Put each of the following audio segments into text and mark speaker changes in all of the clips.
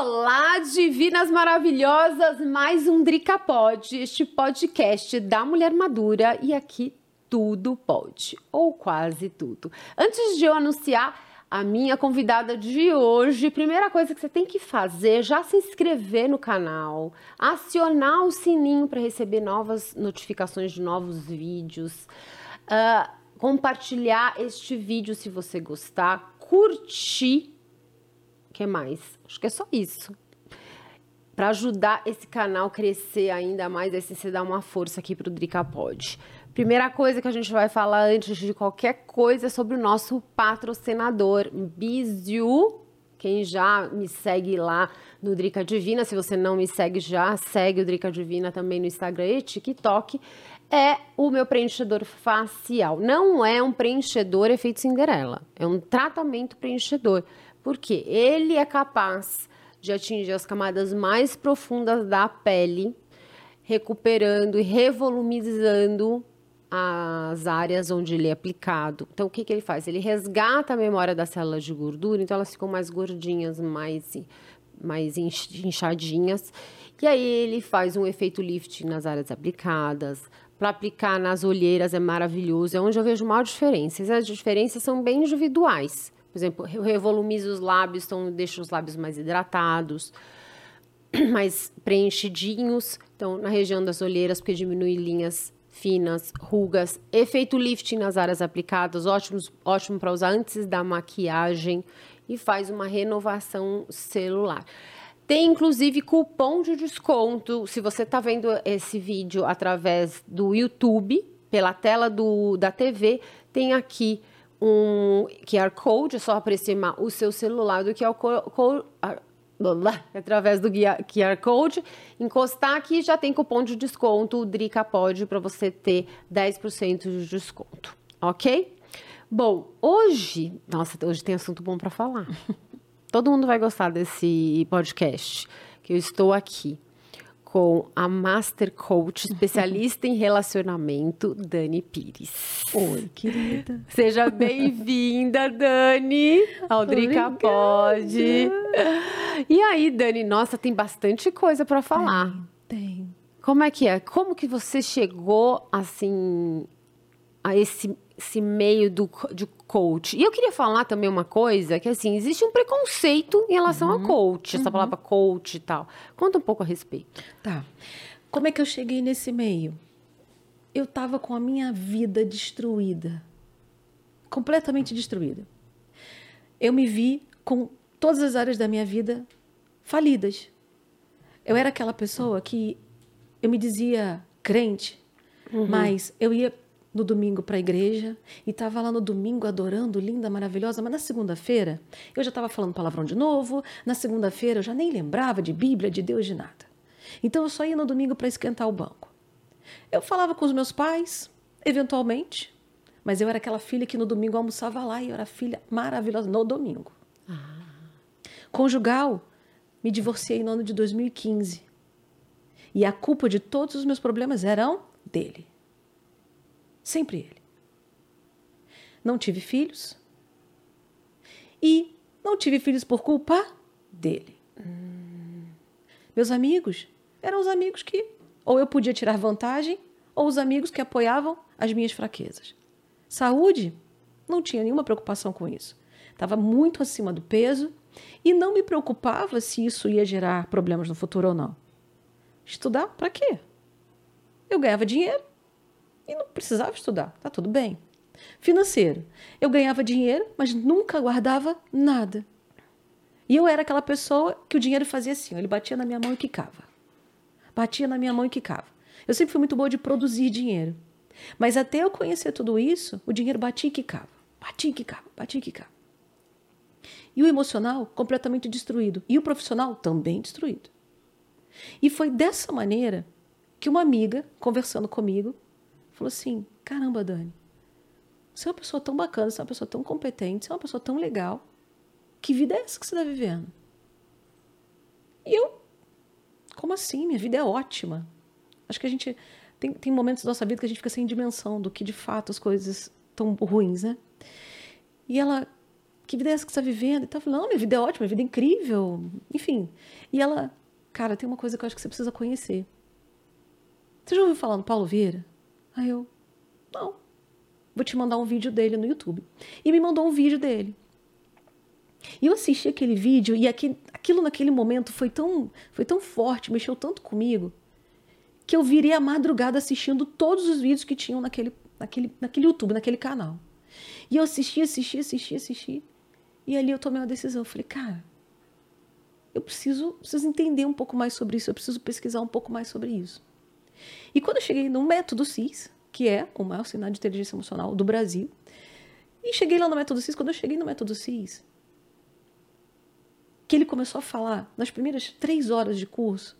Speaker 1: Olá, divinas maravilhosas! Mais um Drica Pod, este podcast da mulher madura e aqui tudo pode, ou quase tudo. Antes de eu anunciar a minha convidada de hoje, primeira coisa que você tem que fazer, já se inscrever no canal, acionar o sininho para receber novas notificações de novos vídeos, uh, compartilhar este vídeo se você gostar, curtir que mais? Acho que é só isso. Para ajudar esse canal a crescer ainda mais, aí você dá uma força aqui para o Drica Pod. Primeira coisa que a gente vai falar antes de qualquer coisa é sobre o nosso patrocinador, Biziu. Quem já me segue lá no Drica Divina, se você não me segue já, segue o Drica Divina também no Instagram e TikTok. É o meu preenchedor facial. Não é um preenchedor efeito Cinderela, é um tratamento preenchedor porque ele é capaz de atingir as camadas mais profundas da pele, recuperando e revolumizando as áreas onde ele é aplicado. Então, o que, que ele faz? Ele resgata a memória das células de gordura, então elas ficam mais gordinhas, mais, mais inchadinhas. E aí ele faz um efeito lifting nas áreas aplicadas. Para aplicar nas olheiras é maravilhoso, é onde eu vejo maior diferença. As diferenças são bem individuais. Por exemplo, eu revolumizo os lábios, então deixo os lábios mais hidratados, mais preenchidinhos. Então, na região das olheiras, porque diminui linhas finas, rugas, efeito lifting nas áreas aplicadas, ótimo, ótimo para usar antes da maquiagem e faz uma renovação celular. Tem inclusive cupom de desconto. Se você está vendo esse vídeo através do YouTube, pela tela do, da TV, tem aqui um QR Code, é só aproximar o seu celular do QR Code, através do QR Code, encostar aqui já tem cupom de desconto, o Drica pode para você ter 10% de desconto, ok? Bom, hoje, nossa, hoje tem assunto bom para falar. Todo mundo vai gostar desse podcast que eu estou aqui com a Master Coach, especialista em relacionamento, Dani Pires.
Speaker 2: Oi, querida.
Speaker 1: Seja bem-vinda, Dani, ao Drica Pod. E aí, Dani, nossa, tem bastante coisa para falar.
Speaker 2: Tem, tem.
Speaker 1: Como é que é? Como que você chegou, assim, a esse, esse meio do, de coach. E eu queria falar também uma coisa, que assim, existe um preconceito em relação uhum. a coach, essa uhum. palavra coach e tal. Conta um pouco a respeito.
Speaker 2: Tá. Como é que eu cheguei nesse meio? Eu estava com a minha vida destruída. Completamente destruída. Eu me vi com todas as áreas da minha vida falidas. Eu era aquela pessoa que eu me dizia crente, uhum. mas eu ia no domingo para a igreja e estava lá no domingo adorando, linda, maravilhosa, mas na segunda-feira eu já estava falando palavrão de novo, na segunda-feira eu já nem lembrava de Bíblia, de Deus, de nada. Então eu só ia no domingo para esquentar o banco. Eu falava com os meus pais, eventualmente, mas eu era aquela filha que no domingo almoçava lá e eu era filha maravilhosa no domingo. Ah. Conjugal, me divorciei no ano de 2015. E a culpa de todos os meus problemas eram dele. Sempre ele. Não tive filhos. E não tive filhos por culpa dele. Hum. Meus amigos eram os amigos que ou eu podia tirar vantagem ou os amigos que apoiavam as minhas fraquezas. Saúde, não tinha nenhuma preocupação com isso. Estava muito acima do peso e não me preocupava se isso ia gerar problemas no futuro ou não. Estudar para quê? Eu ganhava dinheiro, e não precisava estudar, tá tudo bem. Financeiro. Eu ganhava dinheiro, mas nunca guardava nada. E eu era aquela pessoa que o dinheiro fazia assim, ele batia na minha mão e quicava. Batia na minha mão e quicava. Eu sempre fui muito boa de produzir dinheiro. Mas até eu conhecer tudo isso, o dinheiro batia e quicava. Batia e quicava, batia e quicava. E o emocional completamente destruído. E o profissional também destruído. E foi dessa maneira que uma amiga, conversando comigo, falou assim: caramba, Dani, você é uma pessoa tão bacana, você é uma pessoa tão competente, você é uma pessoa tão legal. Que vida é essa que você está vivendo? E eu, como assim? Minha vida é ótima. Acho que a gente tem, tem momentos da nossa vida que a gente fica sem dimensão do que de fato as coisas estão ruins, né? E ela que vida é essa que você está vivendo? E. Eu falei, não, minha vida é ótima, minha vida é incrível. Enfim. E ela, cara, tem uma coisa que eu acho que você precisa conhecer. Você já ouviu falar no Paulo Vieira? Aí eu, não. Vou te mandar um vídeo dele no YouTube. E me mandou um vídeo dele. E eu assisti aquele vídeo e aquele, aquilo naquele momento foi tão, foi tão forte, mexeu tanto comigo, que eu virei a madrugada assistindo todos os vídeos que tinham naquele, naquele, naquele YouTube, naquele canal. E eu assisti, assisti, assisti, assisti. E ali eu tomei uma decisão. Eu falei, cara, eu preciso, preciso entender um pouco mais sobre isso, eu preciso pesquisar um pouco mais sobre isso. E quando eu cheguei no método CIS, que é o maior sinal de inteligência emocional do Brasil, e cheguei lá no método CIS, quando eu cheguei no método CIS, que ele começou a falar nas primeiras três horas de curso,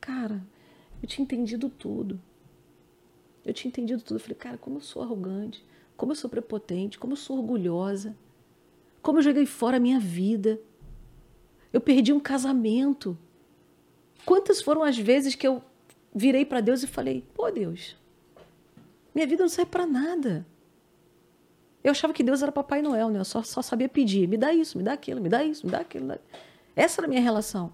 Speaker 2: cara, eu tinha entendido tudo. Eu tinha entendido tudo. Eu falei, cara, como eu sou arrogante, como eu sou prepotente, como eu sou orgulhosa, como eu joguei fora a minha vida. Eu perdi um casamento. Quantas foram as vezes que eu virei para Deus e falei: pô, Deus, minha vida não serve para nada. Eu achava que Deus era Papai Noel, né? Eu só, só sabia pedir: me dá isso, me dá aquilo, me dá isso, me dá aquilo. Me dá... Essa era a minha relação.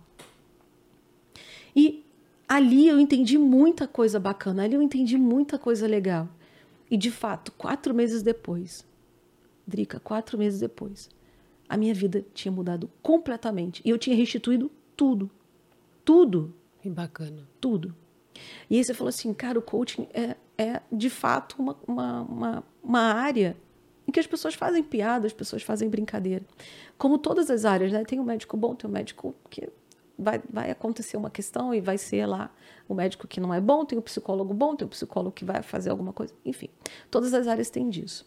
Speaker 2: E ali eu entendi muita coisa bacana, ali eu entendi muita coisa legal. E de fato, quatro meses depois, Drica, quatro meses depois, a minha vida tinha mudado completamente. E eu tinha restituído tudo. Tudo.
Speaker 1: Que bacana.
Speaker 2: Tudo. E aí você falou assim, cara, o coaching é, é de fato uma, uma, uma, uma área em que as pessoas fazem piada, as pessoas fazem brincadeira. Como todas as áreas, né? Tem um médico bom, tem um médico que vai, vai acontecer uma questão e vai ser lá o médico que não é bom, tem o psicólogo bom, tem o psicólogo que vai fazer alguma coisa. Enfim, todas as áreas têm disso.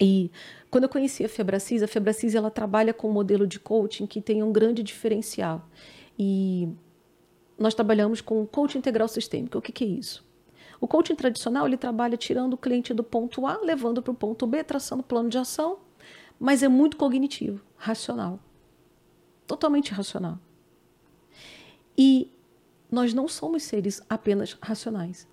Speaker 2: E quando eu conheci a Febracis, a Febracis ela trabalha com um modelo de coaching que tem um grande diferencial. E nós trabalhamos com coaching integral sistêmico. O que, que é isso? O coaching tradicional ele trabalha tirando o cliente do ponto A, levando para o ponto B, traçando plano de ação, mas é muito cognitivo, racional. Totalmente racional. E nós não somos seres apenas racionais.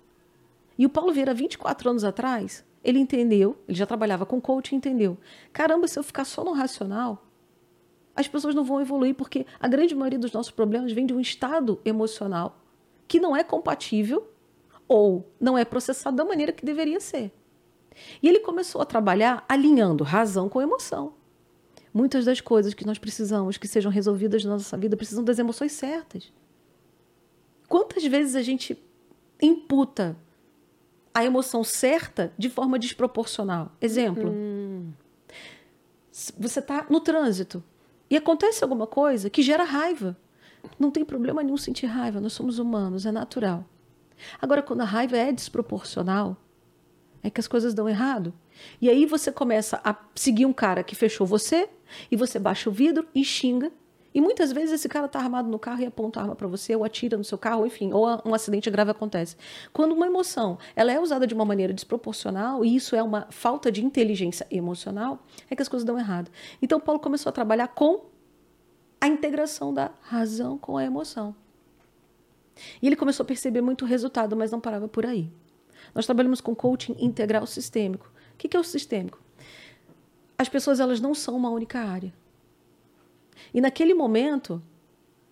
Speaker 2: E o Paulo Vieira, 24 anos atrás, ele entendeu, ele já trabalhava com coaching, entendeu. Caramba, se eu ficar só no racional, as pessoas não vão evoluir, porque a grande maioria dos nossos problemas vem de um estado emocional que não é compatível ou não é processado da maneira que deveria ser. E ele começou a trabalhar alinhando razão com emoção. Muitas das coisas que nós precisamos que sejam resolvidas na nossa vida precisam das emoções certas. Quantas vezes a gente imputa a emoção certa de forma desproporcional? Exemplo. Hum. Você está no trânsito e acontece alguma coisa que gera raiva. Não tem problema nenhum sentir raiva, nós somos humanos, é natural. Agora, quando a raiva é desproporcional, é que as coisas dão errado. E aí você começa a seguir um cara que fechou você, e você baixa o vidro e xinga. E muitas vezes esse cara está armado no carro e aponta a arma para você, ou atira no seu carro, enfim, ou um acidente grave acontece. Quando uma emoção ela é usada de uma maneira desproporcional, e isso é uma falta de inteligência emocional, é que as coisas dão errado. Então Paulo começou a trabalhar com a integração da razão com a emoção. E ele começou a perceber muito resultado, mas não parava por aí. Nós trabalhamos com coaching integral sistêmico. O que é o sistêmico? As pessoas elas não são uma única área. E naquele momento,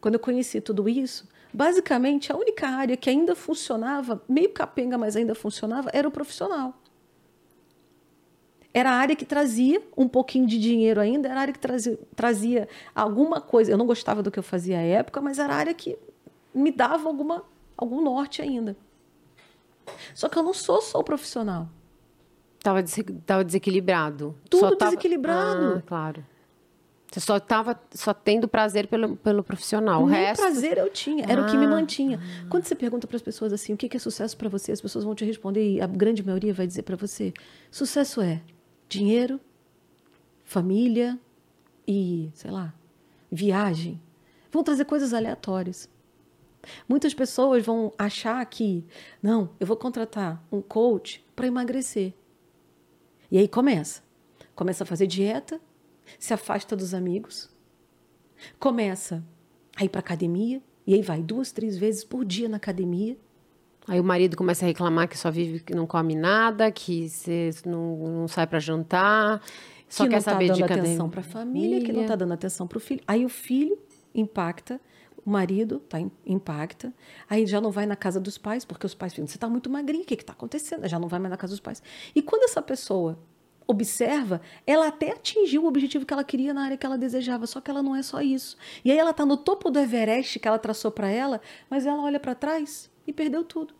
Speaker 2: quando eu conheci tudo isso, basicamente a única área que ainda funcionava, meio capenga, mas ainda funcionava, era o profissional. Era a área que trazia um pouquinho de dinheiro ainda, era a área que trazia, trazia alguma coisa. Eu não gostava do que eu fazia à época, mas era a área que me dava alguma, algum norte ainda. Só que eu não sou só o profissional.
Speaker 1: Tava, des tava desequilibrado.
Speaker 2: Tudo
Speaker 1: só
Speaker 2: desequilibrado.
Speaker 1: Ah, claro. Você só estava só tendo prazer pelo, pelo profissional. O
Speaker 2: Nem
Speaker 1: resto...
Speaker 2: prazer eu tinha, era ah. o que me
Speaker 1: Ah.
Speaker 2: mantinha. Quando você pergunta para as pessoas assim, o que é sucesso para você, as pessoas vão te responder e a grande maioria vai dizer para você: sucesso é dinheiro, família e, sei lá, viagem. Vão trazer coisas aleatórias. Muitas pessoas vão achar que, não, eu vou contratar um coach para emagrecer. E aí começa. Começa a fazer dieta, se afasta dos amigos, começa a ir para academia, e aí vai duas, três vezes por dia na academia.
Speaker 1: Aí o marido começa a reclamar que só vive, que não come nada, que você não, não sai para jantar. Só
Speaker 2: que
Speaker 1: quer
Speaker 2: não tá
Speaker 1: saber de
Speaker 2: dando
Speaker 1: cadê-
Speaker 2: atenção para a família, que não
Speaker 1: família.
Speaker 2: tá dando atenção para o filho. Aí o filho impacta, o marido tá, im- impacta, aí já não vai na casa dos pais, porque os pais ficam, você tá muito magrinha, o que que tá acontecendo? Já não vai mais na casa dos pais. E quando essa pessoa observa, ela até atingiu o objetivo que ela queria na área que ela desejava, só que ela não é só isso. E aí ela tá no topo do Everest que ela traçou para ela, mas ela olha para trás e perdeu tudo.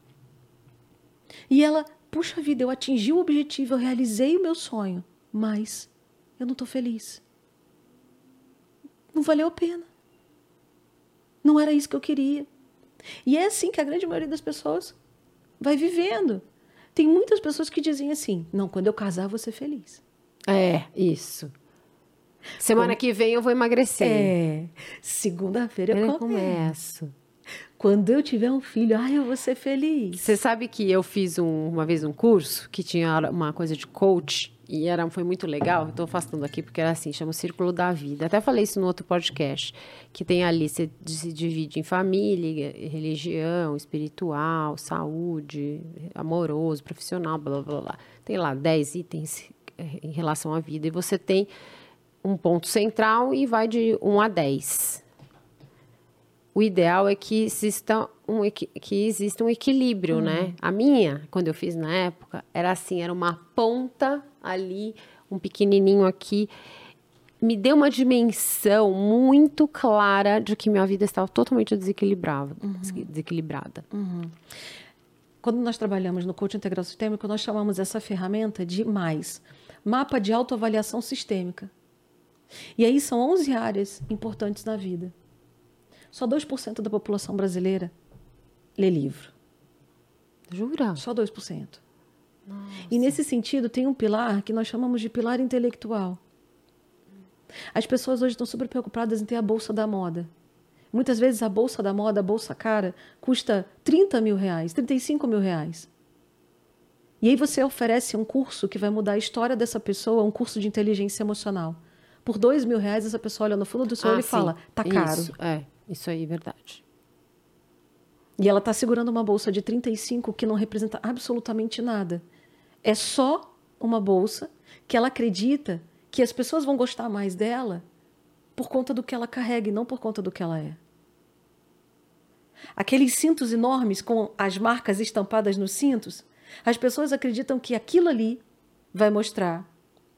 Speaker 2: E ela, puxa vida, eu atingi o objetivo, eu realizei o meu sonho, mas eu não estou feliz. Não valeu a pena. Não era isso que eu queria. E é assim que a grande maioria das pessoas vai vivendo. Tem muitas pessoas que dizem assim: não, quando eu casar, eu vou ser feliz.
Speaker 1: É, isso. Semana que vem eu vou emagrecer.
Speaker 2: É, segunda-feira eu
Speaker 1: Eu
Speaker 2: começo.
Speaker 1: começo.
Speaker 2: Quando eu tiver um filho, ai, eu vou ser feliz.
Speaker 1: Você sabe que eu fiz um- uma vez um curso que tinha uma coisa de coach e era, foi muito legal. Estou afastando aqui porque era assim, chama o Círculo da Vida. Até falei isso no outro podcast, que tem ali, você se divide em família, religião, espiritual, saúde, amoroso, profissional, blá, blá, blá. Tem lá 10 itens eh, em relação à vida. E você tem um ponto central e vai de 1 a 10 o ideal é que exista um, que exista um equilíbrio, né? A minha, quando eu fiz na época, era assim, era uma ponta ali, um pequenininho aqui. Me deu uma dimensão muito clara de que minha vida estava totalmente desequilibrada. desequilibrada.
Speaker 2: Quando nós trabalhamos no coaching integral sistêmico, nós chamamos essa ferramenta de MAIS, Mapa de Autoavaliação Sistêmica. E aí são 11 áreas importantes na vida. Só 2% da população brasileira lê livro.
Speaker 1: Jura?
Speaker 2: Só 2%. E nesse sentido, tem um pilar que nós chamamos de pilar intelectual. As pessoas hoje estão super preocupadas em ter a bolsa da moda. Muitas vezes a bolsa da moda, a bolsa cara, custa 30 mil reais, 35 mil reais. E aí você oferece um curso que vai mudar a história dessa pessoa, um curso de inteligência emocional. Por dois mil reais, essa pessoa olha no fundo do seu olho e
Speaker 1: sim.
Speaker 2: fala, tá caro.
Speaker 1: Isso, é, isso aí é verdade.
Speaker 2: E ela está segurando uma bolsa de 35 que não representa absolutamente nada. É só uma bolsa que ela acredita que as pessoas vão gostar mais dela por conta do que ela carrega e não por conta do que ela é. Aqueles cintos enormes com as marcas estampadas nos cintos, as pessoas acreditam que aquilo ali vai mostrar,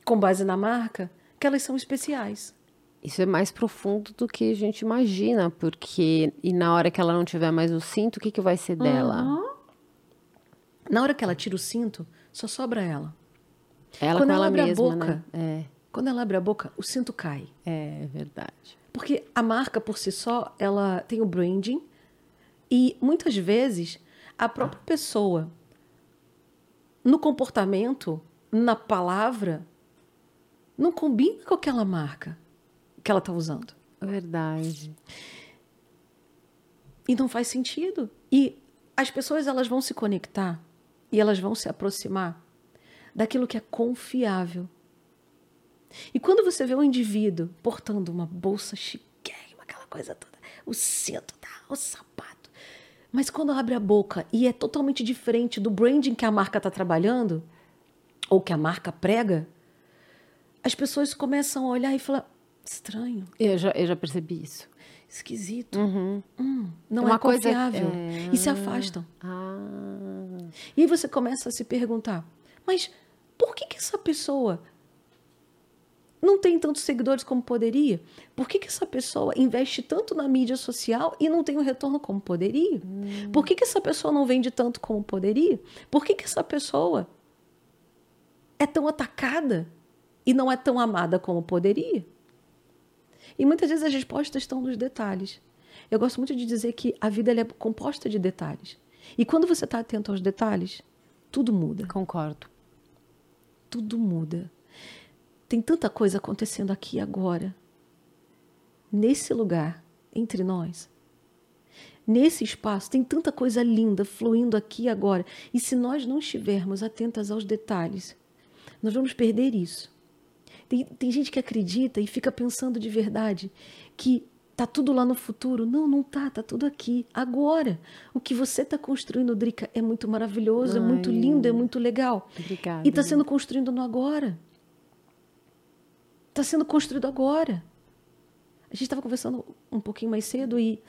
Speaker 2: com base na marca, que elas são especiais.
Speaker 1: Isso é mais profundo do que a gente imagina, porque e na hora que ela não tiver mais o cinto, o que, que vai ser dela?
Speaker 2: Uhum. Na hora que ela tira o cinto, só sobra ela.
Speaker 1: Ela
Speaker 2: Quando ela
Speaker 1: ela
Speaker 2: abre a
Speaker 1: mesma,
Speaker 2: boca.
Speaker 1: né?
Speaker 2: Quando ela abre a boca, o cinto cai.
Speaker 1: É, é verdade.
Speaker 2: Porque a marca por si só, ela tem o branding e muitas vezes a própria pessoa no comportamento, na palavra, não combina com aquela marca que ela está usando.
Speaker 1: Verdade.
Speaker 2: E não faz sentido. E as pessoas elas vão se conectar e elas vão se aproximar daquilo que é confiável. E quando você vê um indivíduo portando uma bolsa chiquérrima, aquela coisa toda, o cinto, tá, o sapato, mas quando abre a boca e é totalmente diferente do branding que a marca está trabalhando, ou que a marca prega, as pessoas começam a olhar e falar: estranho,
Speaker 1: Eu já, eu já percebi isso.
Speaker 2: esquisito, hum, não
Speaker 1: Uma
Speaker 2: é
Speaker 1: coisa-
Speaker 2: confiável.
Speaker 1: é,
Speaker 2: E se afastam.
Speaker 1: Ah,
Speaker 2: E aí você começa a se perguntar: mas por que, que essa pessoa não tem tantos seguidores como poderia? Por que, que essa pessoa investe tanto na mídia social e não tem o retorno como poderia? Por que, que essa pessoa não vende tanto como poderia? Por que, que essa pessoa é tão atacada e não é tão amada como poderia? E muitas vezes as respostas estão nos detalhes. Eu gosto muito de dizer que a vida é composta de detalhes. E quando você está atento aos detalhes, tudo muda.
Speaker 1: concordo.
Speaker 2: Tudo muda. Tem tanta coisa acontecendo aqui agora, nesse lugar, entre nós. Nesse espaço, tem tanta coisa linda fluindo aqui agora. E se nós não estivermos atentas aos detalhes, nós vamos perder isso. Tem, tem gente que acredita e fica pensando de verdade que tá tudo lá no futuro. Não, não tá, tá tudo aqui, agora. O que você está construindo, Drica, é muito maravilhoso, é muito
Speaker 1: Ai.
Speaker 2: lindo, é muito legal.
Speaker 1: Obrigada.
Speaker 2: E está sendo construído no agora. Está sendo construído agora. A gente estava conversando um pouquinho mais cedo e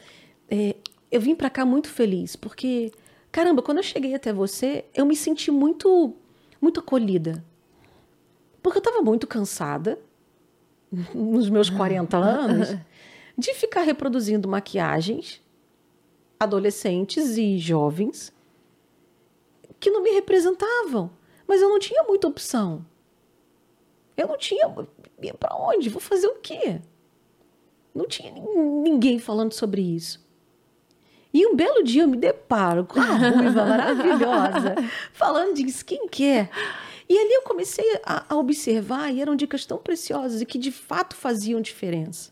Speaker 2: é, eu vim para cá muito feliz, porque, caramba, quando eu cheguei até você, eu me senti muito, muito acolhida. Porque eu estava muito cansada, nos meus 40 anos, de ficar reproduzindo maquiagens adolescentes e jovens que não me representavam. Mas eu não tinha muita opção. Eu não tinha. Para onde? Vou fazer o quê? Não tinha ninguém falando sobre isso. E um belo dia eu me deparo com a ruiva maravilhosa falando de skincare. E ali eu comecei a, a, observar e eram dicas tão preciosas e que de fato faziam diferença.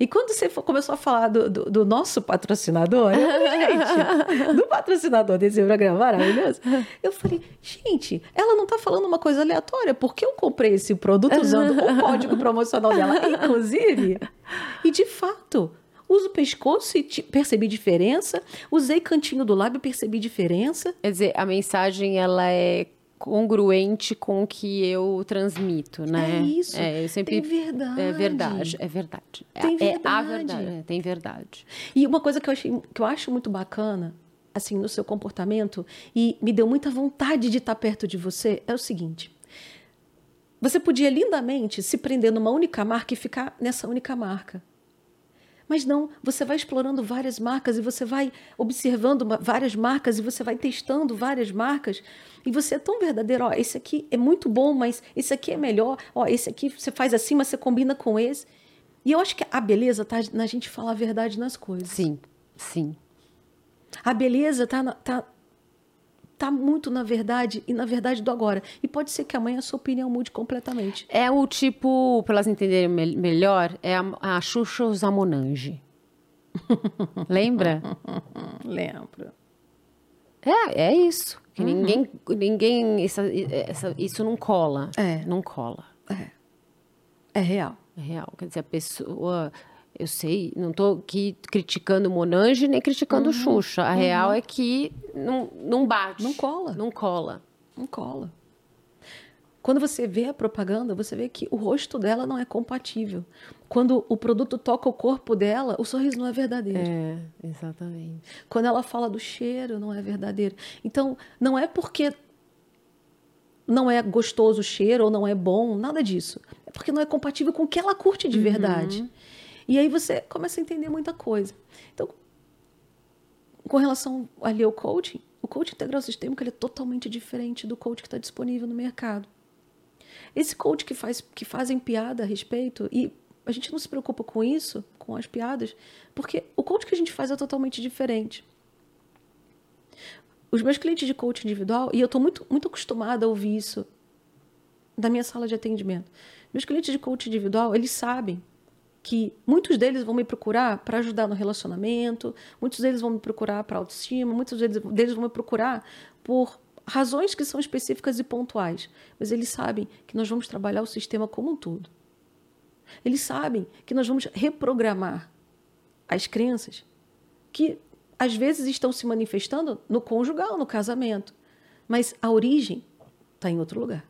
Speaker 2: E quando você começou a falar do, do, do nosso patrocinador, eu falei, gente, do patrocinador desse programa maravilhoso, eu falei, gente, ela não está falando uma coisa aleatória, porque eu comprei esse produto usando o código promocional dela, inclusive. E de fato, uso pescoço e percebi diferença, usei cantinho do lábio e percebi diferença.
Speaker 1: Quer dizer, a mensagem ela é congruente com o que eu transmito, né?
Speaker 2: É isso. É, eu sempre tem verdade.
Speaker 1: É verdade, é verdade.
Speaker 2: Tem
Speaker 1: é,
Speaker 2: verdade.
Speaker 1: É a verdade, é, tem verdade.
Speaker 2: E uma coisa que eu achei, que eu acho muito bacana, assim, no seu comportamento e me deu muita vontade de estar perto de você é o seguinte: você podia lindamente se prender numa única marca e ficar nessa única marca. Mas não, você vai explorando várias marcas e você vai observando várias marcas e você vai testando várias marcas e você é tão verdadeiro, ó, esse aqui é muito bom, mas esse aqui é melhor, ó, esse aqui você faz assim, mas você combina com esse. E eu acho que a beleza tá na gente falar a verdade nas coisas.
Speaker 1: Sim, sim.
Speaker 2: A beleza tá, tá tá muito na verdade e na verdade do agora. E pode ser que amanhã a sua opinião mude completamente.
Speaker 1: É o tipo, para elas entenderem me melhor, é a, a Xuxa Zamonange. Lembra?
Speaker 2: Lembro.
Speaker 1: É, é isso. Que uhum. ninguém, ninguém essa, essa, isso não cola.
Speaker 2: É.
Speaker 1: Não cola.
Speaker 2: É. É real.
Speaker 1: É real. Quer dizer, a pessoa eu sei, não estou aqui criticando Monange nem criticando uhum, Xuxa. A uhum. real é que não, não bate.
Speaker 2: Não cola.
Speaker 1: Não cola.
Speaker 2: Não cola. Quando você vê a propaganda, você vê que o rosto dela não é compatível. Quando o produto toca o corpo dela, o sorriso não é verdadeiro.
Speaker 1: É, exatamente.
Speaker 2: Quando ela fala do cheiro, não é verdadeiro. Então, não é porque não é gostoso o cheiro ou não é bom, nada disso. É porque não é compatível com o que ela curte de verdade. Uhum. E aí você começa a entender muita coisa. Então, com relação ali ao coaching, o coaching integral sistêmico ele é totalmente diferente do coach que está disponível no mercado. Esse coach que, faz, que fazem piada a respeito, e a gente não se preocupa com isso, com as piadas, porque o coach que a gente faz é totalmente diferente. Os meus clientes de coaching individual, e eu estou muito, muito acostumada a ouvir isso da minha sala de atendimento. Meus clientes de coaching individual, eles sabem que muitos deles vão me procurar para ajudar no relacionamento, muitos deles vão me procurar para autoestima, muitos deles, deles vão me procurar por razões que são específicas e pontuais, mas eles sabem que nós vamos trabalhar o sistema como um todo. Eles sabem que nós vamos reprogramar as crenças que às vezes estão se manifestando no conjugal, no casamento, mas a origem está em outro lugar.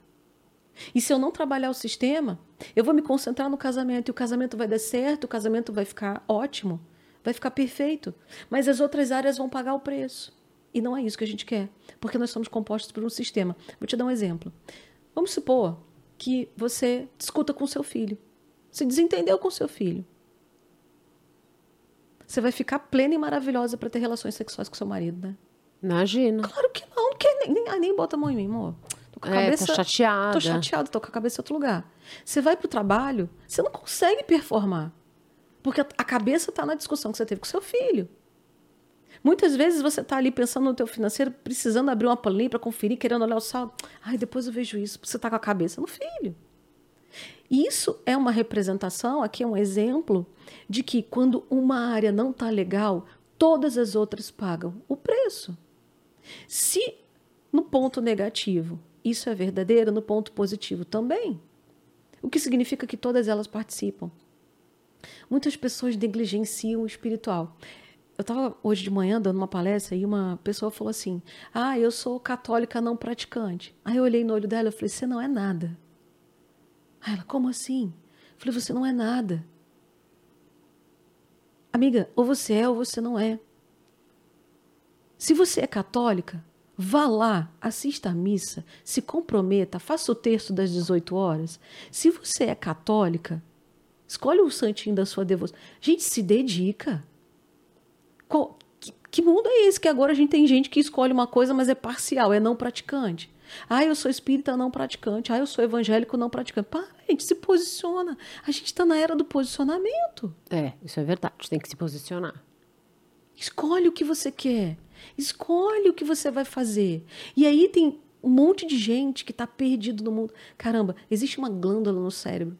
Speaker 2: E se eu não trabalhar o sistema, eu vou me concentrar no casamento e o casamento vai dar certo, o casamento vai ficar ótimo, vai ficar perfeito. Mas as outras áreas vão pagar o preço. E não é isso que a gente quer, porque nós somos compostos por um sistema. Vou te dar um exemplo. Vamos supor que você discuta com seu filho, se desentendeu com seu filho. Você vai ficar plena e maravilhosa para ter relações sexuais com seu marido, né?
Speaker 1: Imagina.
Speaker 2: Claro que não, que nem, nem, nem bota a mão em mim, amor.
Speaker 1: Tô com a é, cabeça. Tá chateada.
Speaker 2: Tô chateada, tô com a cabeça em outro lugar. Você vai pro trabalho, você não consegue performar. Porque a cabeça está na discussão que você teve com seu filho. Muitas vezes você está ali pensando no teu financeiro, precisando abrir uma planilha para conferir, querendo olhar o saldo. Ai, depois eu vejo isso. Você está com a cabeça no filho. Isso é uma representação, aqui é um exemplo, de que quando uma área não está legal, todas as outras pagam o preço. Se no ponto negativo isso é verdadeiro no ponto positivo também. O que significa que todas elas participam. Muitas pessoas negligenciam o espiritual. Eu estava hoje de manhã dando uma palestra e uma pessoa falou assim: Ah, eu sou católica não praticante. Aí eu olhei no olho dela e falei: Você não é nada. Aí ela, como assim? Eu falei, você não é nada. Amiga, ou você é ou você não é. Se você é católica, vá lá, assista a missa, se comprometa, faça o texto das 18 horas. Se você é católica, escolhe o santinho da sua devoção. Gente, se dedica. Qual, que, que mundo é esse que agora a gente tem gente que escolhe uma coisa, mas é parcial, é não praticante? Ah, eu sou espírita não praticante. Ah, eu sou evangélico não praticante. Para, gente, se posiciona. A gente está na era do posicionamento.
Speaker 1: É, isso é verdade. Tem que se posicionar.
Speaker 2: Escolhe o que você quer. Escolhe o que você vai fazer. E aí tem um monte de gente que está perdido no mundo. Caramba, existe uma glândula no cérebro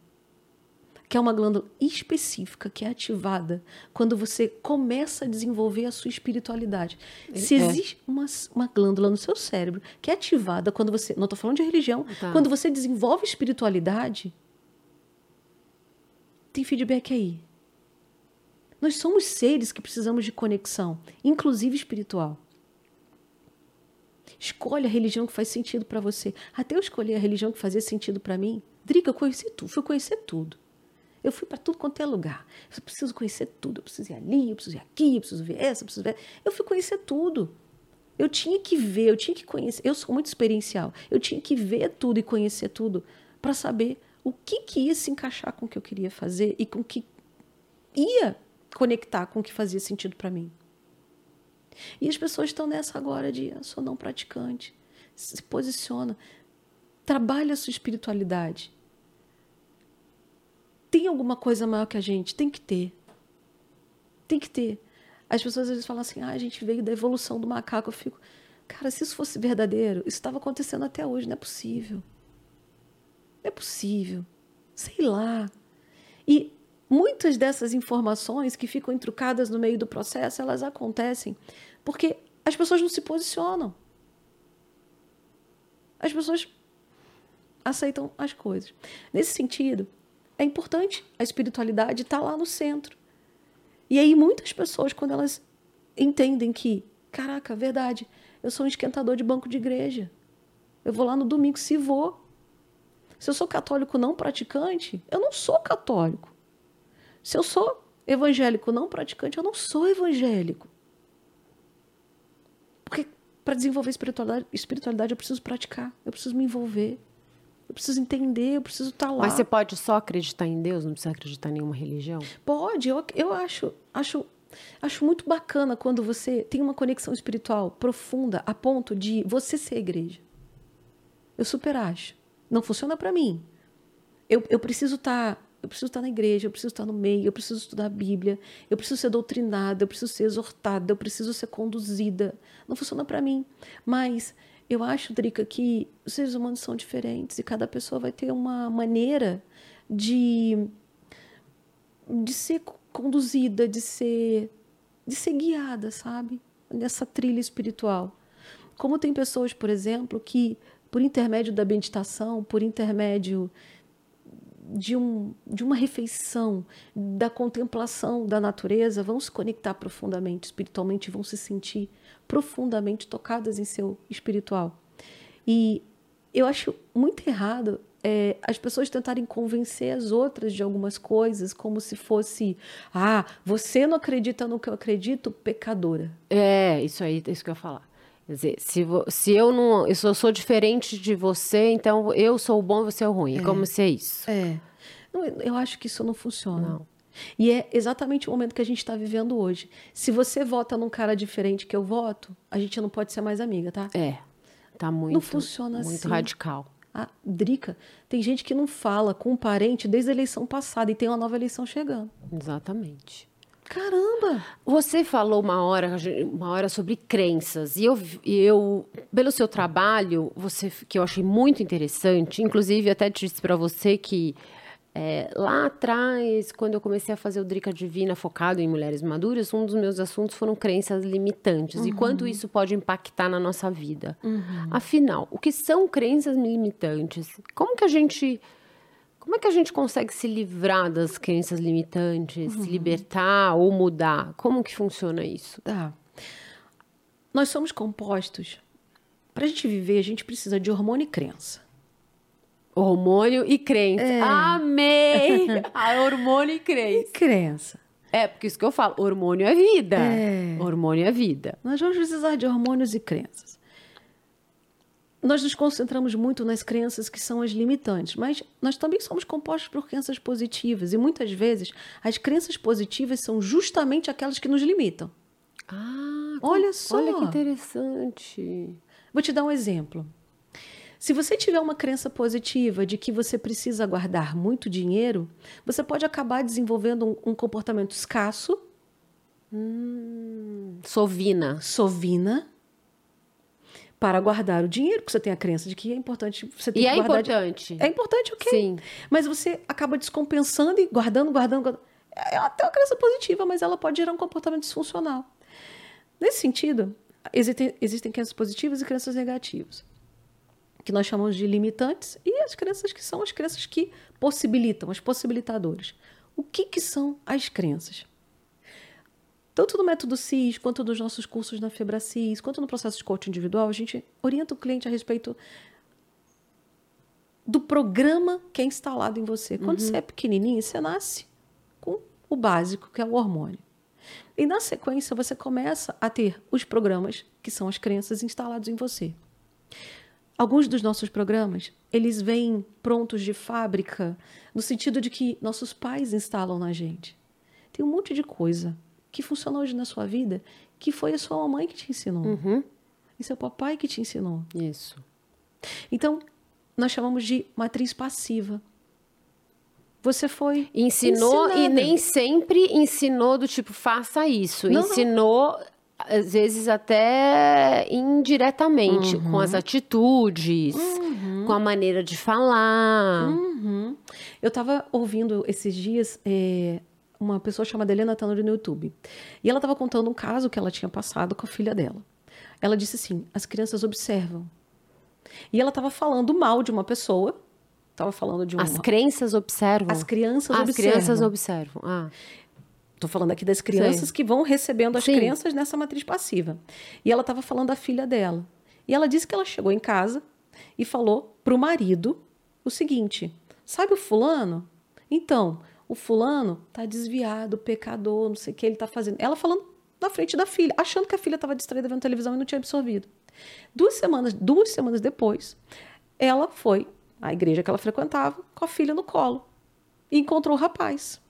Speaker 2: que é uma glândula específica que é ativada quando você começa a desenvolver a sua espiritualidade. Se é. existe uma, uma glândula no seu cérebro que é ativada quando você. Não estou falando de religião. Tá. Quando você desenvolve espiritualidade, tem feedback aí. Nós somos seres que precisamos de conexão, inclusive espiritual. Escolhe a religião que faz sentido para você. Até eu escolher a religião que fazia sentido para mim. Drica, eu conheci tudo, fui conhecer tudo. Eu fui para tudo quanto é lugar. Eu preciso conhecer tudo. Eu preciso ir ali, eu preciso ir aqui, eu preciso ver essa, eu preciso ver. Eu fui conhecer tudo. Eu tinha que ver, eu tinha que conhecer. Eu sou muito experiencial. Eu tinha que ver tudo e conhecer tudo para saber o que, que ia se encaixar com o que eu queria fazer e com o que ia conectar com o que fazia sentido para mim. E as pessoas estão nessa agora de eu sou não praticante. Se posiciona. Trabalha a sua espiritualidade. Tem alguma coisa maior que a gente? Tem que ter. Tem que ter. As pessoas às vezes falam assim: ah, a gente veio da evolução do macaco. Eu fico, cara, se isso fosse verdadeiro, isso estava acontecendo até hoje. Não é possível. Não é possível. Sei lá. E muitas dessas informações que ficam entrucadas no meio do processo, elas acontecem porque as pessoas não se posicionam. As pessoas aceitam as coisas. Nesse sentido, é importante a espiritualidade estar tá lá no centro. E aí muitas pessoas, quando elas entendem que, caraca, verdade, eu sou um esquentador de banco de igreja. Eu vou lá no domingo, se vou. Se eu sou católico não praticante, eu não sou católico. Se eu sou evangélico não praticante, eu não sou evangélico. Porque para desenvolver espiritualidade, espiritualidade eu preciso praticar, eu preciso me envolver. Eu preciso entender, eu preciso estar tá lá.
Speaker 1: Mas você pode só acreditar em Deus, não precisa acreditar em nenhuma religião?
Speaker 2: Pode, eu, eu acho, acho, acho muito bacana quando você tem uma conexão espiritual profunda a ponto de você ser igreja. Eu super acho. Não funciona para mim. Eu, eu preciso estar. Eu preciso estar na igreja, eu preciso estar no meio, eu preciso estudar a Bíblia, eu preciso ser doutrinada, eu preciso ser exortada, eu preciso ser conduzida. Não funciona para mim. Mas eu acho, Drica, que os seres humanos são diferentes e cada pessoa vai ter uma maneira de, de ser conduzida, de ser, de ser guiada, sabe? Nessa trilha espiritual. Como tem pessoas, por exemplo, que, por intermédio da meditação, por intermédio de, um, de uma refeição, da contemplação da natureza, vão se conectar profundamente, espiritualmente, vão se sentir profundamente tocadas em seu espiritual. E eu acho muito errado é, as pessoas tentarem convencer as outras de algumas coisas, como se fosse, ah, você não acredita no que eu acredito, pecadora.
Speaker 1: É, isso aí, é isso que eu ia falar. Quer dizer, se, se eu não. Eu sou, sou diferente de você, então eu sou o bom e você é o ruim. É. Como se é isso?
Speaker 2: É. Não, eu acho que isso não funciona. Não. E é exatamente o momento que a gente está vivendo hoje. Se você vota num cara diferente que eu voto, a gente não pode ser mais amiga, tá?
Speaker 1: É. Tá muito. Não funciona muito assim. radical.
Speaker 2: A Drica, tem gente que não fala com um parente desde a eleição passada e tem uma nova eleição chegando.
Speaker 1: Exatamente.
Speaker 2: Caramba!
Speaker 1: Você falou uma hora, uma hora sobre crenças e eu, eu pelo seu trabalho, você que eu achei muito interessante, inclusive até disse para você que é, lá atrás, quando eu comecei a fazer o Drica Divina focado em mulheres maduras, um dos meus assuntos foram crenças limitantes uhum. e quanto isso pode impactar na nossa vida. Uhum. Afinal, o que são crenças limitantes? Como que a gente como é que a gente consegue se livrar das crenças limitantes, uhum. se libertar ou mudar? Como que funciona isso?
Speaker 2: Tá. Nós somos compostos. Para a gente viver, a gente precisa de hormônio e crença.
Speaker 1: Hormônio e crença.
Speaker 2: É.
Speaker 1: Amei! Ah, hormônio e
Speaker 2: E
Speaker 1: crença.
Speaker 2: crença?
Speaker 1: É, porque isso que eu falo, hormônio é vida.
Speaker 2: É.
Speaker 1: Hormônio é vida.
Speaker 2: Nós vamos precisar de hormônios e crenças. Nós nos concentramos muito nas crenças que são as limitantes, mas nós também somos compostos por crenças positivas e muitas vezes as crenças positivas são justamente aquelas que nos limitam.
Speaker 1: Ah,
Speaker 2: Olha só.
Speaker 1: Olha que interessante.
Speaker 2: Vou te dar um exemplo. Se você tiver uma crença positiva de que você precisa guardar muito dinheiro, você pode acabar desenvolvendo um, um comportamento escasso,
Speaker 1: Sovina.
Speaker 2: sovina, para guardar o dinheiro, porque você tem a crença de que é importante você ter
Speaker 1: E
Speaker 2: que
Speaker 1: é
Speaker 2: guardar
Speaker 1: importante.
Speaker 2: É importante, ok.
Speaker 1: Sim.
Speaker 2: Mas você acaba descompensando e guardando, guardando, guardando. É até uma crença positiva, mas ela pode gerar um comportamento disfuncional. Nesse sentido, existem, existem crenças positivas e crenças negativas, que nós chamamos de limitantes, e as crenças que são as crenças que possibilitam, as possibilitadoras. O que, que são as crenças? Tanto no método CIS, quanto nos nossos cursos na FebraCIS, quanto no processo de coaching individual, a gente orienta o cliente a respeito do programa que é instalado em você. Quando você é pequenininho, você nasce com o básico, que é o hormônio. E na sequência, você começa a ter os programas, que são as crenças instalados em você. Alguns dos nossos programas, eles vêm prontos de fábrica, no sentido de que nossos pais instalam na gente. Tem um monte de coisa que funciona hoje na sua vida que foi a sua mamãe que te ensinou.
Speaker 1: Uhum.
Speaker 2: E seu papai que te ensinou.
Speaker 1: Isso.
Speaker 2: Então, nós chamamos de matriz passiva. Você foi
Speaker 1: Ensinou e
Speaker 2: ensinada.
Speaker 1: nem sempre ensinou do tipo, faça isso.
Speaker 2: Não, não.
Speaker 1: ensinou, às vezes, até indiretamente,
Speaker 2: Uhum.
Speaker 1: com as atitudes, com a maneira de falar.
Speaker 2: Uhum. Eu estava ouvindo esses dias é, uma pessoa chamada Helena Tanuri no YouTube. E ela estava contando um caso que ela tinha passado com a filha dela. Ela disse assim: as crianças observam. E ela estava falando mal de uma pessoa. Estava falando de uma.
Speaker 1: As crenças observam.
Speaker 2: As crianças
Speaker 1: As
Speaker 2: observam.
Speaker 1: crianças observam. Ah,
Speaker 2: Estou falando aqui das crianças
Speaker 1: Sei.
Speaker 2: que vão recebendo as
Speaker 1: Sim.
Speaker 2: crenças nessa matriz passiva. E ela estava falando da filha dela. E ela disse que ela chegou em casa e falou para o marido o seguinte: sabe o fulano? Então, o fulano tá desviado, pecador, não sei o que ele tá fazendo. Ela falando na frente da filha, achando que a filha estava distraída vendo televisão e não tinha absorvido. Duas semanas, duas semanas depois, ela foi à igreja que ela frequentava com a filha no colo e encontrou o rapaz.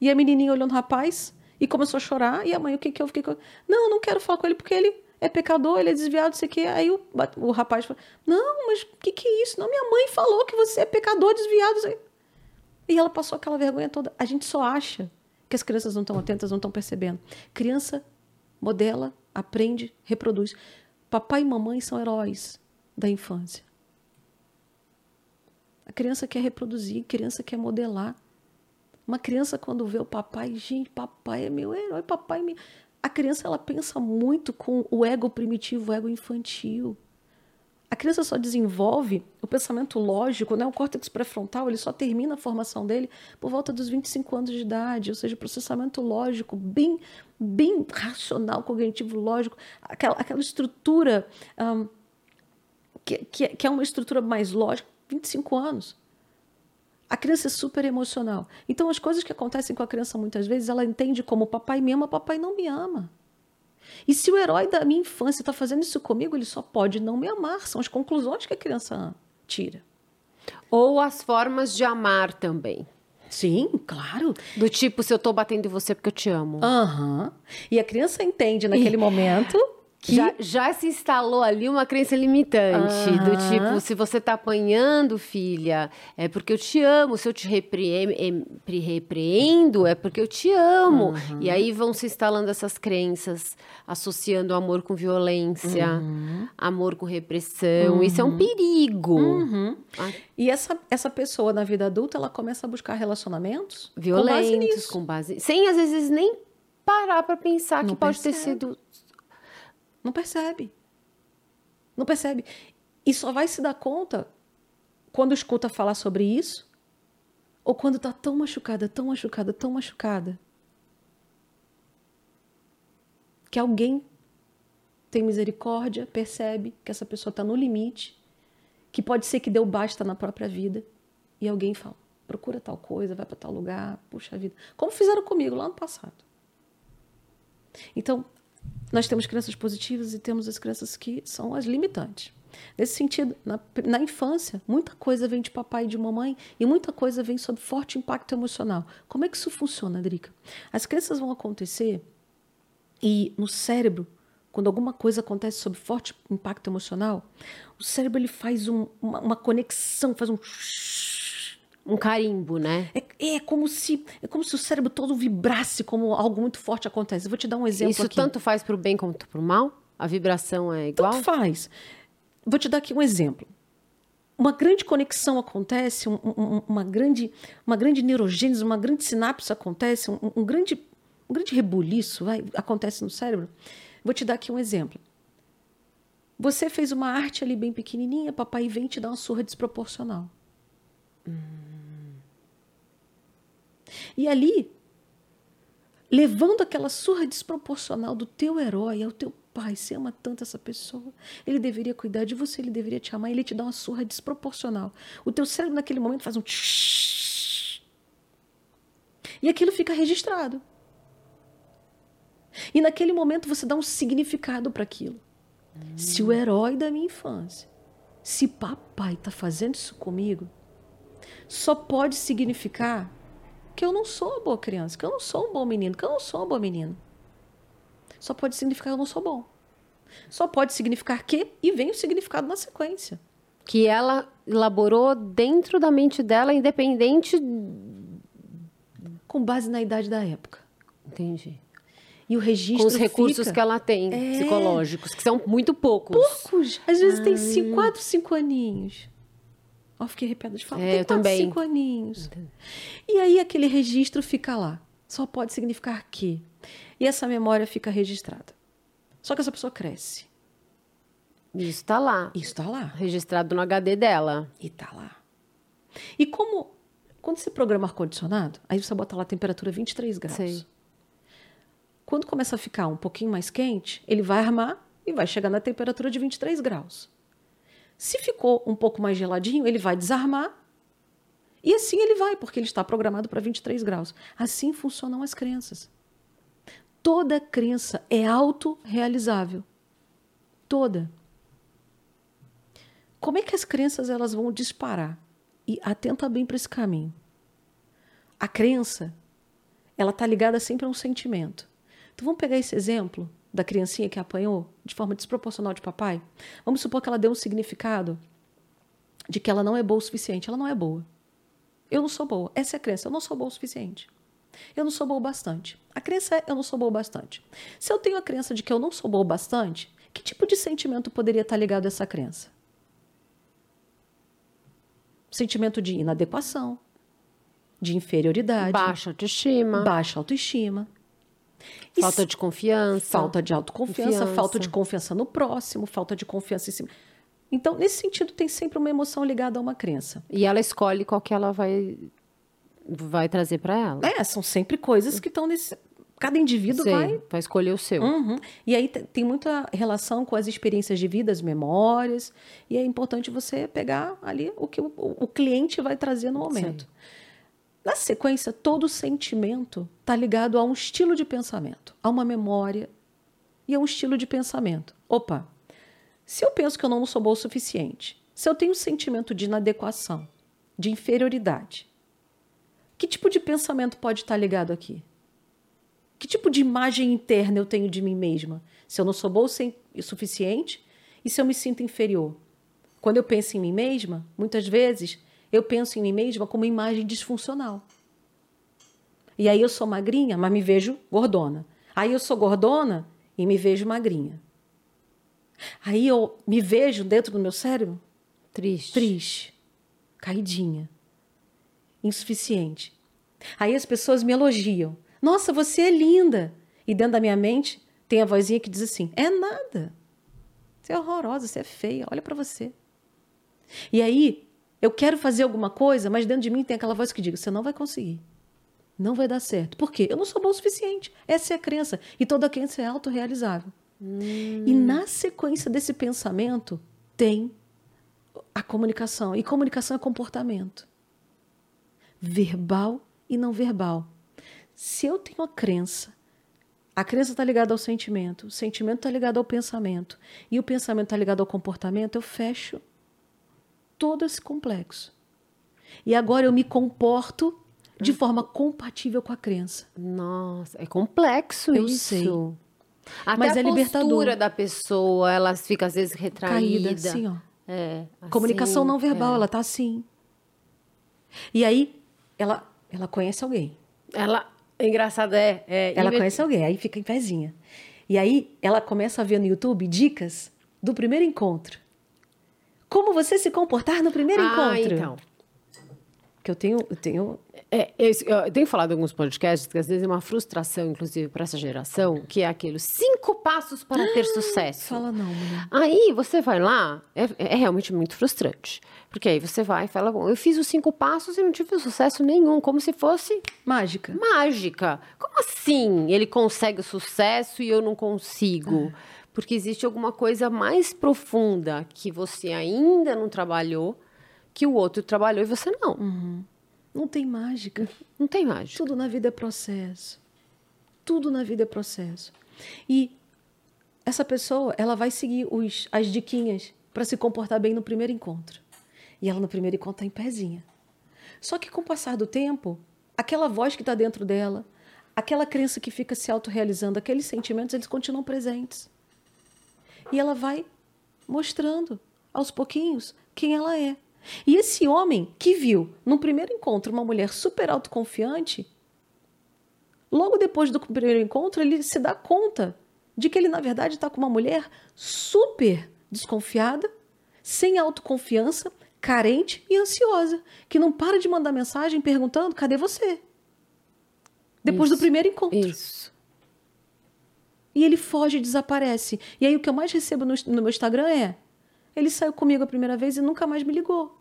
Speaker 2: E a menininha olhando o rapaz e começou a chorar. E a mãe, o que que eu fiquei com... Não, não quero falar com ele porque ele é pecador, ele é desviado, não sei o quê. Aí o, o rapaz falou, não, mas o que que é isso? Não, minha mãe falou que você é pecador, desviado. sei. E ela passou aquela vergonha toda. A gente só acha que as crianças não estão atentas, não estão percebendo. Criança modela, aprende, reproduz. Papai e mamãe são heróis da infância. A criança quer reproduzir, a criança quer modelar. Uma criança quando vê o papai, gente, papai é meu herói, papai é meu... A criança ela pensa muito com o ego primitivo, o ego infantil. A criança só desenvolve o pensamento lógico, né? o córtex pré-frontal, ele só termina a formação dele por volta dos 25 anos de idade, ou seja, processamento lógico bem, bem racional, cognitivo lógico, aquela, aquela estrutura ahn, que, que, que é uma estrutura mais lógica, 25 anos. A criança é super emocional. Então, as coisas que acontecem com a criança muitas vezes, ela entende como papai me ama, papai não me ama. E se o herói da minha infância está fazendo isso comigo, ele só pode não me amar. São as conclusões que a criança tira.
Speaker 1: Ou as formas de amar também.
Speaker 2: Sim, claro.
Speaker 1: Do tipo, se eu tô batendo em você porque eu te amo.
Speaker 2: Aham. E a criança entende naquele momento que.
Speaker 1: Já, já se instalou ali uma crença limitante, do
Speaker 2: Aham.
Speaker 1: tipo, se você tá apanhando, filha, é porque eu te amo. Se eu te repreendo, repreendo é porque eu te amo. E aí vão se instalando essas crenças, associando amor com violência, amor com repressão. Isso é um perigo.
Speaker 2: Uhum.
Speaker 1: Ah,
Speaker 2: E essa, essa pessoa na vida adulta, ela começa a buscar relacionamentos com base
Speaker 1: Violentos,
Speaker 2: nisso.
Speaker 1: com base. Sem às vezes nem parar pra pensar
Speaker 2: Não
Speaker 1: que pode ter
Speaker 2: percebe.
Speaker 1: sido.
Speaker 2: Não percebe. Não percebe. E só vai se dar conta quando escuta falar sobre isso ou quando tá tão machucada, tão machucada, tão machucada que alguém tem misericórdia, percebe que essa pessoa está no limite que pode ser que deu basta na própria vida e alguém fala: procura tal coisa, vai para tal lugar, puxa vida. Como fizeram comigo lá no passado. Então, nós temos crenças positivas e temos as crenças que são as limitantes. Nesse sentido, na, na, infância, muita coisa vem de papai e de mamãe e muita coisa vem sob forte impacto emocional. Como é que isso funciona, Drica? As crenças vão acontecer e no cérebro, quando alguma coisa acontece sob forte impacto emocional, o cérebro ele faz um, uma, uma, conexão, faz um
Speaker 1: um carimbo, né?
Speaker 2: É, é, como se é como se o cérebro todo vibrasse como algo muito forte acontece. Eu vou te dar um exemplo
Speaker 1: Isso
Speaker 2: aqui.
Speaker 1: tanto faz para o bem como para o mal? A vibração é igual?
Speaker 2: Tanto faz. Vou te dar aqui um exemplo. Uma grande conexão acontece, um, um, uma grande uma grande neurogênese, uma grande sinapse acontece, um, um grande um grande rebuliço vai, acontece no cérebro. Vou te dar aqui um exemplo. Você fez uma arte ali bem pequenininha, papai vem te dar uma surra desproporcional. Hum. E ali, levando aquela surra desproporcional do teu herói ao teu pai, você ama tanto essa pessoa, ele deveria cuidar de você, ele deveria te amar, ele te dá uma surra desproporcional. O teu cérebro naquele momento faz um e aquilo fica registrado. E naquele momento você dá um significado para aquilo. Hum. Se o herói da minha infância, se papai está fazendo isso comigo, só pode significar que eu não sou uma boa criança, que eu não sou um bom menino, que eu não sou uma boa menina. Só pode significar que eu não sou bom. Só pode significar que, e vem o significado na sequência.
Speaker 1: Que ela elaborou dentro da mente dela, independente.
Speaker 2: Com base na idade da época.
Speaker 1: Entendi.
Speaker 2: E o registro.
Speaker 1: Com os recursos
Speaker 2: fica...
Speaker 1: que ela tem, é... psicológicos, que são muito poucos.
Speaker 2: Poucos! Às vezes tem cinco, quatro, cinco aninhos. Ó, fiquei arrepiada de falar. É, tem quatro, também. cinco aninhos. E aí aquele registro fica lá. Só pode significar que. E essa memória fica registrada. Só que essa pessoa cresce.
Speaker 1: Isso está lá.
Speaker 2: Isso está lá.
Speaker 1: Registrado no HD dela.
Speaker 2: E está lá. E como. Quando você programa ar-condicionado, aí você bota lá a temperatura 23 graus. Sei. Quando começa a ficar um pouquinho mais quente, ele vai armar e vai chegar na temperatura de 23 graus. Se ficou um pouco mais geladinho, ele vai desarmar e assim ele vai, porque ele está programado para 23 graus. Assim funcionam as crenças. Toda crença é autorrealizável. Toda. Como é que as crenças elas vão disparar? E atenta bem para esse caminho. A crença, ela está ligada sempre a um sentimento. Então vamos pegar esse exemplo da criancinha que apanhou de forma desproporcional de papai. Vamos supor que ela deu um significado de que ela não é boa o suficiente. Ela não é boa. Eu não sou boa. Essa é a crença. Eu não sou boa o suficiente. Eu não sou boa o bastante. A crença é eu não sou boa o bastante. Se eu tenho a crença de que eu não sou boa o bastante, que tipo de sentimento poderia estar ligado a essa crença? Sentimento de inadequação, de inferioridade,
Speaker 1: baixa autoestima,
Speaker 2: baixa autoestima.
Speaker 1: Falta de confiança.
Speaker 2: Falta de autoconfiança, confiança. falta de confiança no próximo, falta de confiança em si. Então, nesse sentido, tem sempre uma emoção ligada a uma crença.
Speaker 1: E ela escolhe qual que ela vai, vai trazer para ela.
Speaker 2: É, são sempre coisas que estão nesse. Cada indivíduo
Speaker 1: Sei,
Speaker 2: vai.
Speaker 1: Vai escolher o seu.
Speaker 2: Uhum. E aí tem muita relação com as experiências de vida, as memórias. E é importante você pegar ali o que o, o cliente vai trazer no momento. Sei. Na sequência, todo sentimento está ligado a um estilo de pensamento, a uma memória e a um estilo de pensamento. Opa, se eu penso que eu não sou boa o suficiente, se eu tenho um sentimento de inadequação, de inferioridade, que tipo de pensamento pode estar tá ligado aqui? Que tipo de imagem interna eu tenho de mim mesma? Se eu não sou boa o suficiente e se eu me sinto inferior? Quando eu penso em mim mesma, muitas vezes eu penso em mim mesma como imagem disfuncional. E aí eu sou magrinha, mas me vejo gordona. Aí eu sou gordona e me vejo magrinha. Aí eu me vejo dentro do meu cérebro
Speaker 1: triste,
Speaker 2: triste, caidinha, insuficiente. Aí as pessoas me elogiam. Nossa, você é linda. E dentro da minha mente tem a vozinha que diz assim: "É nada. Você é horrorosa, você é feia. Olha para você." E aí eu quero fazer alguma coisa, mas dentro de mim tem aquela voz que diz: você não vai conseguir. Não vai dar certo. Por quê? Eu não sou bom o suficiente. Essa é a crença. E toda crença é autorrealizável. Hum. E na sequência desse pensamento tem a comunicação. E comunicação é comportamento. Verbal e não verbal. Se eu tenho a crença, a crença está ligada ao sentimento, o sentimento está ligado ao pensamento, e o pensamento está ligado ao comportamento, eu fecho todo esse complexo. E agora eu me comporto de forma compatível com a crença.
Speaker 1: Nossa, é complexo
Speaker 2: Eu
Speaker 1: isso.
Speaker 2: sei.
Speaker 1: Até
Speaker 2: Mas
Speaker 1: a
Speaker 2: é
Speaker 1: postura da pessoa, ela fica às vezes retraída.
Speaker 2: Caída, assim, ó.
Speaker 1: É, assim,
Speaker 2: Comunicação não verbal,
Speaker 1: é.
Speaker 2: ela tá assim. E aí, ela, ela conhece alguém.
Speaker 1: Ela, é engraçado, é. é
Speaker 2: Ela conhece alguém, aí fica em pezinha. E aí, ela começa a ver no YouTube dicas do primeiro encontro. Como você se comportar no primeiro
Speaker 1: Ah,
Speaker 2: encontro.
Speaker 1: então.
Speaker 2: Que eu tenho, eu tenho
Speaker 1: É, esse- eu tenho falado em alguns podcasts que às vezes é uma frustração, inclusive, para essa geração, que é aqueles cinco passos para ter sucesso.
Speaker 2: Fala não, mulher.
Speaker 1: Aí você vai lá, é, é realmente muito frustrante. Porque aí você vai e fala, bom, eu fiz os cinco passos e não tive sucesso nenhum, como se fosse
Speaker 2: Mágica.
Speaker 1: mágica. Como assim ele consegue o sucesso e eu não consigo? Porque existe alguma coisa mais profunda que você ainda não trabalhou, que o outro trabalhou e você não.
Speaker 2: Não tem mágica.
Speaker 1: Não tem mágica.
Speaker 2: Tudo na vida é processo. Tudo na vida é processo. E essa pessoa, ela vai seguir os, as diquinhas para se comportar bem no primeiro encontro. E ela no primeiro encontro está em pezinha. Só que com o passar do tempo, aquela voz que está dentro dela, aquela crença que fica se autorrealizando, aqueles sentimentos, eles continuam presentes. E ela vai mostrando, aos pouquinhos, quem ela é. E esse homem que viu, no primeiro encontro, uma mulher super autoconfiante, logo depois do primeiro encontro, ele se dá conta de que ele, na verdade, está com uma mulher super desconfiada, sem autoconfiança, carente e ansiosa, que não para de mandar mensagem perguntando: cadê você? Depois do
Speaker 1: Isso,
Speaker 2: primeiro encontro.
Speaker 1: Isso.
Speaker 2: E ele foge e desaparece. E aí o que eu mais recebo no, no meu Instagram é: ele saiu comigo a primeira vez e nunca mais me ligou.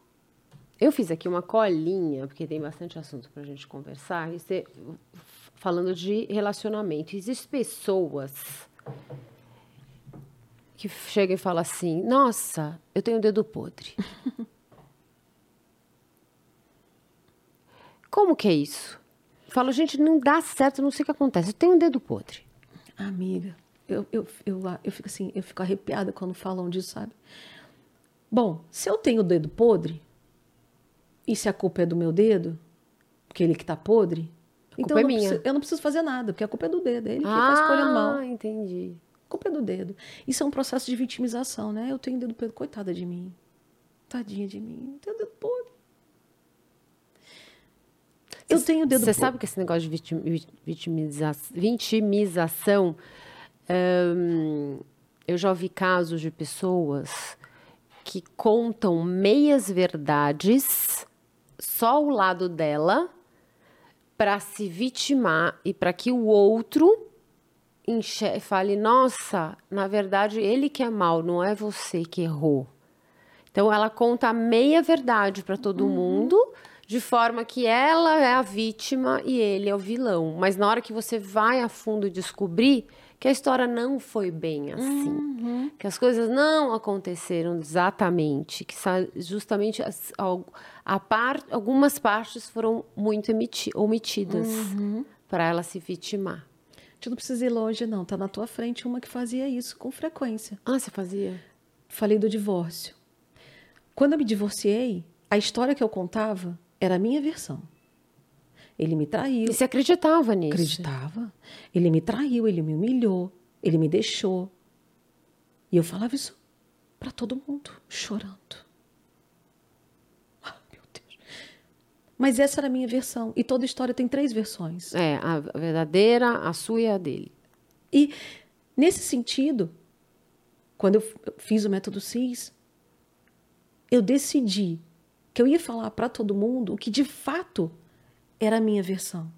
Speaker 1: Eu fiz aqui uma colinha, porque tem bastante assunto para a gente conversar. E você, falando de relacionamento, existem pessoas que chegam e falam assim: Nossa, eu tenho o dedo podre. Como que é isso? Falo, gente, não dá certo, não sei o que acontece. Eu tenho um dedo podre.
Speaker 2: Amiga, eu, eu, eu, eu fico assim, eu fico arrepiada quando falam disso, sabe? Bom, se eu tenho o dedo podre, e se a culpa é do meu dedo, porque ele que tá podre, então
Speaker 1: culpa
Speaker 2: eu,
Speaker 1: é
Speaker 2: não
Speaker 1: minha.
Speaker 2: preciso, eu não preciso fazer nada, porque a culpa é do dedo, é ele que tá escolhendo mal.
Speaker 1: Ah, entendi.
Speaker 2: A culpa é do dedo. Isso é um processo de vitimização, né? Eu tenho dedo podre, coitada de mim. Tadinha de mim, tenho dedo podre. Eu tenho dedo
Speaker 1: Você sabe que esse negócio de vitim- vi- vitimiza- vitimização, hum, eu já ouvi casos de pessoas que contam meias verdades, só o lado dela, para se vitimar e para que o outro fale: nossa, na verdade ele que é mal, não é você que errou. Então ela conta a meia verdade para todo mundo, de forma que ela é a vítima e ele é o vilão. Mas na hora que você vai a fundo descobrir que a história não foi bem assim, que as coisas não aconteceram exatamente, que justamente as- a par- algumas partes foram muito omitidas para ela se vitimar.
Speaker 2: Gente não precisa ir longe, não. Tá na tua frente uma que fazia isso com frequência.
Speaker 1: Ah, você fazia?
Speaker 2: Falei do divórcio. Quando eu me divorciei, a história que eu contava era a minha versão. Ele me traiu.
Speaker 1: E você acreditava nisso?
Speaker 2: Acreditava. Ele me traiu, ele me humilhou, ele me deixou. E eu falava isso para todo mundo, chorando. Ah, meu Deus. Mas essa era a minha versão. E toda história tem três versões.
Speaker 1: É, a verdadeira, a sua e a dele.
Speaker 2: E nesse sentido, quando eu fiz o método CIS, eu decidi que eu ia falar para todo mundo o que de fato era a minha versão.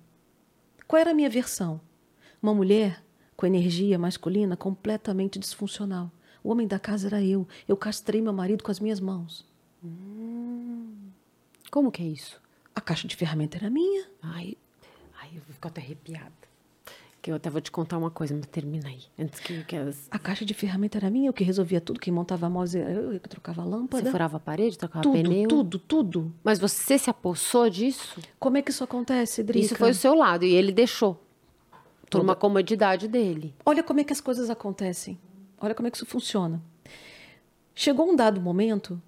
Speaker 2: Qual era a minha versão? Uma mulher com energia masculina completamente disfuncional. O homem da casa era eu. Eu castrei meu marido com as minhas mãos.
Speaker 1: Como que é isso?
Speaker 2: A caixa de ferramenta era minha.
Speaker 1: Ai, ai eu fico até arrepiada. Que eu até vou te contar uma coisa, mas termina aí. Antes que, que.
Speaker 2: A caixa de ferramenta era minha, eu que resolvia tudo, quem montava a mouse era eu, eu que trocava a lâmpada.
Speaker 1: Você furava a parede, trocava
Speaker 2: tudo,
Speaker 1: pneu.
Speaker 2: tudo, tudo.
Speaker 1: Mas você se apossou disso?
Speaker 2: Como é que isso acontece, Drica?
Speaker 1: Isso foi o seu lado e ele deixou. Por uma comodidade dele.
Speaker 2: Olha como é que as coisas acontecem. Olha como é que isso funciona. Chegou um dado momento,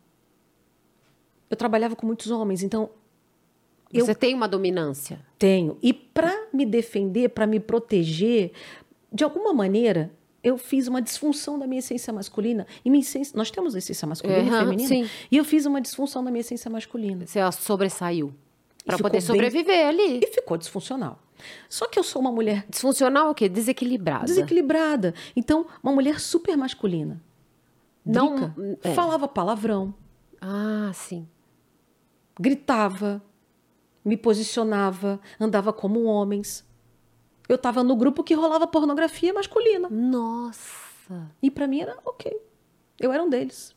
Speaker 2: eu trabalhava com muitos homens, então Eu-
Speaker 1: Você tem uma dominância.
Speaker 2: tenho. E para me defender, para me proteger, de alguma maneira, eu fiz uma disfunção da minha essência masculina. E minha essência, nós temos essência masculina e
Speaker 1: Aham,
Speaker 2: feminina.
Speaker 1: sim.
Speaker 2: E eu fiz uma disfunção da minha essência masculina.
Speaker 1: Você sobressaiu.
Speaker 2: Ficou
Speaker 1: poder
Speaker 2: bem-
Speaker 1: sobreviver ali.
Speaker 2: E ficou disfuncional. Só que eu sou uma mulher
Speaker 1: Disfuncional o quê? Desequilibrada.
Speaker 2: desequilibrada. Então, uma mulher super masculina.
Speaker 1: Não- é.
Speaker 2: falava palavrão,
Speaker 1: Ah, sim.
Speaker 2: gritava, me posicionava, andava como homens. Eu estava no grupo que rolava pornografia masculina.
Speaker 1: Nossa.
Speaker 2: E para mim era ok. Eu era um deles.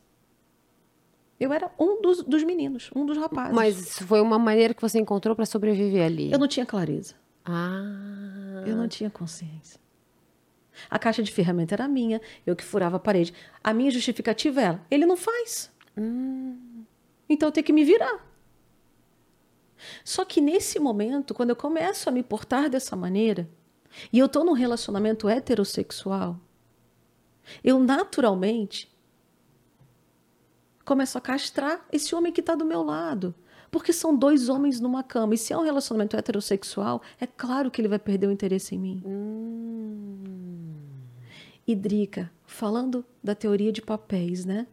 Speaker 2: Eu era um dos, dos meninos, um dos rapazes.
Speaker 1: Mas isso foi uma maneira que você encontrou pra sobreviver ali.
Speaker 2: eu não tinha clareza.
Speaker 1: Ah.
Speaker 2: Eu não tinha consciência. A caixa de ferramenta era minha, eu que furava a parede. A minha justificativa era: ele não faz. Então eu tenho que me virar. Só que nesse momento, quando eu começo a me portar dessa maneira, e eu estou num relacionamento heterossexual, eu naturalmente começo a castrar esse homem que está do meu lado. Porque são dois homens numa cama. E se é um relacionamento heterossexual, é claro que ele vai perder o interesse em mim. E Drica, falando da teoria de papéis, né?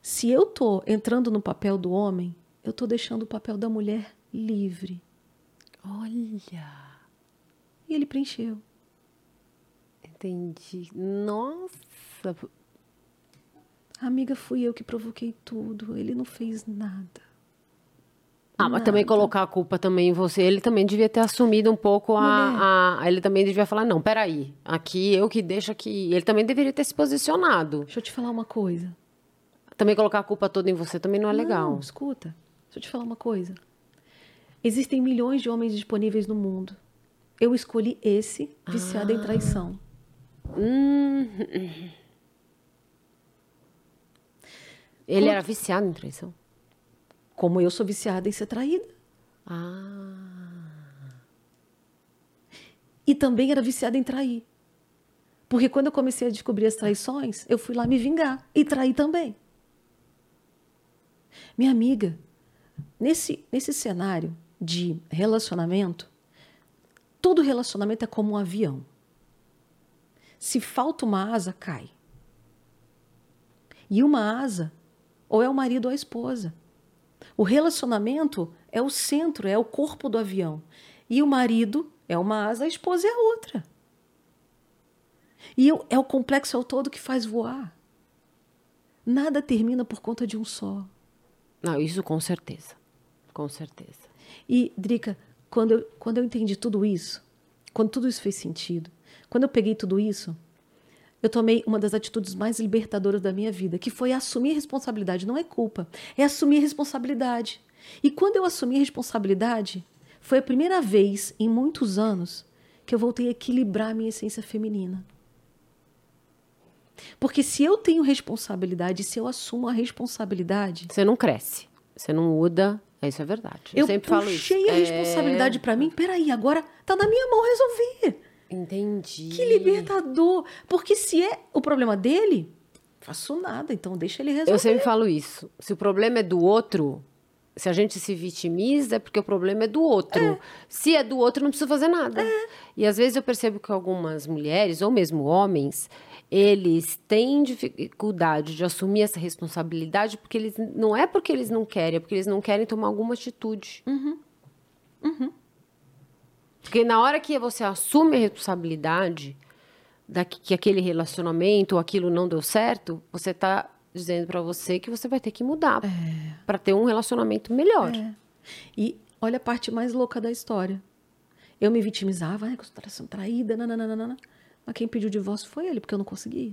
Speaker 2: Se eu tô entrando no papel do homem, eu tô deixando o papel da mulher livre.
Speaker 1: Olha.
Speaker 2: E ele preencheu.
Speaker 1: Entendi. Nossa.
Speaker 2: Amiga, fui eu que provoquei tudo. Ele não fez nada.
Speaker 1: Ah, mas também colocar a culpa também em você. Ele também devia ter assumido um pouco a, a- Ele também devia falar: não, peraí. Aqui eu que deixo aqui. Ele também deveria ter se posicionado.
Speaker 2: Deixa eu te falar uma coisa.
Speaker 1: Também colocar a culpa toda em você também não é legal.
Speaker 2: Não, escuta. Deixa eu te falar uma coisa. Existem milhões de homens disponíveis no mundo. Eu escolhi esse viciado em traição.
Speaker 1: Hum. Ele era viciado em traição.
Speaker 2: Como eu sou viciada em ser traída.
Speaker 1: Ah.
Speaker 2: E também era viciada em trair. Porque quando eu comecei a descobrir as traições, eu fui lá me vingar e trair também. Minha amiga, nesse, nesse cenário de relacionamento, todo relacionamento é como um avião. Se falta uma asa, cai. E uma asa, ou é o marido ou a esposa. O relacionamento é o centro, é o corpo do avião. E o marido é uma asa, a esposa é a outra. E é o complexo, é o todo que faz voar. Nada termina por conta de um só.
Speaker 1: Não, isso com certeza. Com certeza.
Speaker 2: E, Drica, quando eu, quando eu entendi tudo isso, quando tudo isso fez sentido, quando eu peguei tudo isso, eu tomei uma das atitudes mais libertadoras da minha vida, que foi assumir responsabilidade. Não é culpa, é assumir responsabilidade. E quando eu assumi a responsabilidade, foi a primeira vez em muitos anos que eu voltei a equilibrar a minha essência feminina. Porque se eu tenho responsabilidade, se eu assumo a responsabilidade,
Speaker 1: Você não cresce. Você não muda. Isso é verdade. Eu,
Speaker 2: eu
Speaker 1: sempre falo isso.
Speaker 2: puxei a
Speaker 1: É,
Speaker 2: responsabilidade pra mim. Peraí, agora tá na minha mão resolver.
Speaker 1: Entendi.
Speaker 2: Que libertador. Porque se é o problema dele, faço nada. Então deixa ele resolver.
Speaker 1: Eu sempre falo isso. Se o problema é do outro, se a gente se vitimiza, é porque o problema é do outro. Se é do outro, não precisa fazer nada. E às vezes eu percebo que algumas mulheres, ou mesmo homens, eles têm dificuldade de assumir essa responsabilidade porque eles não é porque eles não querem, é porque eles não querem tomar alguma atitude. Porque na hora que você assume a responsabilidade da que, que aquele relacionamento ou aquilo não deu certo, você está dizendo para você que você vai ter que mudar para ter um relacionamento melhor.
Speaker 2: É. E olha a parte mais louca da história. Eu me vitimizava, ai, sendo traída, nananana. Mas quem pediu o divórcio foi ele, porque eu não conseguia.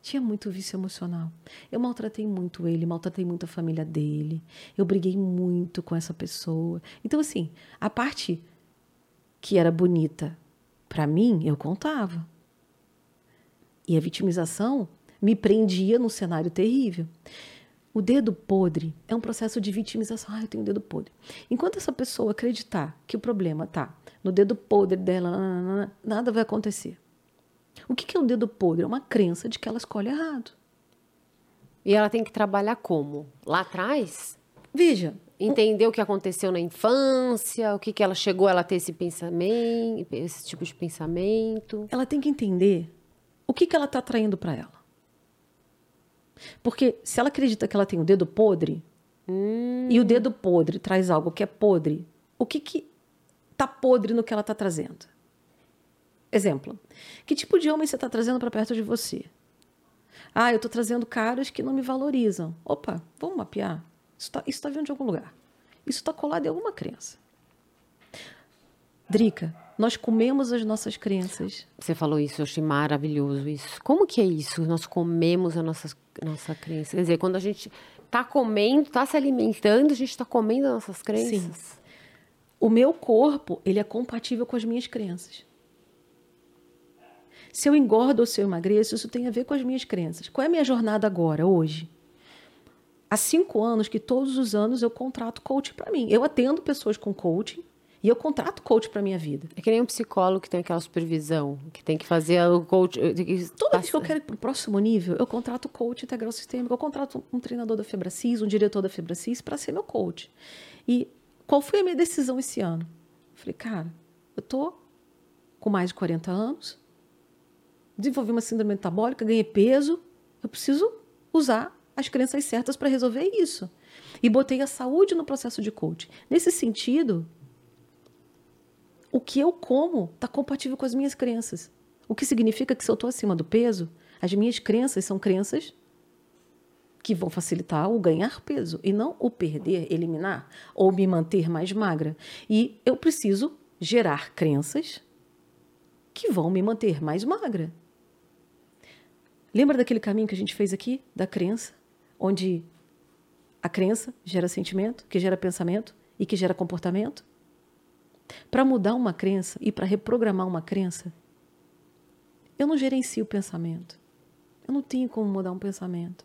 Speaker 2: Tinha muito vício emocional. Eu maltratei muito ele, maltratei muito a família dele. Eu briguei muito com essa pessoa. Então, assim, a parte que era bonita Para mim, eu contava. E a vitimização me prendia num cenário terrível. O dedo podre é um processo de vitimização. Ah, eu tenho um dedo podre. Enquanto essa pessoa acreditar que o problema está no dedo podre dela, nada vai acontecer. O que é um dedo podre? É uma crença de que ela escolhe errado.
Speaker 1: E ela tem que trabalhar como? Lá atrás?
Speaker 2: Veja.
Speaker 1: Entender o que aconteceu na infância, o que, que ela chegou ela ter esse pensamento, esse tipo de pensamento.
Speaker 2: Ela tem que entender o que, que ela está traindo para ela. Porque se ela acredita que ela tem o dedo podre, hum. e o dedo podre traz algo que é podre, o que que tá podre no que ela está trazendo? Exemplo. Que tipo de homem você está trazendo para perto de você? Ah, eu estou trazendo caras que não me valorizam. Opa, vamos mapear. Isso está tá vindo de algum lugar. Isso está colado em alguma crença. Drica, nós comemos as nossas crenças.
Speaker 1: Você falou isso, eu achei maravilhoso isso. Como que é isso? Nós comemos a nossa, nossa crença. Quer dizer, quando a gente está comendo, está se alimentando, a gente está comendo as nossas crenças. Sim.
Speaker 2: O meu corpo, ele é compatível com as minhas crenças. Se eu engordo ou se eu emagreço, isso tem a ver com as minhas crenças. Qual é a minha jornada agora, hoje? Há cinco anos que todos os anos eu contrato coaching para mim. Eu atendo pessoas com coaching e eu contrato coach para minha vida.
Speaker 1: É que nem um psicólogo que tem aquela supervisão, que tem que fazer o coach.
Speaker 2: Toda vez que eu quero ir para o próximo nível, eu contrato coach integral sistêmico, eu contrato um treinador da Febracis, um diretor da Febracis para ser meu coach. E qual foi a minha decisão esse ano? Eu falei, cara, eu tô com mais de 40 anos, desenvolvi uma síndrome metabólica, ganhei peso, eu preciso usar as crenças certas para resolver isso. E botei a saúde no processo de coaching. Nesse sentido, o que eu como está compatível com as minhas crenças. O que significa que se eu estou acima do peso, as minhas crenças são crenças que vão facilitar o ganhar peso e não o perder, eliminar ou me manter mais magra. E eu preciso gerar crenças que vão me manter mais magra. Lembra daquele caminho que a gente fez aqui, da crença, onde a crença gera sentimento, que gera pensamento e que gera comportamento? Para mudar uma crença e para reprogramar uma crença, eu não gerencio o pensamento. Eu não tenho como mudar um pensamento.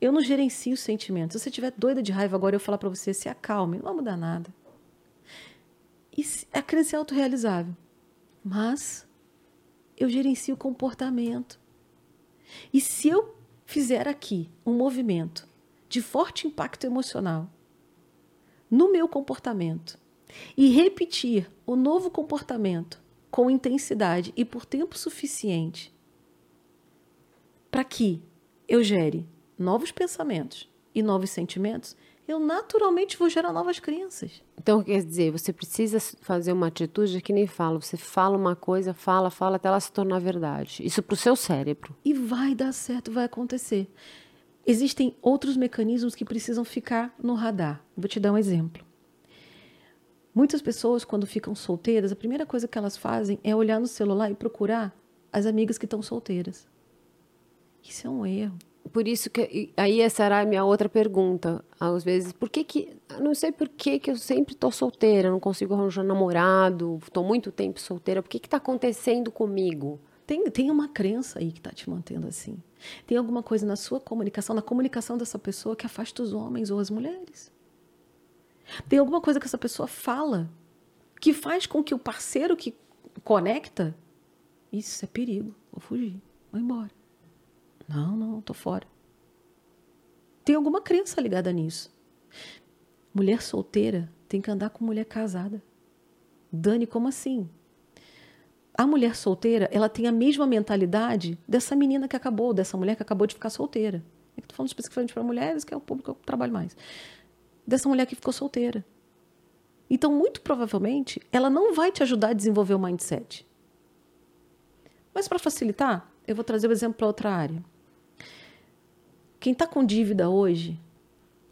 Speaker 2: Eu não gerencio os sentimentos. Se você estiver doida de raiva agora, eu falar para você, se acalme, não vai mudar nada. E a crença é autorrealizável. Mas eu gerencio o comportamento. E se eu fizer aqui um movimento de forte impacto emocional no meu comportamento e repetir o novo comportamento com intensidade e por tempo suficiente para que eu gere novos pensamentos e novos sentimentos, eu naturalmente vou gerar novas crenças.
Speaker 1: Então, quer dizer, você precisa fazer uma atitude que nem fala. Você fala uma coisa, fala, fala, até ela se tornar verdade. Isso para o seu cérebro.
Speaker 2: E vai dar certo, vai acontecer. Existem outros mecanismos que precisam ficar no radar. Vou te dar um exemplo. Muitas pessoas, quando ficam solteiras, a primeira coisa que elas fazem é olhar no celular e procurar as amigas que estão solteiras. Isso é um erro.
Speaker 1: Por isso que aí essa era a minha outra pergunta. Às vezes por que que não sei por que que eu sempre tô solteira não consigo arranjar namorado estou muito tempo solteira por que que está acontecendo comigo?
Speaker 2: Tem, tem uma crença aí que está te mantendo assim. Tem alguma coisa na sua comunicação na comunicação dessa pessoa que afasta os homens ou as mulheres tem alguma coisa que essa pessoa fala que faz com que o parceiro que conecta isso é perigo vou fugir vou embora não, não, tô fora. Tem alguma crença ligada nisso. Mulher solteira tem que andar com mulher casada. Dani, como assim? A mulher solteira, ela tem a mesma mentalidade dessa menina que acabou, dessa mulher que acabou de ficar solteira. É que tô falando especificamente para mulheres, que é o público que eu trabalho mais. Dessa mulher que ficou solteira. Então, muito provavelmente, ela não vai te ajudar a desenvolver o mindset. Mas para facilitar, eu vou trazer o um exemplo para outra área. Quem está com dívida hoje,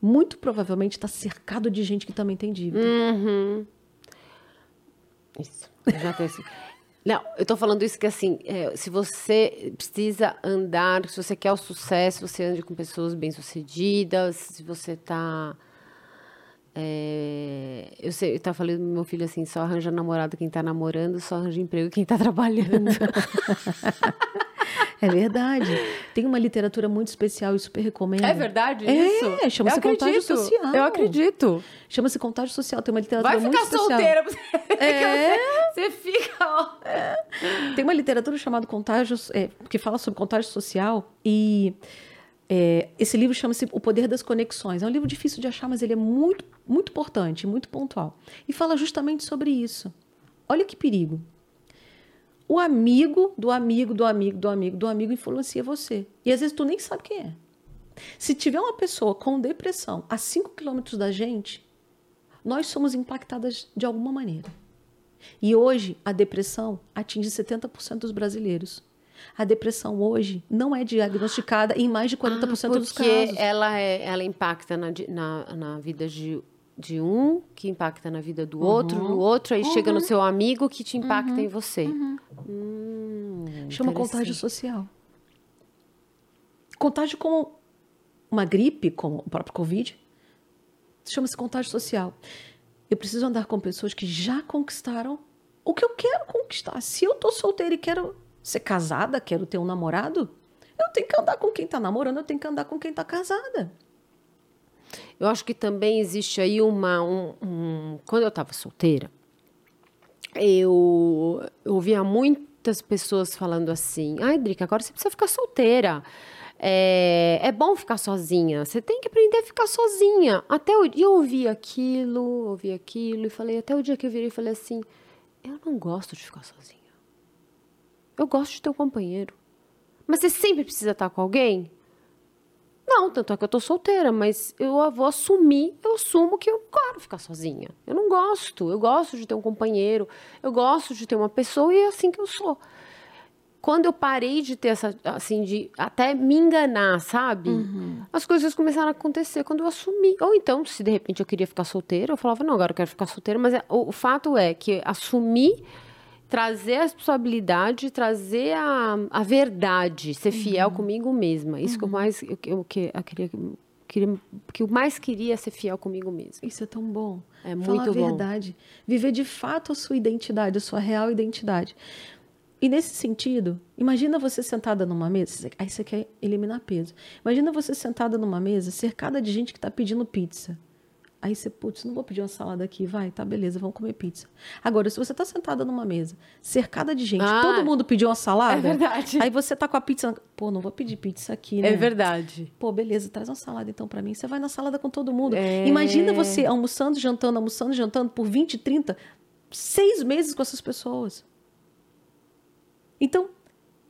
Speaker 2: muito provavelmente está cercado de gente que também tem dívida.
Speaker 1: Uhum. Isso. Eu já tenho. Não, eu estou falando isso que assim, é, se você precisa andar, se você quer o sucesso, você ande com pessoas bem-sucedidas, se você está É, eu sei, eu tava falando pro meu filho assim, só arranja namorado quem tá namorando, só arranja emprego quem tá trabalhando.
Speaker 2: É verdade. Tem uma literatura muito especial e super recomendo.
Speaker 1: é verdade
Speaker 2: É,
Speaker 1: isso?
Speaker 2: chama-se
Speaker 1: Eu acredito,
Speaker 2: contágio social.
Speaker 1: Eu acredito.
Speaker 2: Chama-se Contágio Social. Tem uma literatura
Speaker 1: Vai
Speaker 2: muito
Speaker 1: ficar
Speaker 2: especial.
Speaker 1: solteira. pra você-
Speaker 2: É.
Speaker 1: Você fica... ó.
Speaker 2: Tem uma literatura chamada Contágio, é, que fala sobre contágio social e é, esse livro chama-se O Poder das Conexões. É um livro difícil de achar, mas ele é muito, muito importante, muito pontual. E fala justamente sobre isso. Olha que perigo. O amigo do amigo do amigo do amigo do amigo influencia você. E às vezes tu nem sabe quem é. Se tiver uma pessoa com depressão a 5 quilômetros da gente, nós somos impactadas de alguma maneira. E hoje a depressão atinge 70% dos brasileiros. A depressão hoje não é diagnosticada em mais de 40%
Speaker 1: Ah,
Speaker 2: dos
Speaker 1: porque
Speaker 2: casos.
Speaker 1: ela, é, ela impacta na, na, na vida de, de um, que impacta na vida do outro,
Speaker 2: Uhum.
Speaker 1: do outro, aí chega no seu amigo que te impacta em você. Hum,
Speaker 2: Chama contágio social. Contágio como uma gripe, como o próprio Covid, chama-se contágio social. Eu preciso andar com pessoas que já conquistaram o que eu quero conquistar. Se eu tô solteira e quero ser casada, quero ter um namorado, eu tenho que andar com quem tá namorando, eu tenho que andar com quem tá casada.
Speaker 1: Eu acho que também existe aí uma. Um, um- quando eu estava solteira, eu, eu ouvia muitas pessoas falando assim: ai, Drica, agora você precisa ficar solteira. É, é bom ficar sozinha. Você tem que aprender a ficar sozinha. Até o eu ouvi aquilo, ouvi aquilo, e falei, até o dia que eu virei e falei assim: eu não gosto de ficar sozinha. Eu gosto de ter um companheiro. Mas você sempre precisa estar com alguém? Não, tanto é que eu tô solteira, mas eu vou assumir, eu assumo que eu quero ficar sozinha. Eu não gosto, eu gosto de ter um companheiro, eu gosto de ter uma pessoa e é assim que eu sou. Quando eu parei de ter essa, assim, de até me enganar, sabe? As coisas começaram a acontecer quando eu assumi. Ou então, se de repente eu queria ficar solteira, eu falava, não, agora eu quero ficar solteira, mas é- o, o fato é que assumir trazer a responsabilidade, trazer a, a verdade, ser fiel comigo mesma. Isso que eu mais eu, eu, que eu queria, queria que eu mais queria ser fiel comigo mesma.
Speaker 2: Isso é tão bom.
Speaker 1: É
Speaker 2: Falar
Speaker 1: muito
Speaker 2: a
Speaker 1: bom.
Speaker 2: verdade. Viver de fato a sua identidade, a sua real identidade. E nesse sentido, imagina você sentada numa mesa, aí você quer eliminar peso. Imagina você sentada numa mesa, cercada de gente que está pedindo pizza. Aí você, putz, não vou pedir uma salada aqui, vai, tá, beleza, vamos comer pizza. Agora, se você está sentada numa mesa, cercada de gente,
Speaker 1: Ah,
Speaker 2: todo mundo pediu uma salada.
Speaker 1: é verdade.
Speaker 2: Aí você tá com a pizza, pô, não vou pedir pizza aqui, né?
Speaker 1: É verdade.
Speaker 2: Pô, beleza, traz uma salada então pra mim. Você vai na salada com todo mundo.
Speaker 1: É.
Speaker 2: Imagina você almoçando, jantando, almoçando, jantando por 20, 30, seis meses com essas pessoas. Então,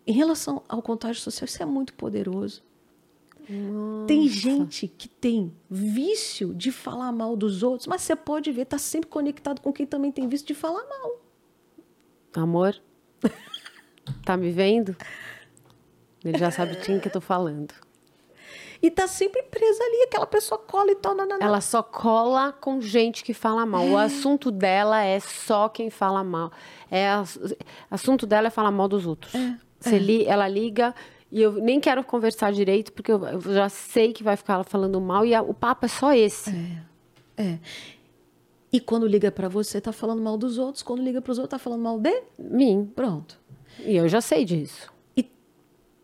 Speaker 2: em relação ao contágio social, isso é muito poderoso. Tem gente que tem vício de falar mal dos outros, mas você pode ver, tá sempre conectado com quem também tem vício de falar mal.
Speaker 1: Amor, tá me vendo? Ele já sabe de quem que eu tô falando.
Speaker 2: E tá sempre presa ali, aquela pessoa cola e tal. nananã.
Speaker 1: Ela só cola com gente que fala mal. O assunto dela é só quem fala mal. É ass- assunto dela é falar mal dos outros. Você li- ela liga e eu nem quero conversar direito porque eu, eu já sei que vai ficar ela falando mal e a- o papo é só esse.
Speaker 2: É. E quando liga pra você, tá falando mal dos outros. Quando liga pros outros, tá falando mal de...
Speaker 1: Mim.
Speaker 2: Pronto.
Speaker 1: E eu já sei disso.
Speaker 2: E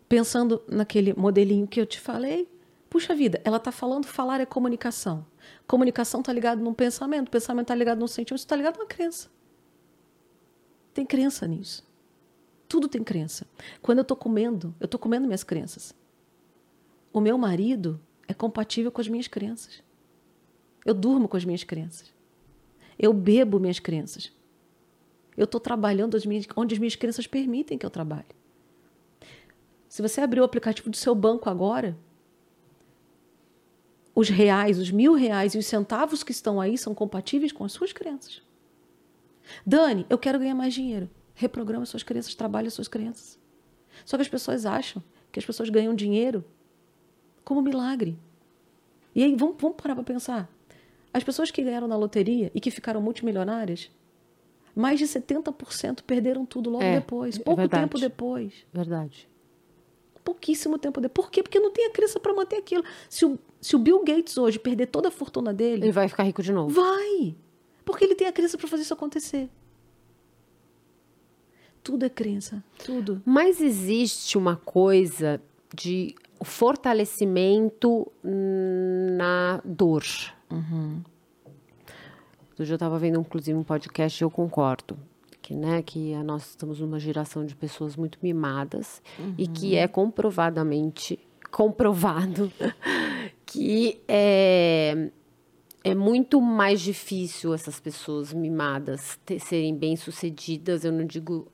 Speaker 2: pensando naquele modelinho que eu te falei, puxa vida, ela tá falando, falar é comunicação. Comunicação tá ligado num pensamento, pensamento tá ligado num sentimento, isso tá ligado numa crença. Tem crença nisso. Tudo tem crença. Quando eu tô comendo, eu tô comendo minhas crenças. O meu marido é compatível com as minhas crenças. Eu durmo com as minhas crenças. Eu bebo minhas crenças. Eu estou trabalhando onde as minhas crenças permitem que eu trabalhe. Se você abrir o aplicativo do seu banco agora, os reais, os mil reais e os centavos que estão aí são compatíveis com as suas crenças. Dani, eu quero ganhar mais dinheiro. Reprograma suas crenças, trabalhe as suas crenças. Só que as pessoas acham que as pessoas ganham dinheiro como milagre. E aí, vamos, vamos parar para pensar. As pessoas que ganharam na loteria e que ficaram multimilionárias, mais de 70% perderam tudo logo
Speaker 1: É,
Speaker 2: depois.
Speaker 1: é
Speaker 2: Pouco tempo depois.
Speaker 1: Verdade.
Speaker 2: Pouquíssimo tempo depois. Por quê? Porque não tem a crença para manter aquilo. Se o, Se o Bill Gates hoje perder toda a fortuna dele,
Speaker 1: Ele vai ficar rico de novo.
Speaker 2: vai. Porque ele tem a crença para fazer isso acontecer. Tudo é crença, tudo.
Speaker 1: Mas existe uma coisa de fortalecimento na dor. Outro dia eu estava vendo, inclusive, um podcast e eu concordo. Que, né, que a- nós estamos numa geração de pessoas muito mimadas e que é comprovadamente comprovado que é, é muito mais difícil essas pessoas mimadas ter- serem bem-sucedidas, eu não digo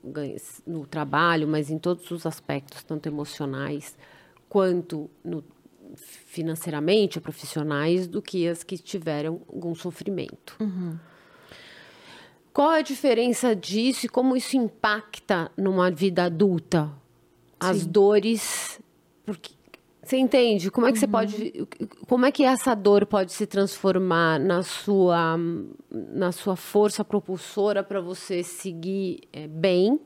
Speaker 1: no trabalho, mas em todos os aspectos, tanto emocionais quanto no, financeiramente, profissionais, do que as que tiveram algum sofrimento. Qual é a diferença disso e como isso impacta numa vida adulta? As
Speaker 2: Sim.
Speaker 1: dores. Porque, você entende? Como é que você pode. Como é que essa dor pode se transformar na sua, na sua força propulsora para você seguir eh, bem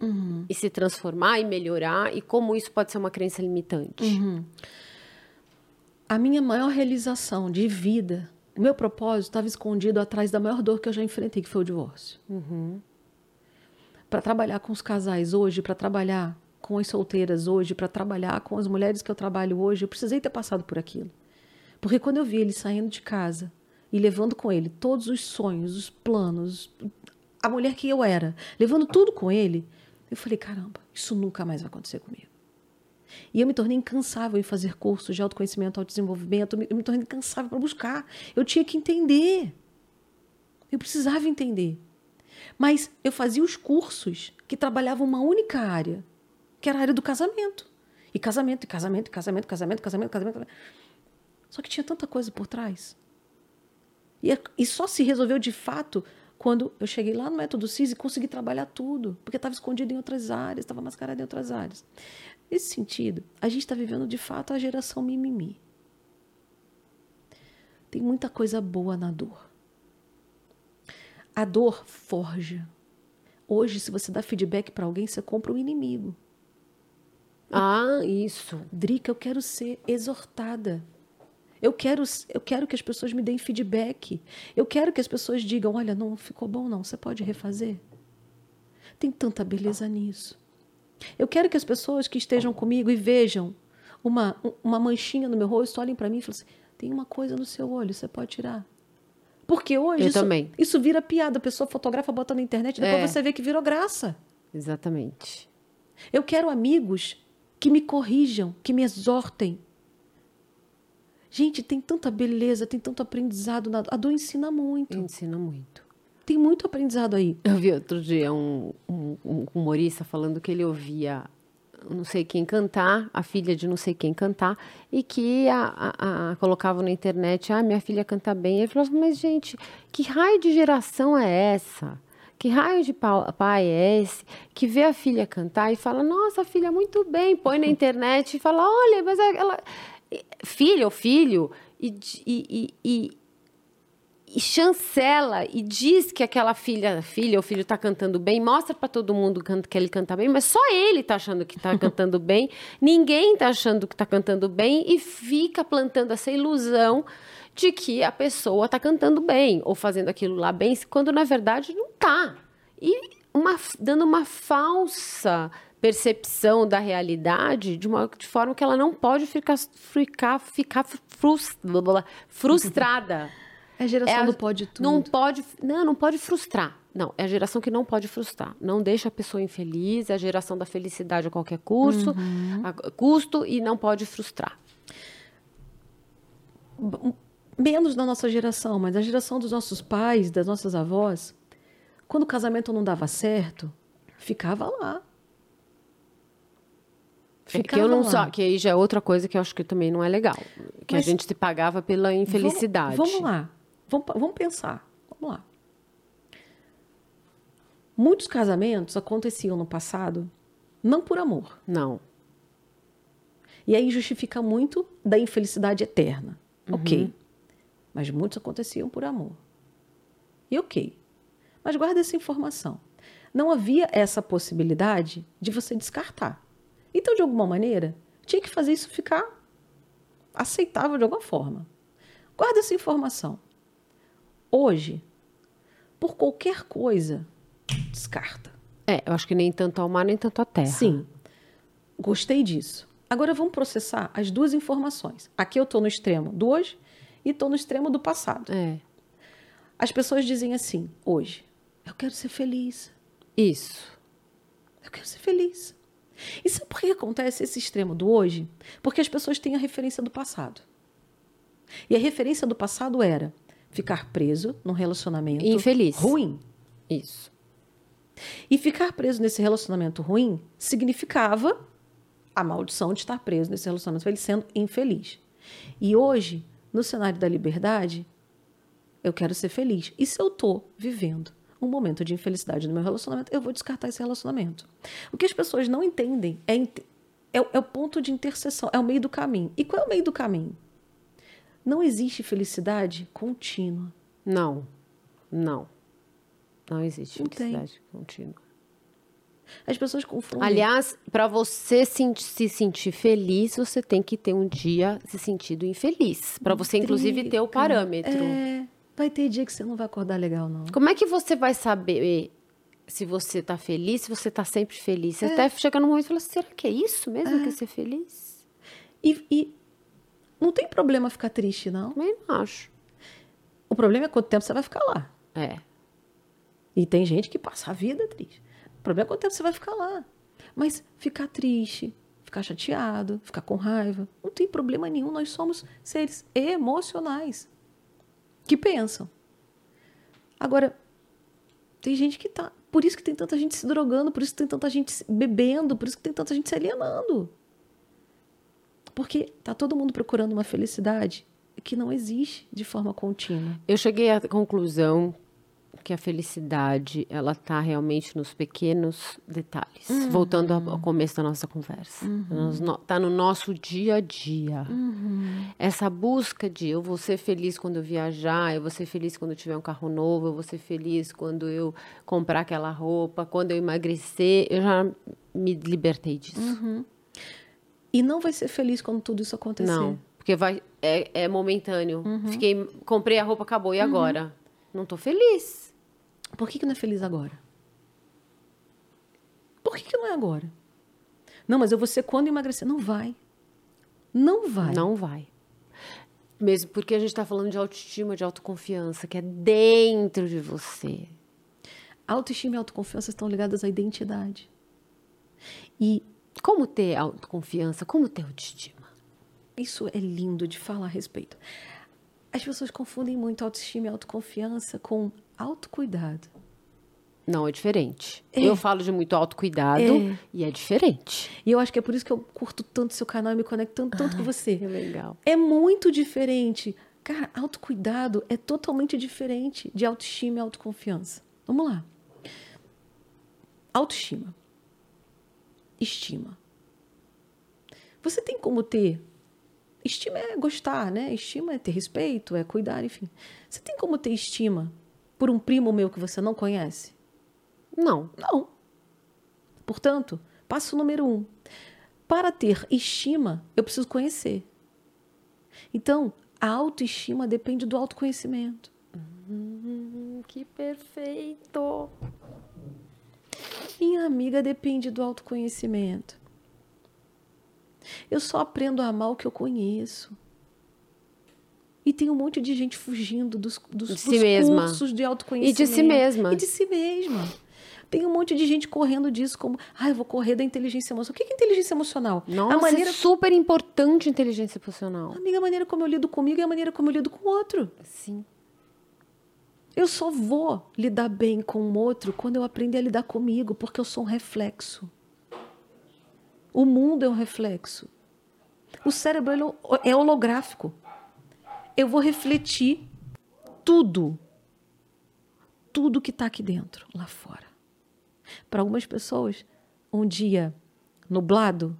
Speaker 1: e se transformar e melhorar? E como isso pode ser uma crença limitante?
Speaker 2: A minha maior realização de vida, meu propósito estava escondido atrás da maior dor que eu já enfrentei, que foi o divórcio. Para trabalhar com os casais hoje, para trabalhar com as solteiras hoje, para trabalhar com as mulheres que eu trabalho hoje, eu precisei ter passado por aquilo. Porque quando eu vi ele saindo de casa e levando com ele todos os sonhos, os planos, a mulher que eu era, levando tudo com ele, eu falei: caramba, isso nunca mais vai acontecer comigo. E eu me tornei incansável em fazer cursos de autoconhecimento, autodesenvolvimento. Eu me- tornei incansável para buscar. Eu tinha que entender. Eu precisava entender. Mas eu fazia os cursos que trabalhavam uma única área, que era a área do casamento. E casamento, e casamento, e casamento, casamento, casamento, casamento. casamento. Só que tinha tanta coisa por trás. E, é- e só se resolveu de fato quando eu cheguei lá no método CIS e consegui trabalhar tudo, porque estava escondido em outras áreas, estava mascarado em outras áreas. Nesse sentido, a gente está vivendo de fato a geração mimimi. Tem muita coisa boa na dor. A dor forja. Hoje, se você dá feedback para alguém, você compra um inimigo.
Speaker 1: Ah, isso.
Speaker 2: Drica, eu quero ser exortada. Eu quero, eu quero que as pessoas me deem feedback. Eu quero que as pessoas digam: olha, não ficou bom, não. Você pode refazer? Tem tanta beleza nisso. Eu quero que as pessoas que estejam comigo e vejam uma, uma manchinha no meu rosto, olhem para mim e falem assim: tem uma coisa no seu olho, você pode tirar. Porque hoje isso, isso vira piada. A pessoa fotografa, bota na internet, depois
Speaker 1: É.
Speaker 2: você vê que virou graça.
Speaker 1: Exatamente.
Speaker 2: Eu quero amigos que me corrijam, que me exortem. Gente, tem tanta beleza, tem tanto aprendizado. Na... A dor ensina muito.
Speaker 1: Ensina muito.
Speaker 2: Tem muito aprendizado aí.
Speaker 1: Eu vi outro dia um, um- um humorista falando que ele ouvia não sei quem cantar, a filha de não sei quem cantar, e que a, a- a- colocava na internet, ah, minha filha canta bem. Ele falou assim, mas gente, que raio de geração é essa? Que raio de pai é esse que vê a filha cantar e fala, nossa, filha, muito bem, põe na internet e fala, olha, mas ela. Filha ou filho, e, e, e, e, chancela e diz que aquela filha, filha ou filho está cantando bem, mostra para todo mundo que ele canta bem, mas só ele está achando que está cantando bem, ninguém está achando que está cantando bem e fica plantando essa ilusão de que a pessoa está cantando bem ou fazendo aquilo lá bem, quando na verdade não está. E uma, dando uma falsa percepção da realidade de uma de forma que ela não pode ficar ficar, ficar frustrada.
Speaker 2: É a geração
Speaker 1: É a-
Speaker 2: do pode tudo.
Speaker 1: Não pode, não, não pode frustrar. Não, é a geração que não pode frustrar. Não deixa a pessoa infeliz, é a geração da felicidade a qualquer curso,
Speaker 2: Uhum.
Speaker 1: a custo e não pode frustrar.
Speaker 2: Menos da nossa geração, mas da geração dos nossos pais, das nossas avós, quando o casamento não dava certo, ficava lá.
Speaker 1: É que eu não
Speaker 2: lá.
Speaker 1: só, que aí já é outra coisa que eu acho que também não é legal, que
Speaker 2: Mas-
Speaker 1: a gente se pagava pela infelicidade.
Speaker 2: Vamos, vamos lá. Vamos, vamos pensar. Vamos lá. Muitos casamentos aconteciam no passado não por amor.
Speaker 1: Não.
Speaker 2: E aí justifica muito da infelicidade eterna. Ok. Mas muitos aconteciam por amor. E ok. Mas guarda essa informação. Não havia essa possibilidade de você descartar. Então, de alguma maneira, tinha que fazer isso ficar aceitável de alguma forma. Guarda essa informação. Hoje, por qualquer coisa, descarta.
Speaker 1: É, eu acho que nem tanto ao mar, nem tanto à terra.
Speaker 2: Sim. Gostei disso. Agora vamos processar as duas informações. Aqui eu estou no extremo do hoje e estou no extremo do passado.
Speaker 1: É.
Speaker 2: As pessoas dizem assim, hoje, eu quero ser feliz.
Speaker 1: Isso.
Speaker 2: Eu quero ser feliz. E sabe por que acontece esse extremo do hoje? Porque as pessoas têm a referência do passado. E a referência do passado era ficar preso num relacionamento
Speaker 1: Infeliz.
Speaker 2: ruim.
Speaker 1: Isso.
Speaker 2: E ficar preso nesse relacionamento ruim significava a maldição de estar preso nesse relacionamento, ele sendo infeliz. E hoje, no cenário da liberdade, eu quero ser feliz. E se eu estou vivendo um momento de infelicidade no meu relacionamento, eu vou descartar esse relacionamento. O que as pessoas não entendem é, é, é o ponto de interseção, é o meio do caminho. E qual é o meio do caminho? Não existe felicidade contínua.
Speaker 1: Não. Não. Não existe
Speaker 2: Não tem.
Speaker 1: felicidade contínua.
Speaker 2: As pessoas confundem.
Speaker 1: Aliás, para você se, se sentir feliz, você tem que ter um dia se sentido infeliz. Para você, inclusive, ter o parâmetro.
Speaker 2: É, vai ter dia que você não vai acordar legal, não.
Speaker 1: Como é que você vai saber se você tá feliz, se você tá sempre feliz? Você até chega num momento e fala, será que é isso mesmo que é ser feliz?
Speaker 2: E, e não tem problema ficar triste, não.
Speaker 1: Também não acho.
Speaker 2: O problema é quanto tempo você vai ficar lá.
Speaker 1: É.
Speaker 2: E tem gente que passa a vida triste. O problema é quanto tempo você vai ficar lá. Mas ficar triste, ficar chateado, ficar com raiva, não tem problema nenhum. Nós somos seres emocionais que pensam. Agora, tem gente que tá. Por isso que tem tanta gente se drogando, por isso que tem tanta gente bebendo, por isso que tem tanta gente se alienando. Porque tá todo mundo procurando uma felicidade que não existe de forma contínua.
Speaker 1: Eu cheguei à conclusão que a felicidade, ela tá realmente nos pequenos detalhes. Voltando ao começo da nossa conversa. Nos no- tá no nosso dia a dia. Essa busca de eu vou ser feliz quando eu viajar, eu vou ser feliz quando eu tiver um carro novo, eu vou ser feliz quando eu comprar aquela roupa, quando eu emagrecer, eu já me libertei disso.
Speaker 2: E não vai ser feliz quando tudo isso acontecer.
Speaker 1: Não, porque vai é, é momentâneo. Fiquei, comprei a roupa, acabou e agora? Não tô feliz.
Speaker 2: Por que, que não é feliz agora? Por que, que não é agora? Não, mas eu vou ser quando emagrecer. Não vai. Não vai.
Speaker 1: Não vai. Mesmo porque a gente está falando de autoestima, de autoconfiança, que é dentro de você.
Speaker 2: Autoestima e autoconfiança estão ligadas à identidade. E
Speaker 1: Como ter autoconfiança? Como ter autoestima?
Speaker 2: isso é lindo de falar a respeito. As pessoas confundem muito autoestima e autoconfiança com autocuidado.
Speaker 1: Não, é diferente.
Speaker 2: É.
Speaker 1: Eu falo de muito autocuidado
Speaker 2: É.
Speaker 1: e é diferente.
Speaker 2: E eu acho que é por isso que eu curto tanto seu canal e me conecto tanto, tanto com você.
Speaker 1: Que legal.
Speaker 2: É muito diferente. Cara, autocuidado é totalmente diferente de autoestima e autoconfiança. Vamos lá. Autoestima. Estima. Você tem como ter. Estima é gostar, né? Estima é ter respeito, é cuidar, enfim. Você tem como ter estima por um primo meu que você não conhece?
Speaker 1: Não.
Speaker 2: Não. Portanto, passo número um. Para ter estima, eu preciso conhecer. Então, a autoestima depende do autoconhecimento.
Speaker 1: Hum, que perfeito.
Speaker 2: Minha amiga depende do autoconhecimento. Eu só aprendo a amar o que eu conheço. E tem um monte de gente fugindo dos, dos,
Speaker 1: De
Speaker 2: dos
Speaker 1: si mesma.
Speaker 2: cursos de autoconhecimento.
Speaker 1: E de si mesma.
Speaker 2: E de si mesma. Tem um monte de gente correndo disso como, ah, eu vou correr da inteligência emocional. O que é inteligência emocional?
Speaker 1: Nossa,
Speaker 2: a maneira,
Speaker 1: é super importante inteligência emocional.
Speaker 2: amiga, a maneira como eu lido comigo é a maneira como eu lido com o outro.
Speaker 1: Sim.
Speaker 2: Eu só vou lidar bem com o outro quando eu aprender a lidar comigo, porque eu sou um reflexo. O mundo é um reflexo. O cérebro ele é holográfico. Eu vou refletir tudo. Tudo que está aqui dentro, lá fora. Para algumas pessoas, um dia nublado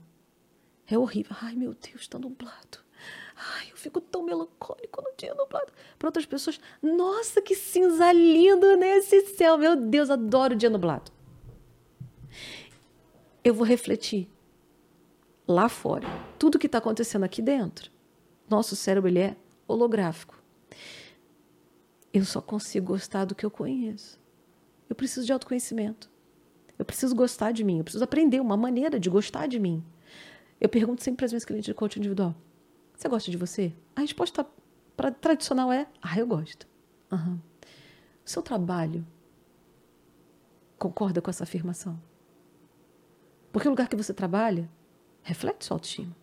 Speaker 2: é horrível. Ai, meu Deus, está nublado. Ai, eu fico tão melancólico no dia nublado. Para outras pessoas, nossa, que cinza lindo nesse céu. Meu Deus, adoro o dia nublado. Eu vou refletir lá fora. Tudo que está acontecendo aqui dentro, nosso cérebro ele é holográfico. Eu só consigo gostar do que eu conheço. Eu preciso de autoconhecimento. Eu preciso gostar de mim. Eu preciso aprender uma maneira de gostar de mim. Eu pergunto sempre para as minhas clientes de coaching individual: Você gosta de você? A resposta pra, tradicional é: Ah, eu gosto. Uhum. O seu trabalho concorda com essa afirmação? Porque o lugar que você trabalha reflete sua autoestima.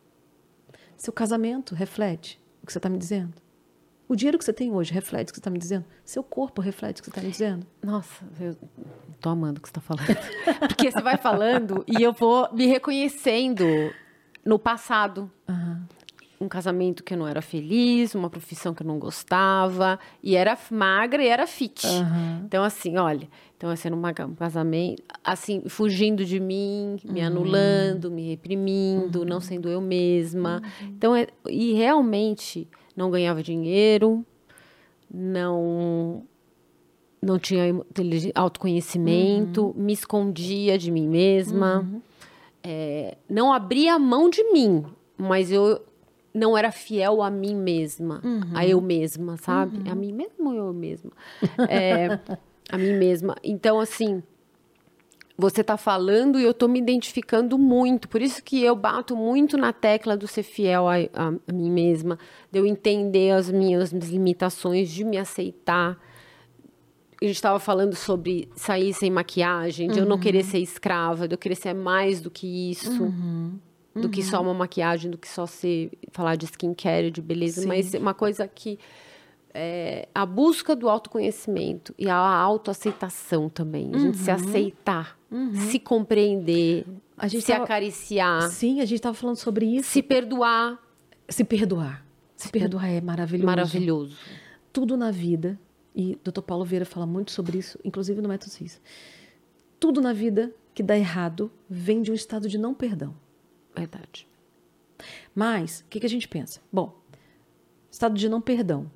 Speaker 2: Seu casamento reflete o que você está me dizendo. O dinheiro que você tem hoje reflete o que você está me dizendo. Seu corpo reflete o que você está me dizendo.
Speaker 1: Nossa, eu tô amando o que você está falando. Porque você vai falando e eu vou me reconhecendo no passado. Uhum. Um casamento que eu não era feliz, uma profissão que eu não gostava, e era magra e era fit. Uhum. Então, assim, olha, então, assim, um casamento, assim, fugindo de mim, me uhum. anulando, me reprimindo, não sendo eu mesma. Então, é, e realmente não ganhava dinheiro, não não tinha autoconhecimento, uhum. me escondia de mim mesma, uhum. é, não abria mão de mim, mas eu não era fiel a mim mesma, uhum. a eu mesma, sabe? Uhum. A mim mesma ou eu mesma? É, a mim mesma. Então, assim, você está falando e eu estou me identificando muito. Por isso que eu bato muito na tecla do ser fiel a, a, a mim mesma, de eu entender as minhas, minhas limitações, de me aceitar. A gente estava falando sobre sair sem maquiagem, de uhum. eu não querer uhum. ser escrava, de eu querer ser mais do que isso. Uhum. Do que só uhum. uma maquiagem, do que só ser falar de skincare, de beleza, Sim. mas uma coisa que é, a busca do autoconhecimento e a autoaceitação também. A gente se uhum. aceitar, uhum. se compreender, a gente se tava... acariciar.
Speaker 2: Sim, a gente estava falando sobre isso.
Speaker 1: Se perdoar.
Speaker 2: Se perdoar. Se perdoar é maravilhoso.
Speaker 1: Maravilhoso.
Speaker 2: Tudo na vida, e Dr. Paulo Vieira fala muito sobre isso, inclusive no Método CIS. Tudo na vida que dá errado vem de um estado de não perdão.
Speaker 1: Verdade.
Speaker 2: Mas, o que, que a gente pensa? Bom, estado de não perdão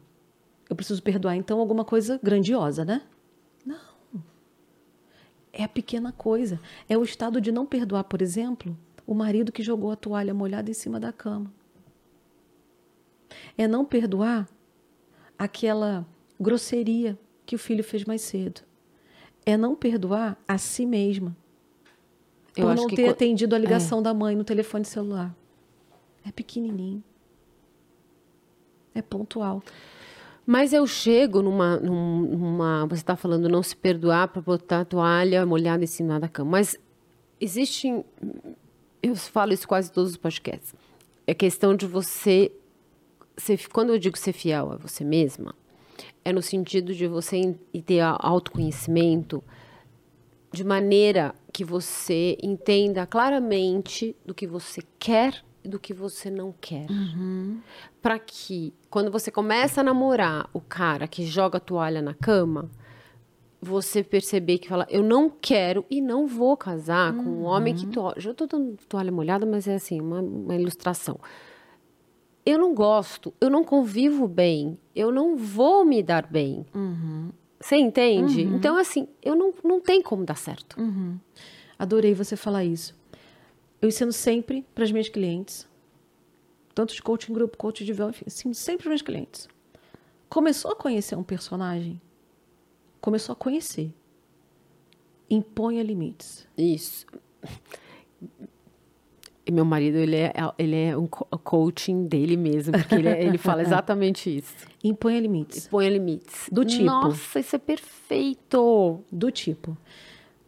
Speaker 2: eu preciso perdoar então alguma coisa grandiosa, né? Não. É a pequena coisa. É o estado de não perdoar, por exemplo, o marido que jogou a toalha molhada em cima da cama. É não perdoar aquela grosseria que o filho fez mais cedo. É não perdoar a si mesma eu por não ter atendido a ligação é. da mãe no telefone celular. É pequenininho. É pontual.
Speaker 1: Mas eu chego numa. numa você está falando não se perdoar para botar a toalha molhada em cima da cama. Mas existe. Eu falo isso quase todos os podcasts. É questão de você. Ser, quando eu digo ser fiel a você mesma, é no sentido de você ter autoconhecimento de maneira que você entenda claramente do que você quer do que você não quer. Uhum. Para que, quando você começa a namorar o cara que joga a toalha na cama, você perceber que fala, eu não quero e não vou casar uhum. com um homem que to... já estou dando toalha molhada, mas é assim uma, uma, ilustração. Eu não gosto, eu não convivo bem, eu não vou me dar bem. Uhum. Você entende? Uhum. Então assim, eu não, não tem como dar certo.
Speaker 2: Uhum. Adorei você falar isso eu ensino sempre para as minhas clientes, tanto de coaching grupo, coaching de véu, enfim, ensino sempre para os meus clientes. Começou a conhecer um personagem, começou a conhecer. Imponha limites.
Speaker 1: Isso. E meu marido, ele é, ele é um coaching dele mesmo, porque ele, é, ele fala exatamente isso.
Speaker 2: Imponha limites.
Speaker 1: Imponha limites.
Speaker 2: Do tipo.
Speaker 1: Nossa, isso é perfeito.
Speaker 2: Do tipo.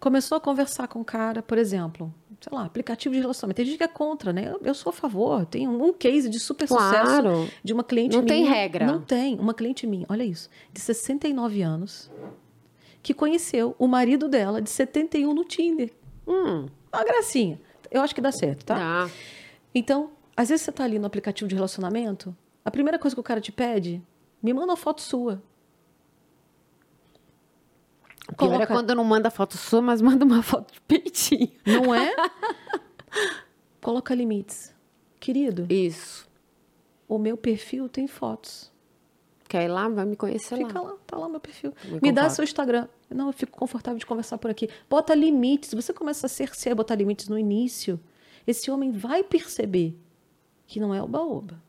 Speaker 2: Começou a conversar com o cara, por exemplo, sei lá, aplicativo de relacionamento. Tem gente que é contra, né? Eu, eu sou a favor. Tem um case de super claro. sucesso de uma cliente
Speaker 1: Não
Speaker 2: minha.
Speaker 1: Não tem regra.
Speaker 2: Não tem. Uma cliente minha, olha isso, de 69 anos, que conheceu o marido dela de 71 no Tinder. Hum. Uma gracinha. Eu acho que dá certo, tá?
Speaker 1: Dá.
Speaker 2: Então, às vezes você tá ali no aplicativo de relacionamento, a primeira coisa que o cara te pede, me manda uma foto sua.
Speaker 1: Coloca... é quando não manda foto sua, mas manda uma foto de peitinho.
Speaker 2: Não é? Coloca limites. Querido.
Speaker 1: Isso.
Speaker 2: O meu perfil tem fotos.
Speaker 1: Quer ir lá? Vai me conhecer
Speaker 2: Fica lá. lá, tá lá meu perfil. Me, me dá seu Instagram. Não, eu fico confortável de conversar por aqui. Bota limites. Você começa a cercear, botar limites no início. Esse homem vai perceber que não é o baoba.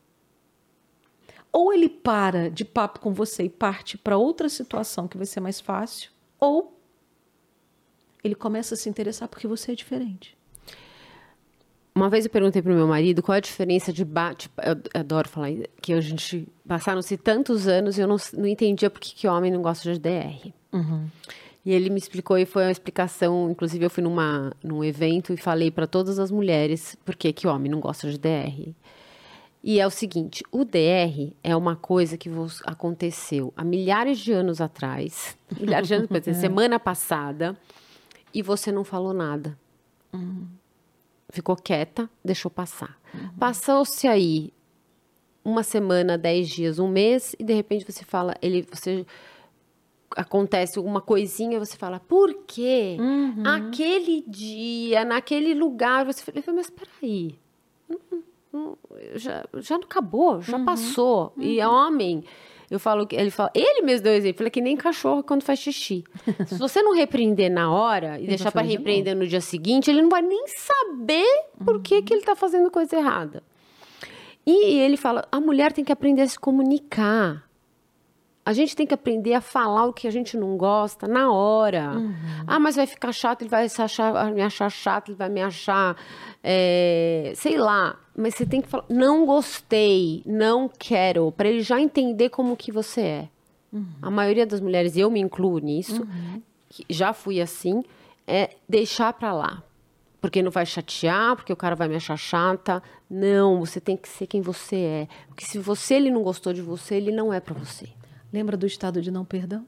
Speaker 2: ou ele para de papo com você e parte para outra situação que vai ser mais fácil, ou ele começa a se interessar porque você é diferente.
Speaker 1: Uma vez eu perguntei pro meu marido qual a diferença de bate. Eu adoro falar que a gente passaram-se tantos anos e eu não, não entendia por que, que homem não gosta de DR.
Speaker 2: Uhum.
Speaker 1: E ele me explicou e foi uma explicação. Inclusive, eu fui numa, num evento e falei para todas as mulheres por que, que homem não gosta de DR. E é o seguinte: o DR é uma coisa que aconteceu há milhares de anos atrás, milhares de anos, por exemplo, semana passada, e você não falou nada.
Speaker 2: Uhum
Speaker 1: ficou quieta, deixou passar. Uhum. Passou-se aí uma semana, dez dias, um mês, e de repente você fala, ele, você acontece alguma coisinha, você fala, por quê?
Speaker 2: Uhum.
Speaker 1: Aquele dia, naquele lugar, você fala, mas peraí, já, já não acabou, já uhum. passou. E é homem eu falo que ele fala, ele mesmo deu exemplo, ele é que nem cachorro quando faz xixi. Se você não repreender na hora e deixar para repreender no dia seguinte, ele não vai nem saber por que, que ele está fazendo coisa errada. E ele fala, a mulher tem que aprender a se comunicar. A gente tem que aprender a falar o que a gente não gosta na hora.
Speaker 2: Uhum.
Speaker 1: Ah, mas vai ficar chato, ele vai achar, me achar chato, ele vai me achar, é, sei lá. Mas você tem que falar, não gostei, não quero, para ele já entender como que você é.
Speaker 2: Uhum.
Speaker 1: A maioria das mulheres, eu me incluo nisso,
Speaker 2: uhum.
Speaker 1: já fui assim, é deixar para lá. Porque não vai chatear, porque o cara vai me achar chata. Não, você tem que ser quem você é. Porque se você ele não gostou de você, ele não é para você.
Speaker 2: Lembra do estado de não perdão?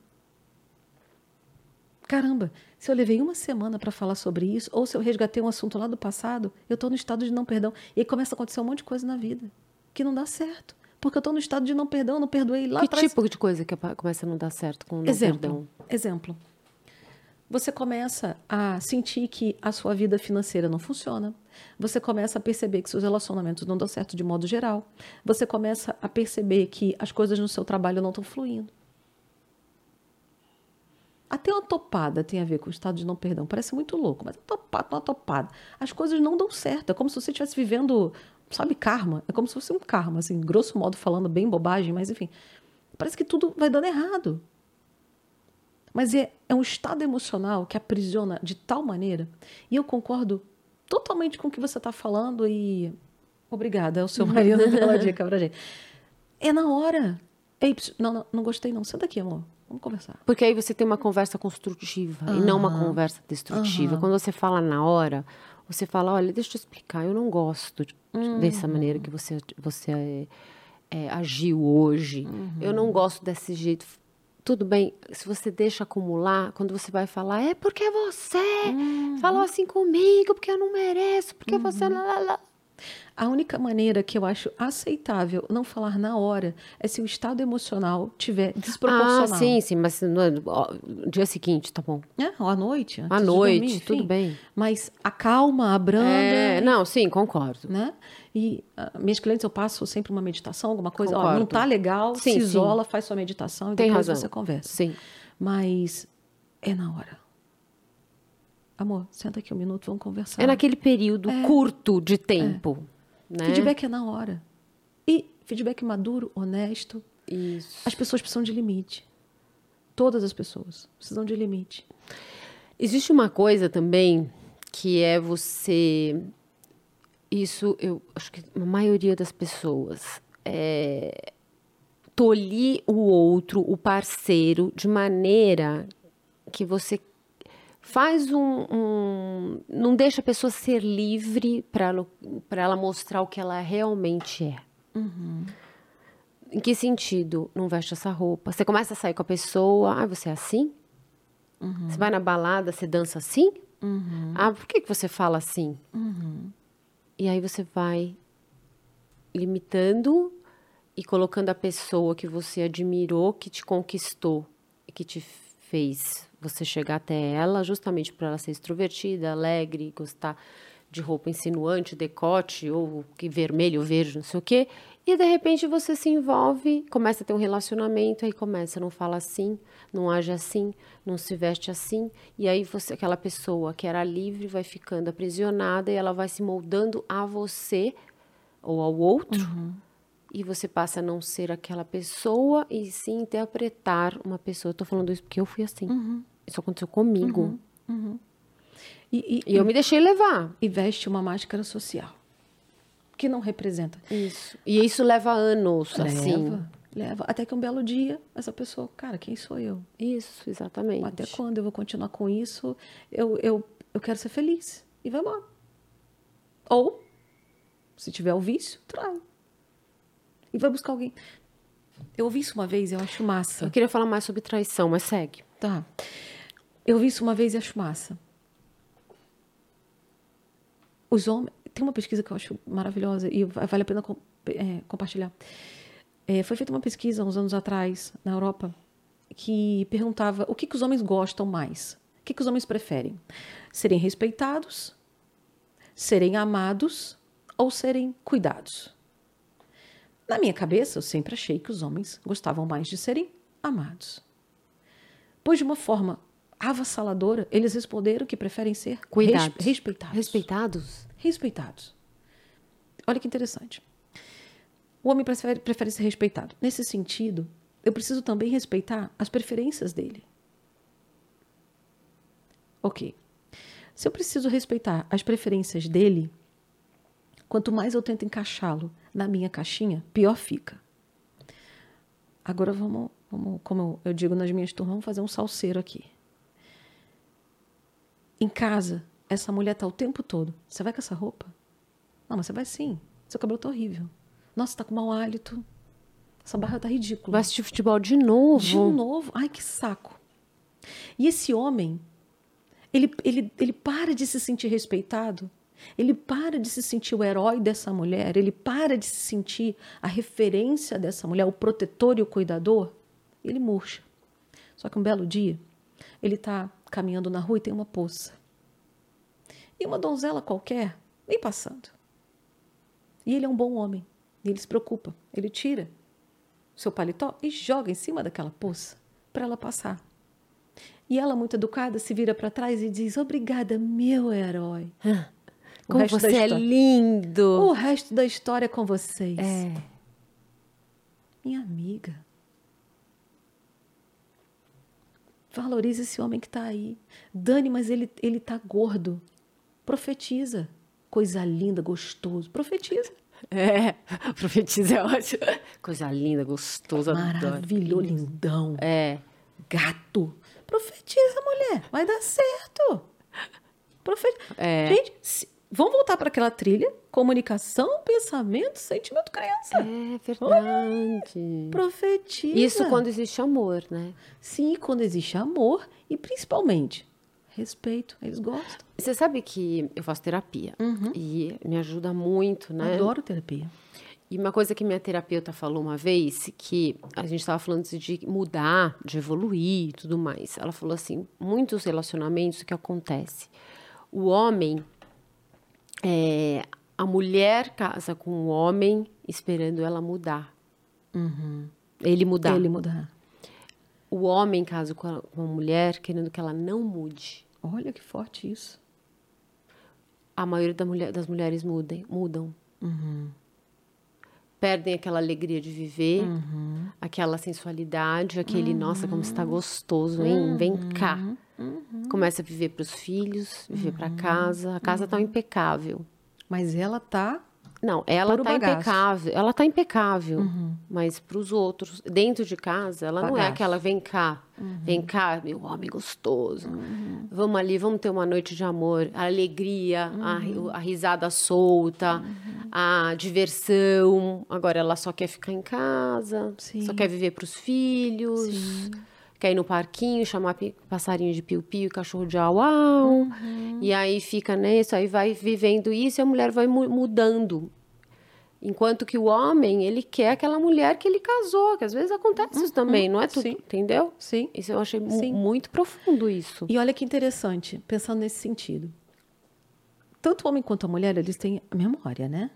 Speaker 2: Caramba, se eu levei uma semana para falar sobre isso, ou se eu resgatei um assunto lá do passado, eu estou no estado de não perdão. E aí começa a acontecer um monte de coisa na vida que não dá certo. Porque eu estou no estado de não perdão, não perdoei lá
Speaker 1: que
Speaker 2: atrás.
Speaker 1: Que tipo de coisa que começa a não dar certo com o não
Speaker 2: exemplo,
Speaker 1: perdão?
Speaker 2: Exemplo. Você começa a sentir que a sua vida financeira não funciona. Você começa a perceber que seus relacionamentos não dão certo de modo geral. Você começa a perceber que as coisas no seu trabalho não estão fluindo. Até uma topada tem a ver com o estado de não perdão. Parece muito louco, mas uma topada, uma topada. As coisas não dão certo. É como se você estivesse vivendo, sabe, karma. É como se fosse um karma, assim, grosso modo falando, bem bobagem, mas enfim. Parece que tudo vai dando errado. Mas é, é um estado emocional que aprisiona de tal maneira. E eu concordo totalmente com o que você está falando e. Obrigada, é o seu marido pela dica pra gente. É na hora. Ei, não, não, não gostei, não. Senta aqui, amor. Vamos conversar.
Speaker 1: Porque aí você tem uma conversa construtiva uhum. e não uma conversa destrutiva. Uhum. Quando você fala na hora, você fala: olha, deixa eu explicar, eu não gosto de, uhum. dessa maneira que você, você é, é, agiu hoje. Eu não gosto desse jeito tudo bem, se você deixa acumular, quando você vai falar, é porque você uhum. falou assim comigo, porque eu não mereço, porque uhum. você. Lá, lá, lá.
Speaker 2: A única maneira que eu acho aceitável não falar na hora é se o estado emocional tiver desproporcional.
Speaker 1: Ah, sim, sim, mas no, dia seguinte, tá bom.
Speaker 2: É, ou à noite.
Speaker 1: À noite, dormir, tudo bem.
Speaker 2: Mas a calma, a branda. É,
Speaker 1: não, sim, concordo.
Speaker 2: Né? E uh, minhas clientes eu passo sempre uma meditação, alguma coisa. Ó, não tá legal, sim, se isola, sim. faz sua meditação e Tem depois razão. você conversa.
Speaker 1: Sim.
Speaker 2: Mas é na hora. Amor, senta aqui um minuto, vamos conversar.
Speaker 1: É naquele período é. curto de tempo. É. Né?
Speaker 2: Feedback é na hora. E feedback maduro, honesto.
Speaker 1: Isso.
Speaker 2: As pessoas precisam de limite. Todas as pessoas precisam de limite.
Speaker 1: Existe uma coisa também que é você. Isso eu acho que a maioria das pessoas é tolir o outro, o parceiro, de maneira que você faz um, um, não deixa a pessoa ser livre para ela, mostrar o que ela realmente é.
Speaker 2: Uhum.
Speaker 1: Em que sentido? Não veste essa roupa. Você começa a sair com a pessoa, ah, você é assim?
Speaker 2: Uhum.
Speaker 1: Você vai na balada, você dança assim?
Speaker 2: Uhum.
Speaker 1: Ah, por que, que você fala assim?
Speaker 2: Uhum.
Speaker 1: E aí você vai limitando e colocando a pessoa que você admirou, que te conquistou, que te fez você chegar até ela, justamente para ela ser extrovertida, alegre, gostar de roupa insinuante, decote, ou que vermelho, verde, não sei o quê. E de repente você se envolve, começa a ter um relacionamento, aí começa, não fala assim, não age assim, não se veste assim, e aí você, aquela pessoa que era livre vai ficando aprisionada e ela vai se moldando a você ou ao outro.
Speaker 2: Uhum.
Speaker 1: E você passa a não ser aquela pessoa e sim interpretar uma pessoa. Eu tô falando isso porque eu fui assim.
Speaker 2: Uhum.
Speaker 1: Isso aconteceu comigo.
Speaker 2: E, e,
Speaker 1: E eu me deixei levar.
Speaker 2: e veste uma máscara social que não representa.
Speaker 1: Isso. E isso leva anos, assim.
Speaker 2: Leva, leva. Até que um belo dia, essa pessoa, cara, quem sou eu?
Speaker 1: Isso, exatamente.
Speaker 2: Até quando eu vou continuar com isso? Eu, eu, eu quero ser feliz. E vai embora. Ou, se tiver o vício, trai. E vai buscar alguém. Eu ouvi isso uma vez e eu acho massa.
Speaker 1: Eu queria falar mais sobre traição, mas segue.
Speaker 2: Tá. Eu vi isso uma vez e acho massa. Os homens. Tem uma pesquisa que eu acho maravilhosa e va- vale a pena com- é, compartilhar. É, foi feita uma pesquisa uns anos atrás, na Europa, que perguntava o que, que os homens gostam mais. O que, que os homens preferem? Serem respeitados, serem amados ou serem cuidados? Na minha cabeça, eu sempre achei que os homens gostavam mais de serem amados. Pois, de uma forma avassaladora, eles responderam que preferem ser
Speaker 1: Cuidados.
Speaker 2: res- respeitados.
Speaker 1: Respeitados?
Speaker 2: Respeitados. Olha que interessante. O homem prefere, prefere ser respeitado. Nesse sentido, eu preciso também respeitar as preferências dele. Ok. Se eu preciso respeitar as preferências dele, quanto mais eu tento encaixá-lo na minha caixinha, pior fica. Agora vamos, vamos como eu, digo nas minhas turmas, vamos fazer um salseiro aqui. Em casa, essa mulher tá o tempo todo. Você vai com essa roupa? Não, mas você vai sim. Seu cabelo tá horrível. Nossa, tá com mau hálito. Essa barra tá ridícula.
Speaker 1: Vai assistir futebol de novo?
Speaker 2: De novo. Ai, que saco. E esse homem, ele, ele, ele para de se sentir respeitado. Ele para de se sentir o herói dessa mulher. Ele para de se sentir a referência dessa mulher, o protetor e o cuidador. Ele murcha. Só que um belo dia, ele está caminhando na rua e tem uma poça. E uma donzela qualquer vem passando. E ele é um bom homem. E ele se preocupa. Ele tira seu paletó e joga em cima daquela poça para ela passar. E ela, muito educada, se vira para trás e diz: Obrigada, meu herói. O
Speaker 1: Como você é lindo.
Speaker 2: O resto da história é com vocês.
Speaker 1: É.
Speaker 2: Minha amiga. Valorize esse homem que está aí. Dani, mas ele, ele tá gordo. Profetiza. Coisa linda, gostoso. Profetiza.
Speaker 1: É. Profetiza é ótimo. Coisa linda, gostosa.
Speaker 2: Maravilhoso, lindão.
Speaker 1: É.
Speaker 2: Gato. Profetiza, mulher. Vai dar certo. Profetiza.
Speaker 1: É.
Speaker 2: Gente, se- vamos voltar para aquela trilha. Comunicação, pensamento, sentimento, crença.
Speaker 1: É verdade.
Speaker 2: Profetiza.
Speaker 1: Isso quando existe amor, né?
Speaker 2: Sim, quando existe amor e principalmente respeito. Eles gostam.
Speaker 1: Você sabe que eu faço terapia e me ajuda muito, né?
Speaker 2: Adoro terapia.
Speaker 1: E uma coisa que minha terapeuta falou uma vez, que a gente estava falando de mudar, de evoluir e tudo mais. Ela falou assim: muitos relacionamentos, o que acontece? O homem, é, a mulher casa com o homem esperando ela mudar. Ele mudar.
Speaker 2: Ele mudar.
Speaker 1: O homem casa com a, com a mulher querendo que ela não mude.
Speaker 2: Olha que forte isso.
Speaker 1: A maioria da mulher- das mulheres mudem, mudam.
Speaker 2: Uhum.
Speaker 1: Perdem aquela alegria de viver,
Speaker 2: Uhum.
Speaker 1: aquela sensualidade, aquele, nossa, como está gostoso, hein? Vem cá.
Speaker 2: Uhum.
Speaker 1: Começa a viver para os filhos, viver para casa. A casa
Speaker 2: Uhum.
Speaker 1: tá impecável.
Speaker 2: Mas ela tá.
Speaker 1: Não, ela tá
Speaker 2: bagaço. Uhum.
Speaker 1: impecável. Ela tá impecável. Mas para os outros, dentro de casa, ela não é
Speaker 2: Bagaço.
Speaker 1: aquela, vem cá,
Speaker 2: Uhum.
Speaker 1: vem cá, meu homem gostoso. Vamos ali, vamos ter uma noite de amor. A alegria, a
Speaker 2: Uhum.
Speaker 1: a, risada solta, a diversão. Agora ela só quer ficar em casa,
Speaker 2: Sim.
Speaker 1: só quer viver para os filhos. Quer ir no parquinho, chamar passarinho de piu-piu, cachorro de au-au.
Speaker 2: Uhum.
Speaker 1: E aí fica nisso, aí vai vivendo isso e a mulher vai mu- mudando. Enquanto que o homem, ele quer aquela mulher que ele casou, que às vezes acontece isso também, não é tudo,
Speaker 2: Uhum. Sim.
Speaker 1: entendeu?
Speaker 2: Sim.
Speaker 1: Isso eu achei
Speaker 2: Sim.
Speaker 1: muito profundo isso.
Speaker 2: E olha que interessante, pensando nesse sentido. Tanto o homem quanto a mulher, eles têm a memória, né?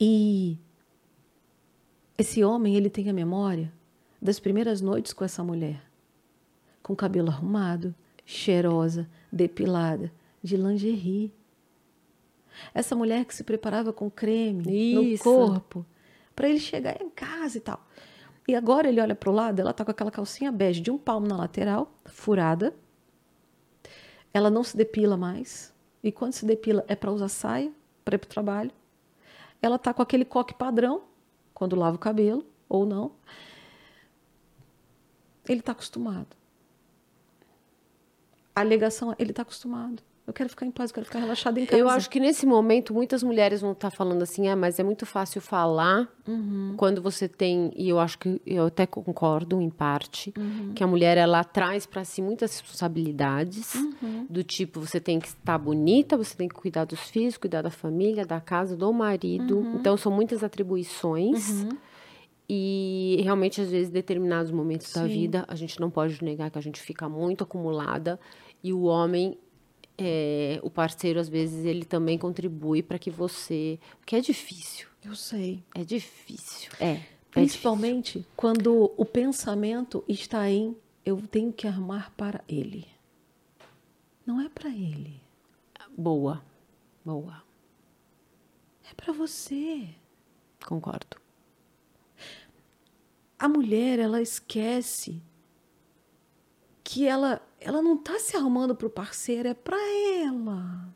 Speaker 2: E esse homem, ele tem a memória das primeiras noites com essa mulher. Com cabelo arrumado, cheirosa, depilada, de lingerie. Essa mulher que se preparava com creme no
Speaker 1: Isso.
Speaker 2: corpo para ele chegar em casa e tal. E agora ele olha pro lado, ela tá com aquela calcinha bege de um palmo na lateral, furada. Ela não se depila mais. E quando se depila é para usar saia, para ir pro trabalho. Ela tá com aquele coque padrão, quando lava o cabelo ou não. Ele tá acostumado. A alegação, ele tá acostumado. Eu quero ficar em paz, eu quero ficar relaxada em casa.
Speaker 1: Eu acho que nesse momento muitas mulheres vão estar falando assim, ah, mas é muito fácil falar
Speaker 2: Uhum.
Speaker 1: quando você tem, e eu acho que eu até concordo em parte,
Speaker 2: Uhum.
Speaker 1: que a mulher ela traz para si muitas responsabilidades,
Speaker 2: Uhum.
Speaker 1: do tipo, você tem que estar bonita, você tem que cuidar dos filhos, cuidar da família, da casa, do marido.
Speaker 2: Uhum.
Speaker 1: Então são muitas atribuições. E realmente, às vezes, em determinados momentos da
Speaker 2: Sim.
Speaker 1: vida, a gente não pode negar que a gente fica muito acumulada e o homem, é, o parceiro, às vezes, ele também contribui para que você. Porque é difícil.
Speaker 2: Eu sei.
Speaker 1: É difícil. É. é
Speaker 2: Principalmente quando o pensamento está em eu tenho que armar para ele. Não é para ele,
Speaker 1: difícil. Boa. Boa.
Speaker 2: é para você.
Speaker 1: Concordo.
Speaker 2: A mulher, ela esquece que ela ela não está se arrumando para o parceiro, é para ela.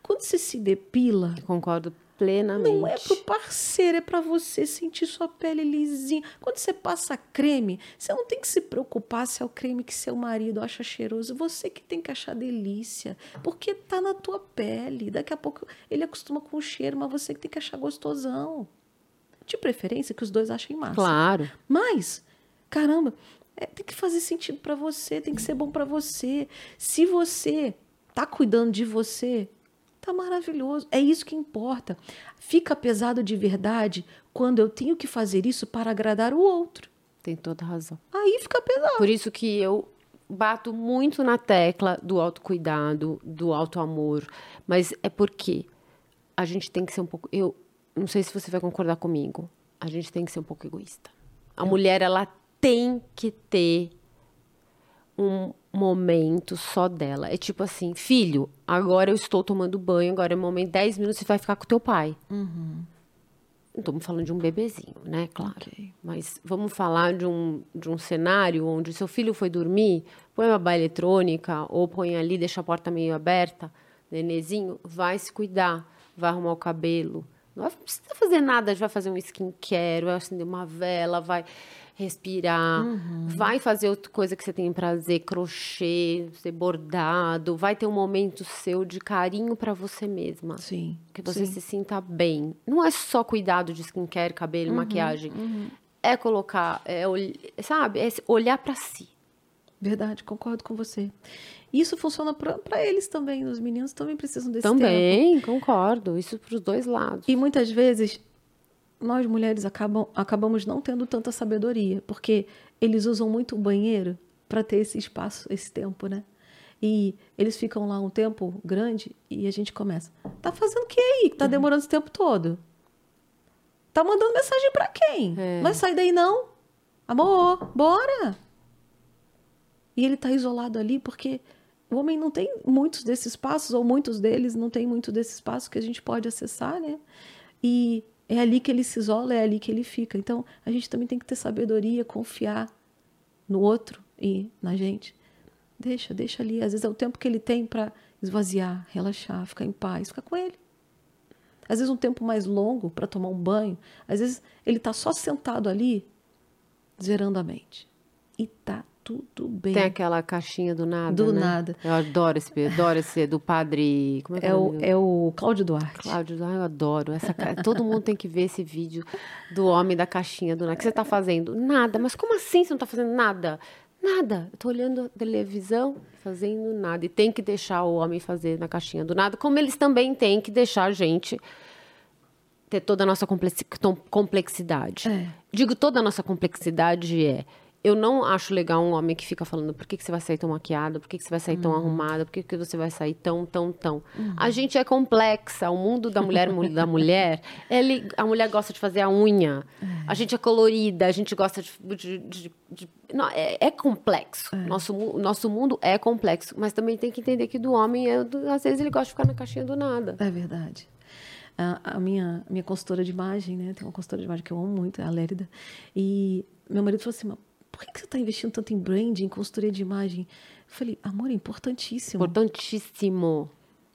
Speaker 2: Quando você se depila,
Speaker 1: Eu concordo plenamente.
Speaker 2: Não é pro parceiro, é para você sentir sua pele lisinha. Quando você passa creme, você não tem que se preocupar se é o creme que seu marido acha cheiroso. Você que tem que achar delícia, porque tá na tua pele. Daqui a pouco ele acostuma com o cheiro, mas você que tem que achar gostosão. De preferência que os dois achem massa.
Speaker 1: Claro.
Speaker 2: Mas, caramba, é, tem que fazer sentido para você, tem que ser bom para você. Se você tá cuidando de você, tá maravilhoso. É isso que importa. Fica pesado de verdade quando eu tenho que fazer isso para agradar o outro.
Speaker 1: Tem toda razão.
Speaker 2: Aí fica pesado.
Speaker 1: Por isso que eu bato muito na tecla do autocuidado, do autoamor. Mas é porque a gente tem que ser um pouco. Eu não sei se você vai concordar comigo. A gente tem que ser um pouco egoísta. A mulher, ela tem que ter um momento só dela. É tipo assim, filho, agora eu estou tomando banho, agora é o momento, 10 minutos você vai ficar com teu pai. Não estamos falando de um bebezinho, né? Claro.
Speaker 2: Ok.
Speaker 1: Mas vamos falar de um, de um cenário onde seu filho foi dormir, põe uma baia eletrônica ou põe ali, deixa a porta meio aberta, nenezinho, vai se cuidar, vai arrumar o cabelo. Não precisa fazer nada, vai fazer um skincare, vai acender uma vela, vai respirar, vai fazer outra coisa que você tem prazer, crochê, ser bordado, vai ter um momento seu de carinho para você mesma.
Speaker 2: Sim.
Speaker 1: Que você
Speaker 2: sim.
Speaker 1: se sinta bem. Não é só cuidado de skincare, cabelo, maquiagem. É colocar, é, sabe? É olhar pra si.
Speaker 2: Verdade, concordo com você. Isso funciona para eles também. Os meninos também precisam desse tempo.
Speaker 1: Também, concordo. Isso pros dois lados.
Speaker 2: E muitas vezes nós mulheres acabam, acabamos não tendo tanta sabedoria, porque eles usam muito o banheiro para ter esse espaço, esse tempo, né? E eles ficam lá um tempo grande e a gente começa. Tá fazendo o que aí? Que tá demorando esse tempo todo? Tá mandando mensagem para quem?
Speaker 1: É.
Speaker 2: Vai sair daí não? Amor, bora! E ele tá isolado ali porque o homem não tem muitos desses passos, ou muitos deles não tem muito desses passos que a gente pode acessar, né? E é ali que ele se isola, é ali que ele fica. Então, a gente também tem que ter sabedoria, confiar no outro e na gente. Deixa, deixa ali. Às vezes é o tempo que ele tem para esvaziar, relaxar, ficar em paz, ficar com ele. Às vezes um tempo mais longo para tomar um banho. Às vezes ele tá só sentado ali, zerando a mente. E tá tudo bem.
Speaker 1: Tem aquela caixinha do nada.
Speaker 2: Do
Speaker 1: né?
Speaker 2: nada.
Speaker 1: Eu adoro esse, adoro esse do padre. Como é que
Speaker 2: É
Speaker 1: o
Speaker 2: o, é o Cláudio Duarte.
Speaker 1: Cláudio, ai, eu adoro. Essa, todo mundo tem que ver esse vídeo do homem da caixinha do nada. O que você tá fazendo? Nada. Mas como assim você não tá fazendo nada? Nada. Eu tô olhando a televisão, fazendo nada. E tem que deixar o homem fazer na caixinha do nada, como eles também têm que deixar a gente ter toda a nossa complexidade.
Speaker 2: É.
Speaker 1: Digo toda a nossa complexidade é. Eu não acho legal um homem que fica falando por que, que você vai sair tão maquiada, por que, que você vai sair tão arrumada, por que, que você vai sair tão, tão, tão. A gente é complexa. O mundo da mulher, mu- da mulher, ele, a mulher gosta de fazer a unha. A gente é colorida, a gente gosta de. de- de- de- não, é, é complexo. Nosso, mu- nosso mundo é complexo. Mas também tem que entender que do homem, é, às vezes, ele gosta de ficar na caixinha do nada.
Speaker 2: É verdade. A, minha, minha consultora de imagem, né? Tem uma consultora de imagem que eu amo muito, é a Lérida. E meu marido falou assim: por que você está investindo tanto em branding, em consultoria de imagem? Eu falei: Amor, é importantíssimo.
Speaker 1: Importantíssimo.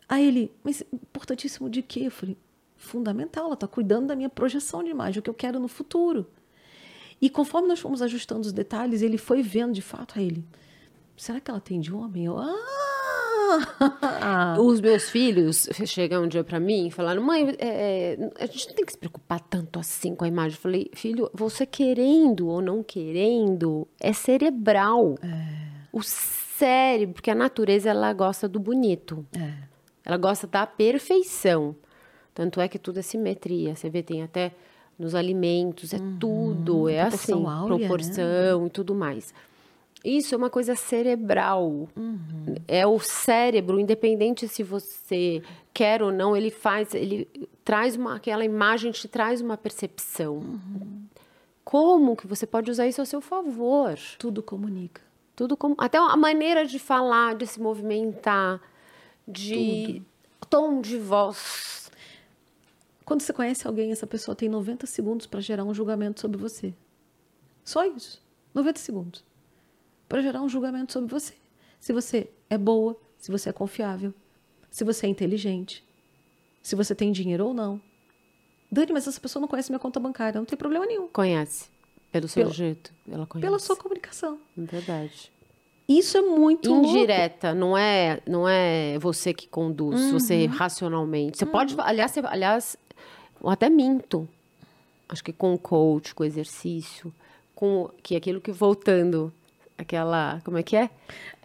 Speaker 2: Aí ele: Mas importantíssimo de quê? Eu falei: Fundamental, ela está cuidando da minha projeção de imagem, o que eu quero no futuro. E conforme nós fomos ajustando os detalhes, ele foi vendo de fato a ele. Será que ela tem de homem? Eu, ah!
Speaker 1: Os meus filhos chegam um dia para mim e falaram: mãe, é, a gente não tem que se preocupar tanto assim com a imagem. Eu falei: filho, você querendo ou não querendo, é cerebral. É. O cérebro, porque a natureza ela gosta do bonito. É. Ela gosta da perfeição. Tanto é que tudo é simetria. Você vê, tem até nos alimentos, é uhum. tudo, é proporção assim, áurea, proporção né? e tudo mais. Isso é uma coisa cerebral. Uhum. É o cérebro, independente se você quer ou não, ele faz, ele traz uma, aquela imagem te traz uma percepção. Uhum. Como que você pode usar isso a seu favor?
Speaker 2: Tudo comunica.
Speaker 1: Tudo como até a maneira de falar, de se movimentar, de Tudo. tom de voz.
Speaker 2: Quando você conhece alguém, essa pessoa tem 90 segundos para gerar um julgamento sobre você. Só isso. 90 segundos para gerar um julgamento sobre você. Se você é boa, se você é confiável, se você é inteligente, se você tem dinheiro ou não. Dani, mas essa pessoa não conhece minha conta bancária, não tem problema nenhum.
Speaker 1: Conhece. Pelo seu pelo, jeito, ela conhece.
Speaker 2: Pela sua comunicação.
Speaker 1: Verdade.
Speaker 2: Isso é muito
Speaker 1: indireta, louco. não é, não é você que conduz, uhum. você racionalmente. Você uhum. pode, aliás, você, aliás, eu até minto. Acho que com o coach, com o exercício, com que é aquilo que voltando aquela. Como é que é?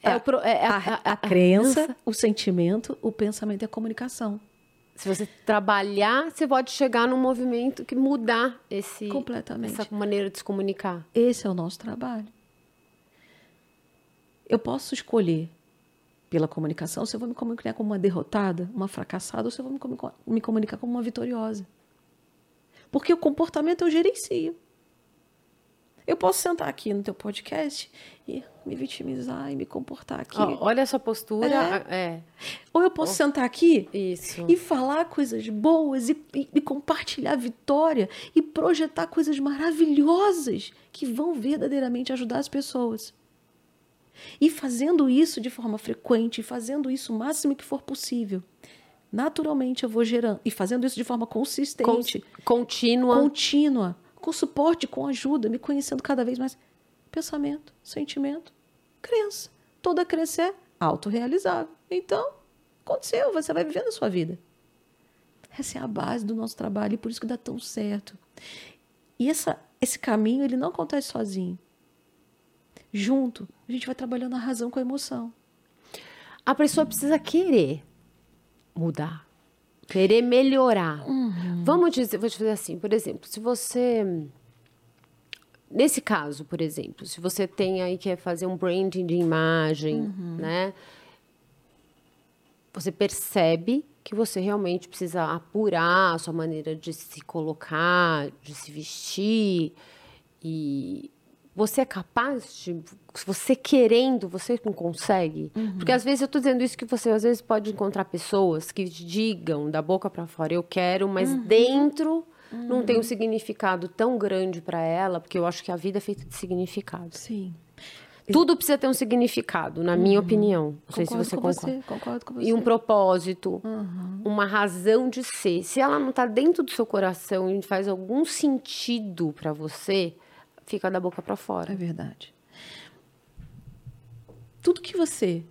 Speaker 2: É, a, o, é a, a, a, crença, o sentimento, o pensamento e a comunicação.
Speaker 1: Se você trabalhar, você pode chegar num movimento que mudar esse,
Speaker 2: Completamente.
Speaker 1: essa maneira de se comunicar.
Speaker 2: Esse é o nosso trabalho. Eu posso escolher pela comunicação se eu vou me comunicar como uma derrotada, uma fracassada, ou se eu vou me comunicar como uma vitoriosa. Porque o comportamento eu gerencio. Eu posso sentar aqui no teu podcast e me vitimizar e me comportar aqui. Oh,
Speaker 1: olha essa postura. É. é.
Speaker 2: Ou eu posso oh. sentar aqui
Speaker 1: Isso.
Speaker 2: e falar coisas boas e, e, e, compartilhar vitória e projetar coisas maravilhosas que vão verdadeiramente ajudar as pessoas. E fazendo isso de forma frequente, fazendo isso o máximo que for possível, naturalmente eu vou gerando. E fazendo isso de forma consistente.
Speaker 1: contínua.
Speaker 2: Contínua com suporte, com ajuda, me conhecendo cada vez mais. Pensamento, sentimento, crença. Toda crença é autorrealizável. Então, aconteceu, você vai vivendo a sua vida. Essa é a base do nosso trabalho e por isso que dá tão certo. E essa, esse caminho, ele não acontece sozinho. Junto, a gente vai trabalhando a razão com a emoção.
Speaker 1: A pessoa precisa querer mudar. Querer melhorar. Uhum. Vamos dizer, vou te fazer assim, por exemplo, se você. Nesse caso, por exemplo, se você tem aí quer fazer um branding de imagem, uhum. né? Você percebe que você realmente precisa apurar a sua maneira de se colocar, de se vestir e você é capaz de. Você querendo, você não consegue? Uhum. Porque às vezes eu estou dizendo isso que você às vezes pode encontrar pessoas que digam da boca para fora, eu quero, mas uhum. dentro uhum. não tem um significado tão grande para ela, porque eu acho que a vida é feita de significado.
Speaker 2: Sim.
Speaker 1: Tudo precisa ter um significado, na minha uhum. opinião. Não concordo sei se você concorda. Você,
Speaker 2: concordo com você.
Speaker 1: E um propósito, uhum. uma razão de ser. Se ela não está dentro do seu coração e faz algum sentido para você, fica da boca para fora.
Speaker 2: É verdade. Tudo que você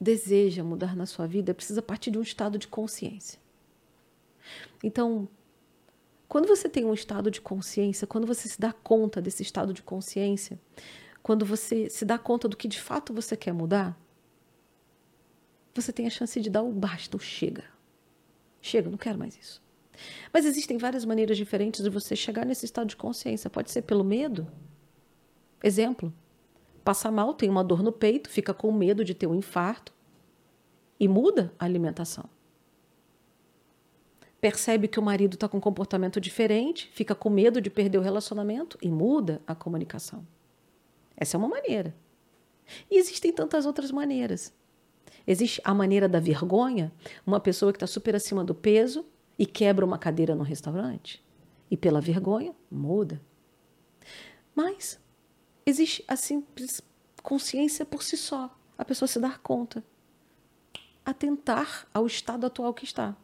Speaker 2: deseja mudar na sua vida precisa partir de um estado de consciência. Então, quando você tem um estado de consciência, quando você se dá conta desse estado de consciência, quando você se dá conta do que de fato você quer mudar, você tem a chance de dar o basta, o chega. Chega, não quero mais isso. Mas existem várias maneiras diferentes de você chegar nesse estado de consciência. Pode ser pelo medo. Exemplo: passa mal, tem uma dor no peito, fica com medo de ter um infarto e muda a alimentação. Percebe que o marido está com um comportamento diferente, fica com medo de perder o relacionamento e muda a comunicação. Essa é uma maneira. E existem tantas outras maneiras. Existe a maneira da vergonha, uma pessoa que está super acima do peso e quebra uma cadeira no restaurante e pela vergonha muda. Mas existe a simples consciência por si só, a pessoa se dar conta, atentar ao estado atual que está.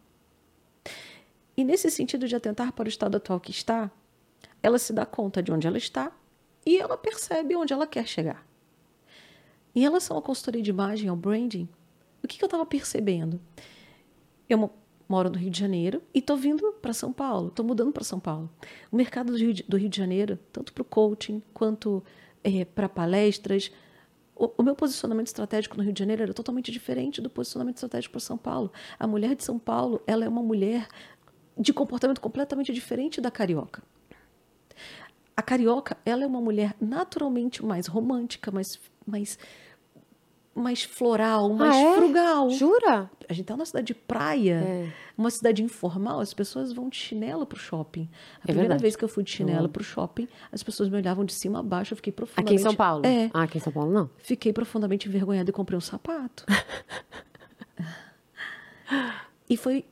Speaker 2: E nesse sentido de atentar para o estado atual que está, ela se dá conta de onde ela está e ela percebe onde ela quer chegar. Em relação à consultoria de imagem, ao branding, o que, que eu estava percebendo? Eu moro no Rio de Janeiro e estou vindo para São Paulo, estou mudando para São Paulo. O mercado do Rio de, do Rio de Janeiro, tanto para o coaching quanto é, para palestras, o, o, meu posicionamento estratégico no Rio de Janeiro era totalmente diferente do posicionamento estratégico para São Paulo. A mulher de São Paulo, ela é uma mulher de comportamento completamente diferente da carioca. A carioca, ela é uma mulher naturalmente mais romântica, mais, mais mais floral, ah, mais ah, é? frugal.
Speaker 1: Jura?
Speaker 2: A gente tá numa cidade de praia, é. uma cidade informal, as pessoas vão de chinelo pro shopping. A é primeira verdade. vez que eu fui de chinelo uhum. pro shopping, as pessoas me olhavam de cima a baixo, eu fiquei profundamente...
Speaker 1: Aqui em São Paulo?
Speaker 2: É.
Speaker 1: Ah, aqui em São Paulo não.
Speaker 2: Fiquei profundamente envergonhada e comprei um sapato. e foi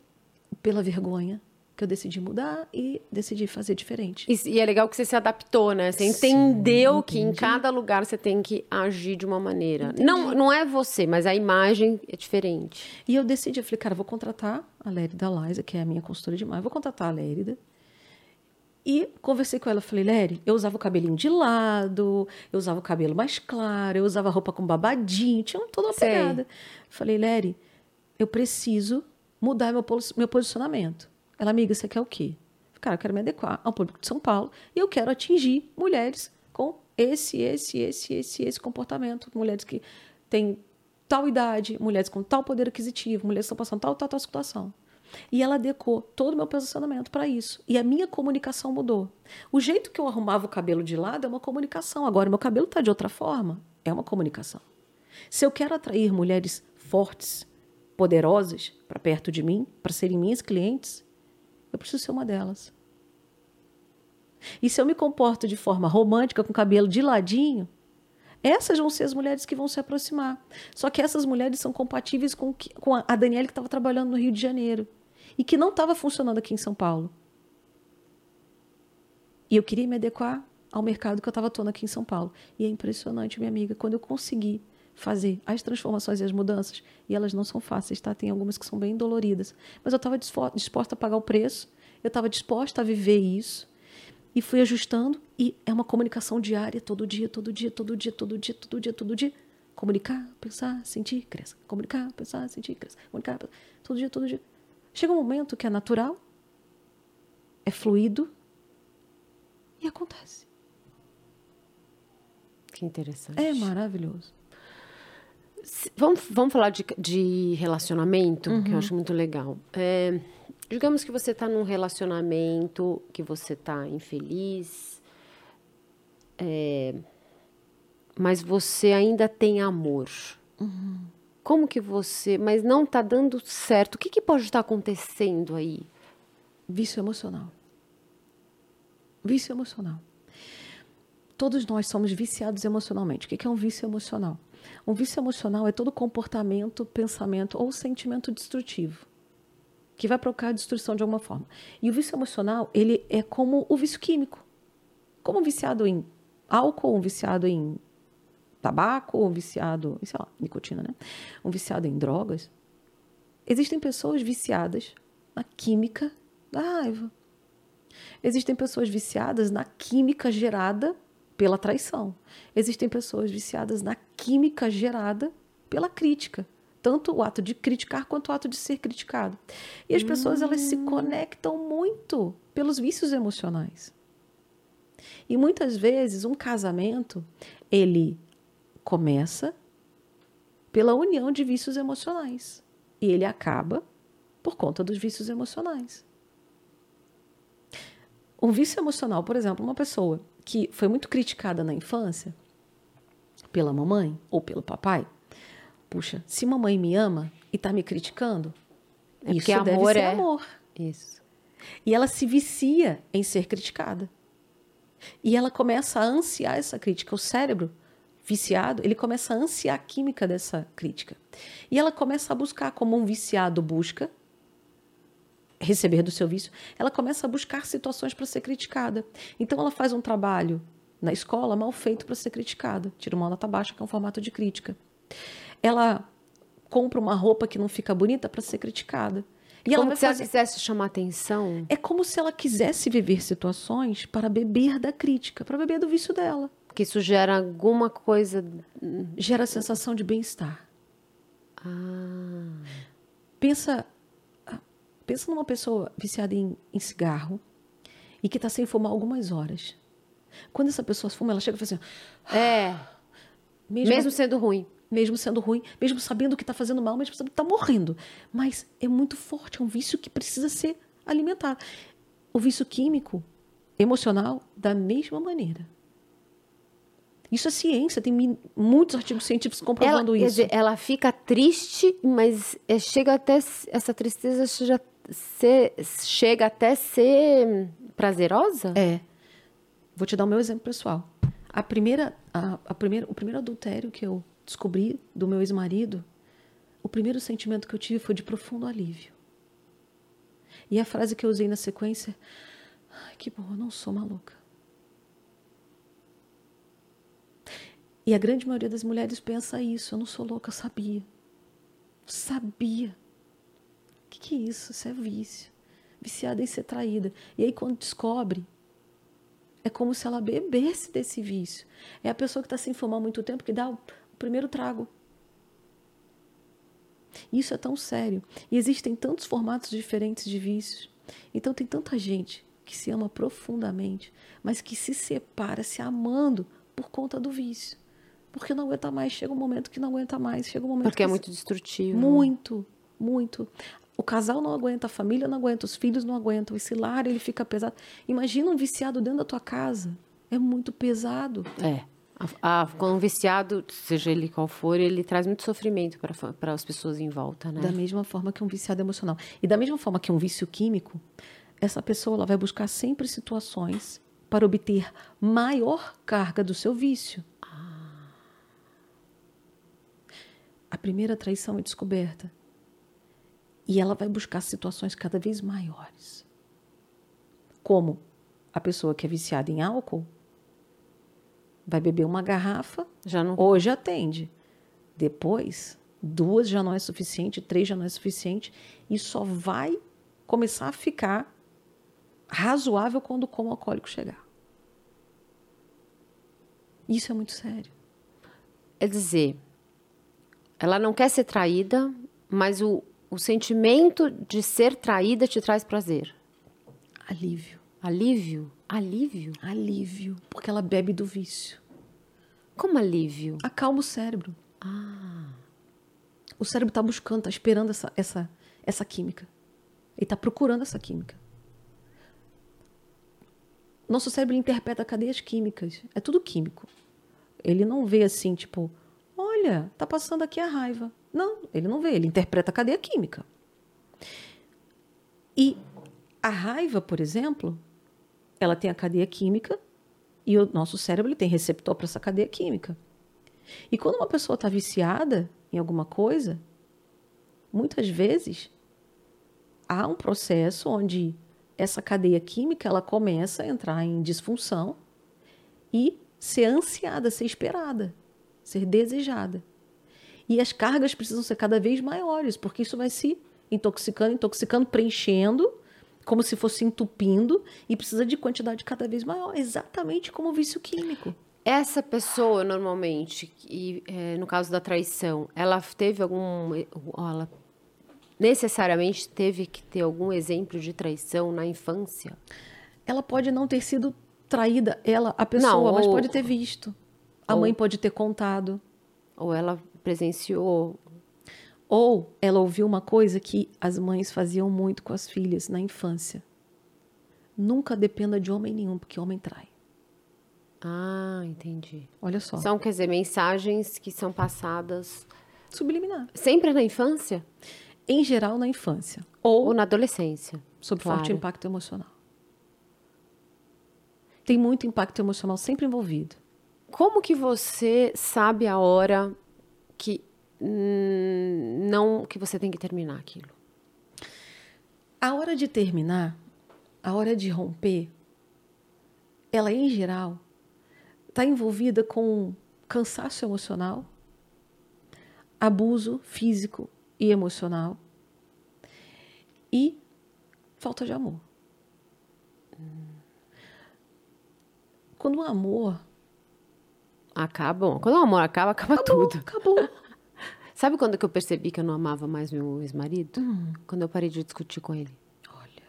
Speaker 2: pela vergonha que eu decidi mudar e decidi fazer diferente.
Speaker 1: E, e é legal que você se adaptou, né? Você entendeu que em cada lugar você tem que agir de uma maneira. Não, não é você, mas a imagem é diferente.
Speaker 2: E eu decidi, eu falei, cara, vou contratar a Lérida Liza, que é a minha consultora de imagem, vou contratar a Lérida. E conversei com ela, falei, Léri, eu usava o cabelinho de lado, eu usava o cabelo mais claro, eu usava roupa com babadinho, tinha toda uma pegada. Falei, Léri, eu preciso mudar meu, meu posicionamento. Ela, amiga, você quer o quê? Cara, eu quero me adequar ao público de São Paulo e eu quero atingir mulheres com esse, esse, esse, esse, esse comportamento. Mulheres que têm tal idade, mulheres com tal poder aquisitivo, mulheres que estão passando tal, tal, tal situação. E ela adequou todo o meu posicionamento para isso. E a minha comunicação mudou. O jeito que eu arrumava o cabelo de lado é uma comunicação. Agora, meu cabelo está de outra forma, é uma comunicação. Se eu quero atrair mulheres fortes, poderosas para perto de mim, para serem minhas clientes, eu preciso ser uma delas. E se eu me comporto de forma romântica, com cabelo de ladinho, essas vão ser as mulheres que vão se aproximar. Só que essas mulheres são compatíveis com, com a Daniela que estava trabalhando no Rio de Janeiro e que não estava funcionando aqui em São Paulo. E eu queria me adequar ao mercado que eu estava atuando aqui em São Paulo. E é impressionante, minha amiga, quando eu consegui fazer as transformações e as mudanças, e elas não são fáceis, tá? Tem algumas que são bem doloridas. Mas eu estava disposta a pagar o preço, eu estava disposta a viver isso, e fui ajustando, e é uma comunicação diária, todo dia, todo dia, todo dia, todo dia, todo dia, todo dia. Comunicar, pensar, sentir, crescer. Comunicar, pensar, sentir, crescer. Comunicar, pensar, todo dia, todo dia. Chega um momento que é natural, é fluido, e acontece.
Speaker 1: Que interessante.
Speaker 2: É maravilhoso.
Speaker 1: Vamos, vamos falar de, de relacionamento, uhum. que eu uhum. acho muito legal. É, digamos que você está num relacionamento que você está infeliz, é, mas você ainda tem amor. Uhum. Como que você. Mas não está dando certo. O que, que pode estar acontecendo aí?
Speaker 2: Vício emocional. Vício emocional. Todos nós somos viciados emocionalmente. O que é um vício emocional? Um vício emocional é todo comportamento, pensamento ou sentimento destrutivo que vai provocar destruição de alguma forma. E o vício emocional, ele é como o vício químico. Como um viciado em álcool, um viciado em tabaco, um viciado em, sei lá, nicotina, né? Um viciado em drogas. Existem pessoas viciadas na química da raiva. Existem pessoas viciadas na química gerada pela traição. Existem pessoas viciadas na química gerada pela crítica. Tanto o ato de criticar quanto o ato de ser criticado. E as pessoas elas se hum. conectam muito pelos vícios emocionais. E muitas vezes um casamento ele começa pela união de vícios emocionais e ele acaba por conta dos vícios emocionais. Um vício emocional, por exemplo, uma pessoa que foi muito criticada na infância pela mamãe ou pelo papai, puxa, se mamãe me ama e está me criticando, é isso amor deve ser é... amor.
Speaker 1: Isso.
Speaker 2: E ela se vicia em ser criticada. E ela começa a ansiar essa crítica. O cérebro viciado, ele começa a ansiar a química dessa crítica. E ela começa a buscar como um viciado busca receber do seu vício, ela começa a buscar situações para ser criticada. Então ela faz um trabalho na escola mal feito para ser criticada. Tira uma nota baixa, que é um formato de crítica. Ela compra uma roupa que não fica bonita para ser criticada.
Speaker 1: E como ela se fazer... ela quisesse chamar atenção.
Speaker 2: É como se ela quisesse viver situações para beber da crítica, para beber do vício dela.
Speaker 1: Que isso gera alguma coisa.
Speaker 2: Gera a sensação de bem-estar.
Speaker 1: Ah.
Speaker 2: Pensa, pensa numa pessoa viciada em, em cigarro e que está sem fumar algumas horas. Quando essa pessoa fuma, ela chega e fala assim:
Speaker 1: É. Mesmo, mesmo sendo ruim
Speaker 2: mesmo sendo ruim, mesmo sabendo que está fazendo mal, mesmo sabendo que está morrendo. Mas é muito forte, é um vício que precisa ser alimentado. O vício químico, emocional, da mesma maneira. Isso é ciência, tem muitos artigos científicos comprovando
Speaker 1: ela,
Speaker 2: isso.
Speaker 1: Dizer, ela fica triste, mas é, chega até essa tristeza chega, ser, chega até ser prazerosa?
Speaker 2: É. Vou te dar o meu exemplo pessoal. A primeira, a, a primeira, o primeiro adultério que eu descobri do meu ex-marido, o primeiro sentimento que eu tive foi de profundo alívio. E a frase que eu usei na sequência, ai, que bom, eu não sou maluca. E a grande maioria das mulheres pensa isso, eu não sou louca, eu sabia. Sabia. O que, que é isso? Isso é vício. Viciada em ser traída. E aí quando descobre, é como se ela bebesse desse vício. É a pessoa que está sem fumar muito tempo que dá primeiro trago. Isso é tão sério. E existem tantos formatos diferentes de vícios. Então tem tanta gente que se ama profundamente, mas que se separa se amando por conta do vício. Porque não aguenta mais, chega um momento que não aguenta mais, chega um momento
Speaker 1: Porque é
Speaker 2: que
Speaker 1: é muito destrutivo.
Speaker 2: Muito, muito. O casal não aguenta, a família não aguenta, os filhos não aguentam, esse lar ele fica pesado. Imagina um viciado dentro da tua casa. É muito pesado.
Speaker 1: É. Ah, quando um viciado, seja ele qual for, ele traz muito sofrimento para as pessoas em volta, né?
Speaker 2: Da mesma forma que um viciado emocional. E da mesma forma que um vício químico, essa pessoa ela vai buscar sempre situações para obter maior carga do seu vício.
Speaker 1: Ah.
Speaker 2: A primeira traição é descoberta. E ela vai buscar situações cada vez maiores. Como a pessoa que é viciada em álcool Vai beber uma garrafa,
Speaker 1: já não...
Speaker 2: hoje atende. Depois, duas já não é suficiente, três já não é suficiente, e só vai começar a ficar razoável quando o coma alcoólico chegar. Isso é muito sério.
Speaker 1: É dizer, ela não quer ser traída, mas o, o sentimento de ser traída te traz prazer.
Speaker 2: Alívio.
Speaker 1: Alívio? Alívio?
Speaker 2: Alívio, porque ela bebe do vício.
Speaker 1: Como alívio?
Speaker 2: Acalma o cérebro.
Speaker 1: Ah.
Speaker 2: O cérebro está buscando, está esperando essa, essa, essa química. Ele está procurando essa química. Nosso cérebro interpreta cadeias químicas. É tudo químico. Ele não vê assim, tipo, olha, tá passando aqui a raiva. Não, ele não vê, ele interpreta a cadeia química. E a raiva, por exemplo, ela tem a cadeia química e o nosso cérebro tem receptor para essa cadeia química. E quando uma pessoa está viciada em alguma coisa, muitas vezes há um processo onde essa cadeia química ela começa a entrar em disfunção e ser ansiada, ser esperada, ser desejada. E as cargas precisam ser cada vez maiores, porque isso vai se intoxicando, intoxicando, preenchendo como se fosse entupindo e precisa de quantidade cada vez maior, exatamente como o vício químico.
Speaker 1: Essa pessoa, normalmente, e é, no caso da traição, ela teve algum. Ela necessariamente teve que ter algum exemplo de traição na infância?
Speaker 2: Ela pode não ter sido traída, ela, a pessoa, não, ou, mas pode ter visto. A ou, mãe pode ter contado.
Speaker 1: Ou ela presenciou
Speaker 2: ou ela ouviu uma coisa que as mães faziam muito com as filhas na infância. Nunca dependa de homem nenhum, porque homem trai.
Speaker 1: Ah, entendi.
Speaker 2: Olha só.
Speaker 1: São, quer dizer, mensagens que são passadas.
Speaker 2: Subliminar.
Speaker 1: Sempre na infância?
Speaker 2: Em geral, na infância.
Speaker 1: Ou, Ou na adolescência.
Speaker 2: Sob claro. forte impacto emocional. Tem muito impacto emocional sempre envolvido.
Speaker 1: Como que você sabe a hora que não que você tem que terminar aquilo.
Speaker 2: A hora de terminar, a hora de romper, ela em geral está envolvida com cansaço emocional, abuso físico e emocional e falta de amor. Quando o amor
Speaker 1: Acaba, quando o amor acaba, acaba
Speaker 2: acabou,
Speaker 1: tudo.
Speaker 2: acabou.
Speaker 1: Sabe quando que eu percebi que eu não amava mais meu ex-marido? Quando eu parei de discutir com ele.
Speaker 2: Olha,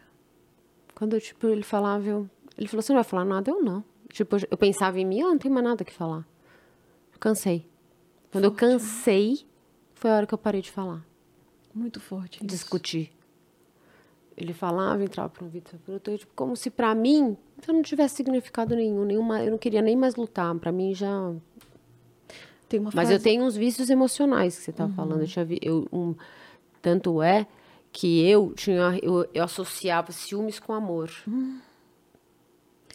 Speaker 1: Quando, tipo, ele falava, eu... Ele falou, você não vai falar nada? Eu não. Tipo, eu pensava em mim, eu não tenho mais nada que falar. Eu cansei. Quando eu
Speaker 2: Forte, né?
Speaker 1: cansei, foi a hora que eu parei de falar.
Speaker 2: muito forte.
Speaker 1: Discutir. Ele falava, entrava para um vídeo, para outro, eu, tipo, como se para mim isso não tivesse significado nenhum, nenhuma, eu não queria nem mais lutar, para mim já
Speaker 2: Tem uma
Speaker 1: Mas
Speaker 2: frase,
Speaker 1: eu tenho uns vícios emocionais que você tá falando. Eu vi, eu, um, tanto é que eu tinha eu, eu associava ciúmes com amor.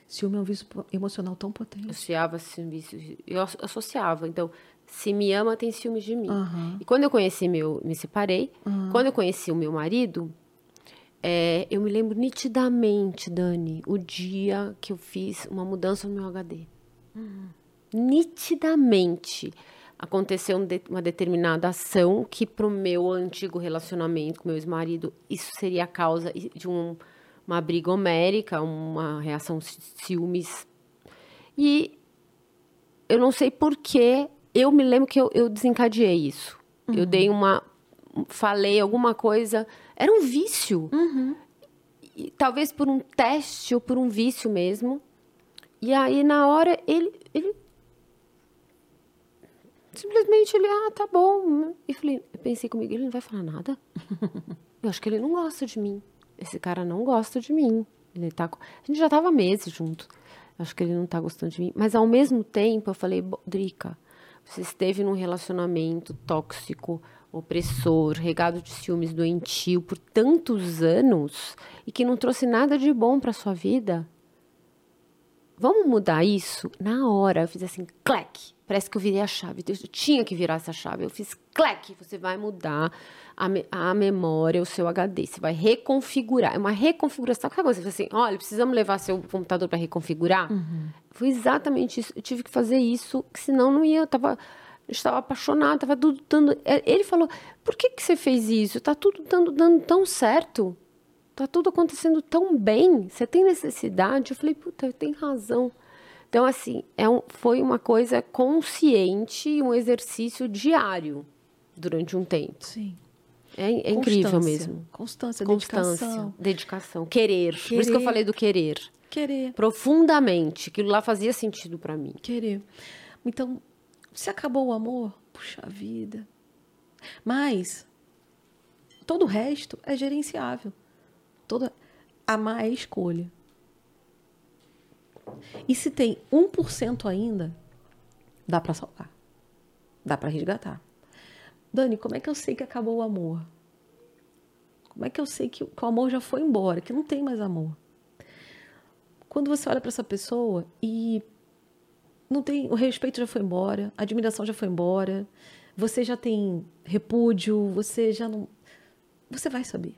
Speaker 2: ciúme é um vício emocional tão
Speaker 1: Eu
Speaker 2: potente.
Speaker 1: associava ciúmes, eu asso- associava. Então, se me ama, tem ciúmes de mim.
Speaker 2: Aham.
Speaker 1: E quando eu conheci meu, me separei. Quando eu conheci o meu marido, é, eu me lembro nitidamente, Dani, o dia que eu fiz uma mudança no meu HD. Nitidamente aconteceu um uma determinada ação que pro meu antigo relacionamento com meu ex-marido, isso seria a causa de um- uma briga homérica, uma reação ci- ciúmes. E eu não sei porquê, eu me lembro que eu, eu desencadeei isso. Eu dei uma. Falei alguma coisa. Era um vício. E, talvez por um teste ou por um vício mesmo. E aí, na hora, ele. ele simplesmente ele, ah, tá bom. E falei, eu pensei comigo, ele não vai falar nada? eu acho que ele não gosta de mim. Esse cara não gosta de mim. Ele tá, a gente já tava meses junto. Eu acho que ele não tá gostando de mim. Mas ao mesmo tempo, eu falei, "Bo- Drica, você esteve num relacionamento tóxico, opressor, regado de ciúmes doentio por tantos anos e que não trouxe nada de bom pra sua vida. Vamos mudar isso? Na hora, eu fiz assim, clec. Parece que eu virei a chave. Eu tinha que virar essa chave. Eu fiz clec. Você vai mudar a, me- a memória, o seu HD. Você vai reconfigurar. É uma reconfiguração. Sabe coisa? Você fala assim, olha, precisamos levar seu computador para reconfigurar? Foi exatamente isso. Eu tive que fazer isso, senão não ia. Eu tava, estava apaixonada, estava tudo dando. é, Ele falou, por que, que você fez isso? Tá tudo dando, dando tão certo. Tá tudo acontecendo tão bem. Você tem necessidade? Eu falei, puta, tem razão. Então, assim, é um, foi uma coisa consciente, um exercício diário durante um tempo.
Speaker 2: Sim.
Speaker 1: É, é incrível mesmo.
Speaker 2: Constância,
Speaker 1: Constância,
Speaker 2: dedicação.
Speaker 1: dedicação, querer. Por isso que eu
Speaker 2: Querer.
Speaker 1: falei do querer.
Speaker 2: Querer.
Speaker 1: Profundamente. Aquilo lá fazia sentido pra mim.
Speaker 2: Querer. Então, se acabou o amor, puxa vida. Mas todo o resto é gerenciável. Toda amar é escolha. E se tem 1% ainda, dá para salvar. Dá para resgatar. Dani, como é que eu sei que acabou o amor? Como é que eu sei que, que o amor já foi embora, que não tem mais amor? Quando você olha para essa pessoa e não tem o respeito já foi embora, a admiração já foi embora, você já tem repúdio, você já não você vai saber.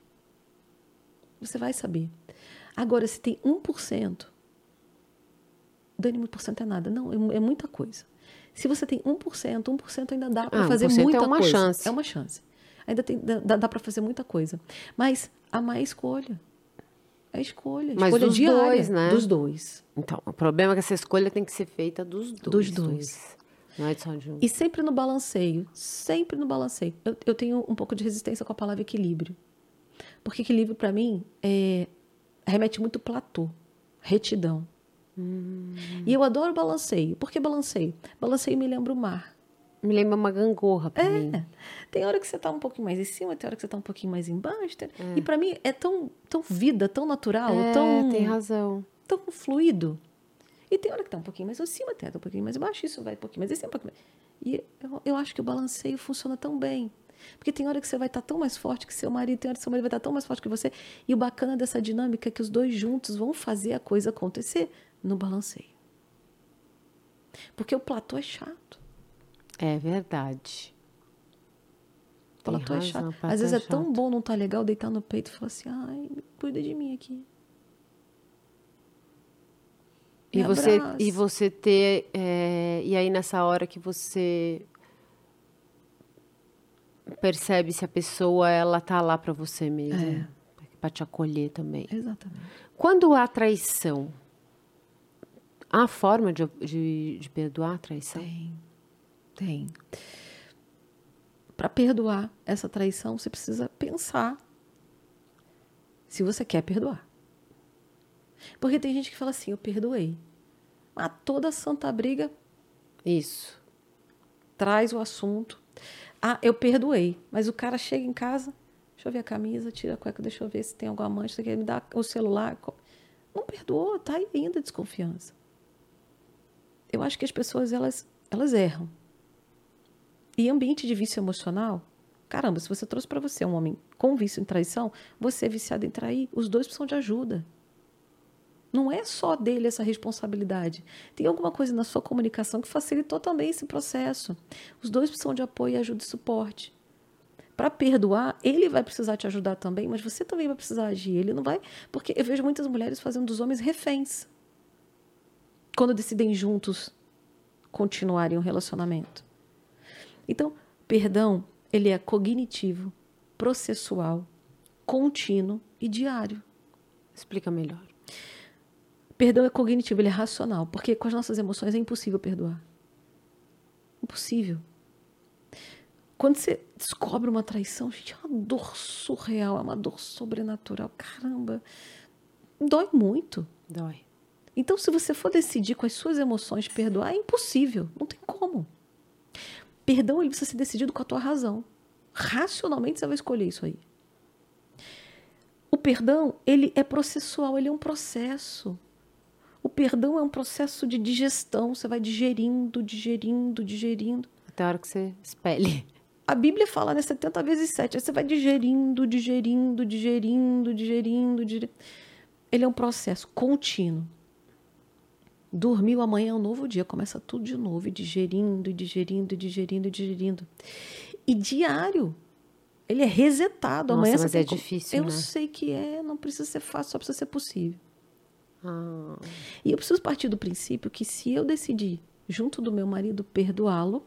Speaker 2: Você vai saber. Agora se tem 1%, Dani, 1% é nada. Não, é, é muita coisa. Se você tem 1%, 1% ainda dá para
Speaker 1: Ah,
Speaker 2: fazer
Speaker 1: 1% é
Speaker 2: muita
Speaker 1: uma
Speaker 2: coisa.
Speaker 1: chance.
Speaker 2: É uma chance. Ainda tem, dá, dá para fazer muita coisa. Mas a má escolha. É escolha.
Speaker 1: Mas
Speaker 2: escolha
Speaker 1: dos
Speaker 2: diária.
Speaker 1: dois, né?
Speaker 2: Dos dois.
Speaker 1: Então, o problema é que essa escolha tem que ser feita dos dois.
Speaker 2: Dos dois.
Speaker 1: Não é só de um.
Speaker 2: E sempre no balanceio. Sempre no balanceio. Eu, eu tenho um pouco de resistência com a palavra equilíbrio. Porque equilíbrio, para mim, é, remete muito platô, retidão. E eu adoro balanceio. Por que balanceio? Balanceio me lembra o mar.
Speaker 1: Me lembra uma gangorra pra mim.
Speaker 2: É. Tem hora que você tá um pouquinho mais em cima, tem hora que você tá um pouquinho mais embaixo. tem- E para mim é tão, tão vida, tão natural,
Speaker 1: É,
Speaker 2: tão,
Speaker 1: tem razão.
Speaker 2: tão fluido. E tem hora que tá um pouquinho mais em cima, tem hora que tá um pouquinho mais embaixo, isso vai um pouquinho mais em cima, um pouquinho mais. E eu, eu acho que o balanceio funciona tão bem. Porque tem hora que você vai estar tão mais forte que seu marido, tem hora que seu marido vai estar tão mais forte que você. E o bacana dessa dinâmica é que os dois juntos vão fazer a coisa acontecer no balanceio. Porque o platô é chato.
Speaker 1: É verdade.
Speaker 2: Fala,
Speaker 1: Tem
Speaker 2: tô é
Speaker 1: razão,
Speaker 2: chato. Às
Speaker 1: tô
Speaker 2: vezes é
Speaker 1: chato.
Speaker 2: tão bom não estar legal, deitar no peito e falar assim, ai, cuida de mim aqui.
Speaker 1: E
Speaker 2: Me
Speaker 1: você,
Speaker 2: abraça.
Speaker 1: e você ter. é, e aí, nessa hora que você percebe se a pessoa ela tá lá pra você mesmo.
Speaker 2: É.
Speaker 1: Pra te acolher também.
Speaker 2: Exatamente.
Speaker 1: Quando há traição, há forma de, de, de perdoar a traição?
Speaker 2: Tem. Tem. Para perdoar essa traição, você precisa pensar se você quer perdoar. Porque tem gente que fala assim, eu perdoei. Mas toda santa briga
Speaker 1: Isso.
Speaker 2: traz o assunto. Ah, eu perdoei. Mas o cara chega em casa, deixa eu ver a camisa, tira a cueca, deixa eu ver se tem alguma mancha, quer me dar o celular. Não perdoou, tá aí ainda desconfiança. Eu acho que as pessoas, elas, elas erram. E ambiente de vício emocional, caramba, se você trouxe para você um homem com vício em traição, você é viciado em trair, os dois precisam de ajuda. Não é só dele essa responsabilidade. Tem alguma coisa na sua comunicação que facilitou também esse processo. Os dois precisam de apoio, ajuda e suporte. Para perdoar, ele vai precisar te ajudar também, mas você também vai precisar agir. Ele não vai. Porque eu vejo muitas mulheres fazendo dos homens reféns. Quando decidem juntos continuarem um relacionamento. Então, perdão, ele é cognitivo, processual, contínuo e diário.
Speaker 1: Explica melhor.
Speaker 2: Perdão é cognitivo, ele é racional, porque com as nossas emoções é impossível perdoar. Impossível. Quando você descobre uma traição, gente, é uma dor surreal, é uma dor sobrenatural. Caramba, dói muito.
Speaker 1: Dói.
Speaker 2: Então, se você for decidir com as suas emoções perdoar, é impossível, não tem como. Perdão, ele precisa ser decidido com a tua razão. Racionalmente, você vai escolher isso aí. O perdão, ele é processual, ele é um processo. O perdão é um processo de digestão, você vai digerindo, digerindo, digerindo.
Speaker 1: Até a hora que você espelhe.
Speaker 2: A Bíblia fala, né, 70 vezes 7. Aí você vai digerindo, digerindo, digerindo, digerindo, digerindo. Ele é um processo contínuo. Dormiu, amanhã é um novo dia, começa tudo de novo, e digerindo, e digerindo, e digerindo, e digerindo. E diário. Ele é resetado.
Speaker 1: Nossa,
Speaker 2: amanhã
Speaker 1: mas é difícil,
Speaker 2: Eu
Speaker 1: né?
Speaker 2: sei que é, não precisa ser fácil, só precisa ser possível.
Speaker 1: Ah,
Speaker 2: E eu preciso partir do princípio que se eu decidir, junto do meu marido, perdoá-lo,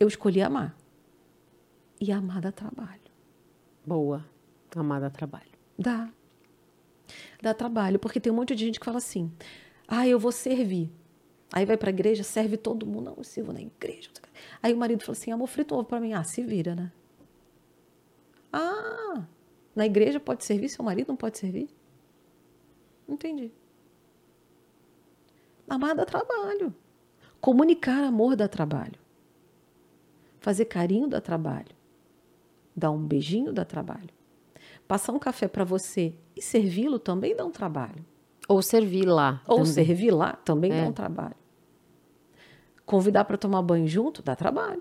Speaker 2: eu escolhi amar. E amar dá trabalho.
Speaker 1: boa. Amada trabalho.
Speaker 2: Dá. Dá trabalho, porque tem um monte de gente que fala assim: ah, eu vou servir. Aí vai pra igreja, serve todo mundo. Não, eu sirvo na igreja. Aí o marido fala assim: amor, frita ovo pra mim. Ah, se vira, né? Ah, na igreja pode servir, seu marido não pode servir? Entendi. Amar dá trabalho. Comunicar amor dá trabalho. Fazer carinho dá trabalho. Dar um beijinho dá trabalho. Passar um café para você e servi-lo também dá um trabalho.
Speaker 1: Ou servir lá.
Speaker 2: Ou
Speaker 1: também.
Speaker 2: servir lá também
Speaker 1: É.
Speaker 2: dá um trabalho. Convidar para tomar banho junto dá trabalho.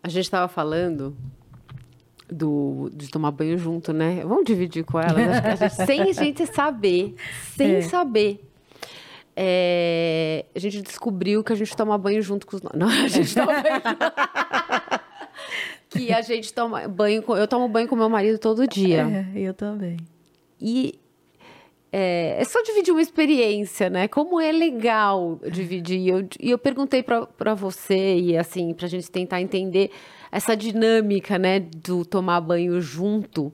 Speaker 1: A gente estava falando do, de tomar banho junto, né? Vamos dividir com ela, né? Gente- sem a gente saber, sem
Speaker 2: É.
Speaker 1: saber. É, a gente descobriu que a gente toma banho junto com os. Não, a gente toma banho. que a gente toma banho com. Eu tomo banho com meu marido todo dia.
Speaker 2: É, eu também.
Speaker 1: E é, é só dividir uma experiência, né? Como é legal dividir. E eu, eu perguntei pra pra você, e assim, pra gente tentar entender essa dinâmica, né, do tomar banho junto,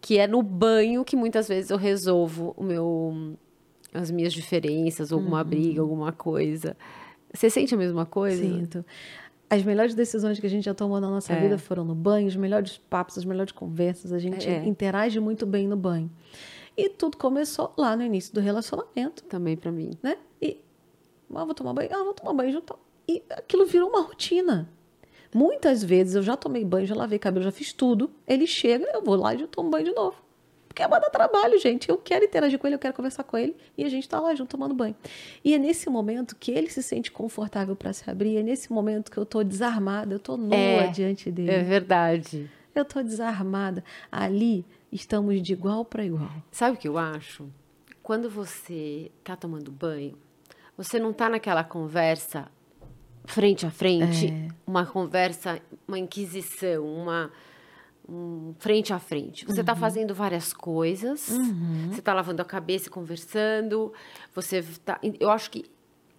Speaker 1: que é no banho que muitas vezes eu resolvo o meu, as minhas diferenças, alguma briga, alguma coisa. Você sente a mesma coisa?
Speaker 2: Sinto. As melhores decisões que a gente já tomou na nossa
Speaker 1: É.
Speaker 2: vida foram no banho, os melhores papos, as melhores conversas. A gente
Speaker 1: É.
Speaker 2: interage muito bem no banho. E tudo começou lá no início do relacionamento,
Speaker 1: Também pra mim.
Speaker 2: né? E, ah, vou tomar banho, ah, vou tomar banho junto. E aquilo virou uma rotina. Muitas vezes eu já tomei banho, já lavei cabelo, já fiz tudo. Ele chega, eu vou lá e já tomo banho de novo. Porque é dar trabalho, gente. Eu quero interagir com ele, eu quero conversar com ele e a gente tá lá junto tomando banho. E é nesse momento que ele se sente confortável para se abrir, é nesse momento que eu tô desarmada, eu tô nua
Speaker 1: É,
Speaker 2: diante dele.
Speaker 1: É verdade.
Speaker 2: Eu tô desarmada. Ali estamos de igual para igual.
Speaker 1: Sabe o que eu acho? Quando você tá tomando banho, você não tá naquela conversa frente a frente, uma conversa, uma inquisição, uma um frente a frente. Você está fazendo várias coisas, você está lavando a cabeça e conversando, você tá. Eu acho que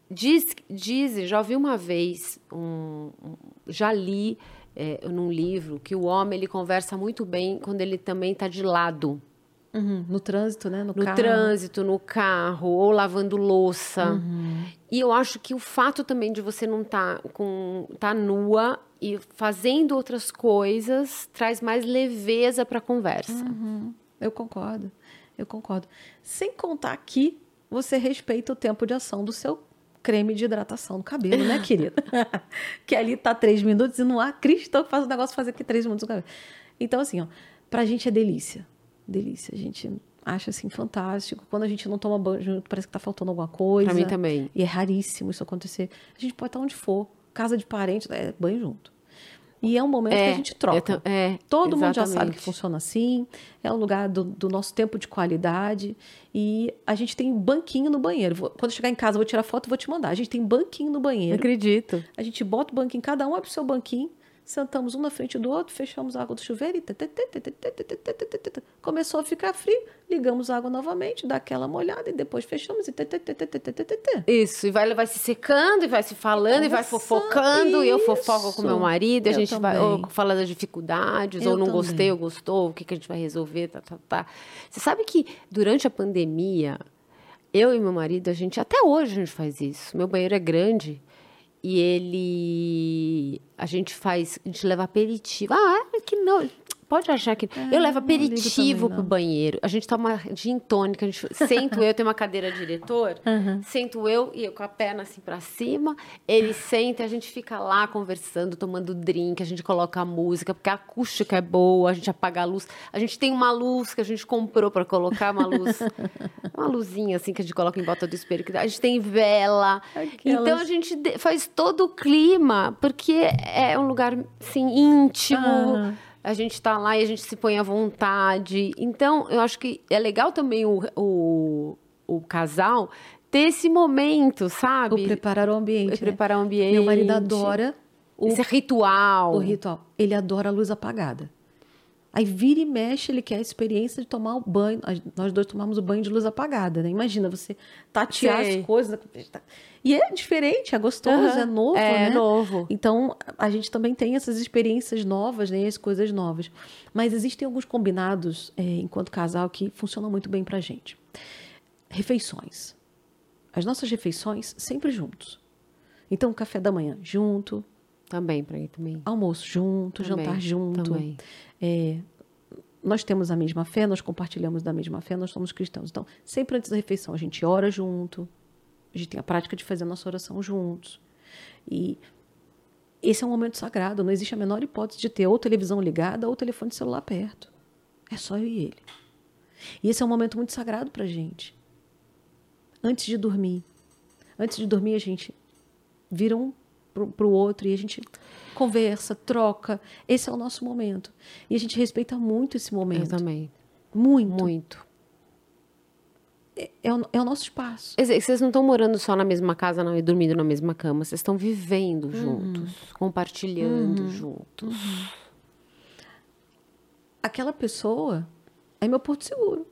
Speaker 1: diz, diz já ouvi uma vez, um, um- já li é, num livro que o homem ele conversa muito bem quando ele também está de lado.
Speaker 2: Uhum, No trânsito, né? No,
Speaker 1: No
Speaker 2: carro.
Speaker 1: trânsito, no carro, ou lavando louça. E eu acho que o fato também de você não estar com tá nua e fazendo outras coisas traz mais leveza para a conversa.
Speaker 2: Eu concordo. Eu concordo. Sem contar que você respeita o tempo de ação do seu creme de hidratação no cabelo, né, querida? que ali tá três minutos e não há cristão que faz o negócio fazer aqui três minutos no cabelo. Então, assim, ó, pra gente é delícia. Delícia. A gente acha, assim, fantástico. Quando a gente não toma banho junto, parece que tá faltando alguma coisa.
Speaker 1: Pra mim também.
Speaker 2: E é raríssimo isso acontecer. A gente pode estar onde for. Casa de parente, é banho junto. E é um momento que a gente troca.
Speaker 1: é,
Speaker 2: Todo mundo já sabe
Speaker 1: exatamente.
Speaker 2: que funciona assim. É um lugar do, do nosso tempo de qualidade. E a gente tem banquinho no banheiro. Vou- quando chegar em casa, eu vou tirar foto e vou te mandar. A gente tem banquinho no banheiro.
Speaker 1: acredito.
Speaker 2: A gente bota o banquinho, cada um abre o seu banquinho sentamos um na frente do outro, fechamos a água do chuveiro e começou a ficar frio, ligamos a água novamente, dá aquela molhada e depois fechamos e
Speaker 1: Isso, e vai, vai se secando, e vai se falando, e vai fofocando, e eu fofoco com meu marido, a gente vai falar das dificuldades, ou não gostei, ou gostou, o que, que a gente vai resolver, tá, tá, tá. Você sabe que durante a pandemia, eu e meu marido, a gente, até hoje a gente faz isso. Meu banheiro é grande, e ele, a gente faz, a gente leva aperitivo. Ah, é que não... Pode achar que. eu levo aperitivo pro banheiro. A gente toma gin tônica, a gente sento eu, tem uma cadeira diretor, sento eu e eu com a perna assim pra cima, ele senta e a gente fica lá conversando, tomando drink, a gente coloca a música, porque a acústica é boa, a gente apaga a luz. A gente tem uma luz que a gente comprou pra colocar uma luz, uma luzinha assim que a gente coloca em volta do espelho, a gente tem vela.
Speaker 2: Aquelas-
Speaker 1: Então a gente faz todo o clima, porque é um lugar assim íntimo.
Speaker 2: Ah.
Speaker 1: A gente tá lá e a gente se põe à vontade. Então, eu acho que é legal também o, o, o casal ter esse momento, sabe?
Speaker 2: O preparar o ambiente. né?
Speaker 1: preparar o ambiente.
Speaker 2: Meu marido adora o,
Speaker 1: Esse ritual.
Speaker 2: o ritual. Ele adora a luz apagada. Aí vira e mexe, ele quer a experiência de tomar o banho. Nós dois tomamos o banho de luz apagada, né? Imagina você tatear
Speaker 1: Sei.
Speaker 2: as coisas. E é diferente, é gostoso,
Speaker 1: Aham.
Speaker 2: é novo,
Speaker 1: É
Speaker 2: né?
Speaker 1: novo.
Speaker 2: Então, a gente também tem essas experiências novas, né? As coisas novas. Mas existem alguns combinados, é, enquanto casal, que funcionam muito bem pra gente. Refeições. As nossas refeições sempre juntos. Então, café da manhã junto,
Speaker 1: Também, pra mim também.
Speaker 2: almoço junto,
Speaker 1: Também,
Speaker 2: jantar junto.
Speaker 1: também.
Speaker 2: É, nós temos a mesma fé, nós compartilhamos da mesma fé, nós somos cristãos. Então, sempre antes da refeição, a gente ora junto, a gente tem a prática de fazer a nossa oração juntos. E esse é um momento sagrado, não existe a menor hipótese de ter ou televisão ligada ou telefone celular perto. É só eu e ele. E esse é um momento muito sagrado pra gente. Antes de dormir. Antes de dormir, a gente vira um pro, pro outro e a gente conversa, troca. Esse é o nosso momento. E a gente respeita muito esse
Speaker 1: Eu
Speaker 2: momento.
Speaker 1: também.
Speaker 2: Muito.
Speaker 1: Muito.
Speaker 2: É, o, é o nosso espaço.
Speaker 1: Quer dizer, Vocês não estão morando só na mesma casa não, e dormindo na mesma cama. Vocês estão vivendo juntos, compartilhando juntos.
Speaker 2: Aquela pessoa é meu porto seguro.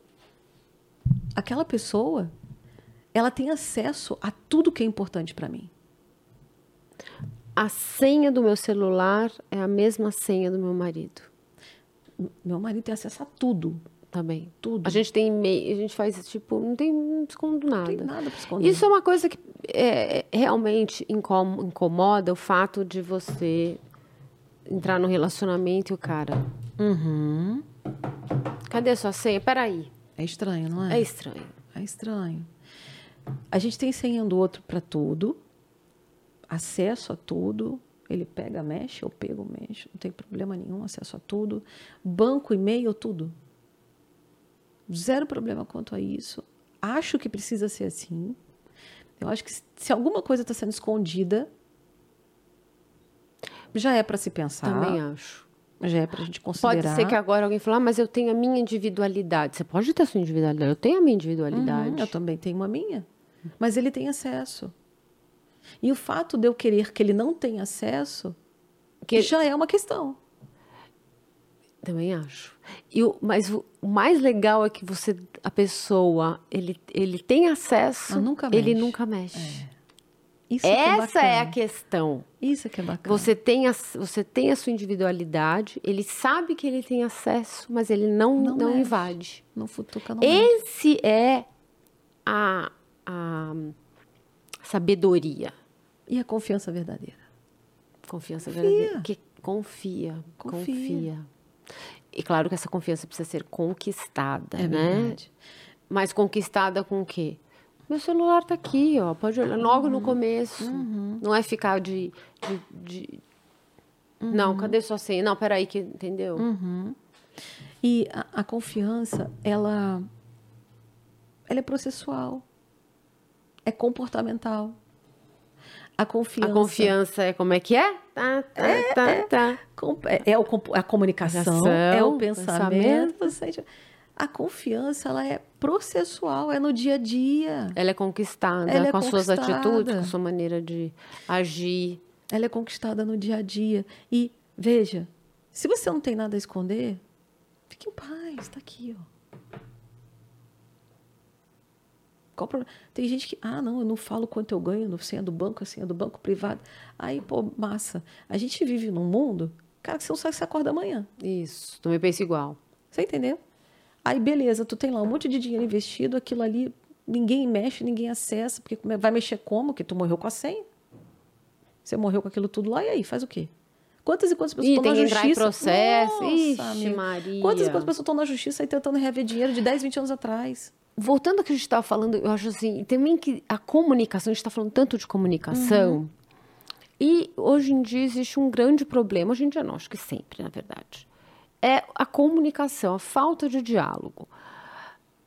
Speaker 2: Aquela pessoa, ela tem acesso a tudo que é importante para mim.
Speaker 1: A senha do meu celular é a mesma senha do meu marido
Speaker 2: Meu marido tem acesso a tudo.
Speaker 1: Também.
Speaker 2: Tudo.
Speaker 1: A gente tem e-mail, a gente faz tipo, não tem não escondo nada.
Speaker 2: Não tem nada para esconder.
Speaker 1: Isso é uma coisa que é, realmente incom- incomoda o fato de você entrar no relacionamento e o cara.
Speaker 2: Uhum.
Speaker 1: Cadê a sua senha? Peraí.
Speaker 2: É estranho, não
Speaker 1: É
Speaker 2: é?
Speaker 1: estranho.
Speaker 2: É estranho. A gente tem senha do outro para tudo, acesso a tudo. Ele pega, mexe, eu pego, mexo, não tem problema nenhum, acesso a tudo. Banco, e-mail, tudo. Zero problema quanto a isso. Acho que precisa ser assim. Eu acho que se- alguma coisa está sendo escondida, já é para se pensar.
Speaker 1: Também acho.
Speaker 2: Já é para a gente considerar.
Speaker 1: Pode ser que agora alguém fale, ah, mas eu tenho a minha individualidade. Você pode ter a sua individualidade. Eu tenho a minha individualidade.
Speaker 2: Uhum, eu também tenho uma minha. Mas ele tem acesso. E o fato de eu querer que ele não tenha acesso
Speaker 1: Que-
Speaker 2: já é uma questão.
Speaker 1: Também acho. E o, mas o, mais legal é que você, a pessoa, ele, ele tem acesso,
Speaker 2: nunca
Speaker 1: ele
Speaker 2: mexe.
Speaker 1: nunca mexe.
Speaker 2: Isso que é
Speaker 1: Essa é a
Speaker 2: bacana.
Speaker 1: questão.
Speaker 2: Isso que é bacana.
Speaker 1: Você tem, a, você tem a sua individualidade, ele sabe que ele tem acesso, mas ele não,
Speaker 2: Não
Speaker 1: não,
Speaker 2: mexe.
Speaker 1: invade.
Speaker 2: Não futuca, não mexe.
Speaker 1: Esse é a, a sabedoria.
Speaker 2: E a confiança verdadeira?
Speaker 1: Confiança
Speaker 2: Confia.
Speaker 1: verdadeira. Que confia,
Speaker 2: Confia.
Speaker 1: confia. E claro que essa confiança precisa ser conquistada,
Speaker 2: É
Speaker 1: né?
Speaker 2: verdade.
Speaker 1: Mas conquistada com o quê? Meu celular tá aqui, ó. Pode olhar logo
Speaker 2: Uhum.
Speaker 1: no começo. Não é ficar de. de- de- Não,
Speaker 2: Uhum.
Speaker 1: cadê sua senha? Não, peraí, que entendeu?
Speaker 2: E a, a confiança, ela, ela é processual. É comportamental. A confiança.
Speaker 1: A confiança é como é que é? Tá, tá, tá, tá.
Speaker 2: Com- É, é o a comunicação, é o pensamento.
Speaker 1: pensamento.
Speaker 2: A confiança, ela é processual, é no dia a dia.
Speaker 1: Ela é conquistada
Speaker 2: Ela é
Speaker 1: com as suas atitudes, com a sua maneira de agir.
Speaker 2: Ela é conquistada no dia a dia. E, veja, se você não tem nada a esconder, fique em paz, está aqui, ó. Qual o problema? Tem gente que, ah, não, eu não falo quanto eu ganho no senha do banco, a senha do banco privado. Aí, pô, massa. A gente vive num mundo, cara, que você não sabe se você acorda amanhã.
Speaker 1: Isso, também penso igual.
Speaker 2: Você entendeu? Aí, beleza, tu tem lá um monte de dinheiro investido, aquilo ali, ninguém mexe, ninguém acessa, porque é- vai mexer como? Que tu morreu com a senha. Você morreu com aquilo tudo lá, e aí, faz o quê? Quantas e quantas pessoas
Speaker 1: Ih,
Speaker 2: estão na justiça?
Speaker 1: processo.
Speaker 2: Nossa,
Speaker 1: Ixi. Maria.
Speaker 2: Quantas e quantas pessoas estão na justiça aí tentando reaver dinheiro de 10, 20 anos atrás?
Speaker 1: Voltando ao que a gente estava falando, eu acho assim, também que a comunicação, a gente está falando tanto de comunicação, e hoje em dia existe um grande problema, hoje em dia não, acho que sempre, na verdade, é a comunicação, a falta de diálogo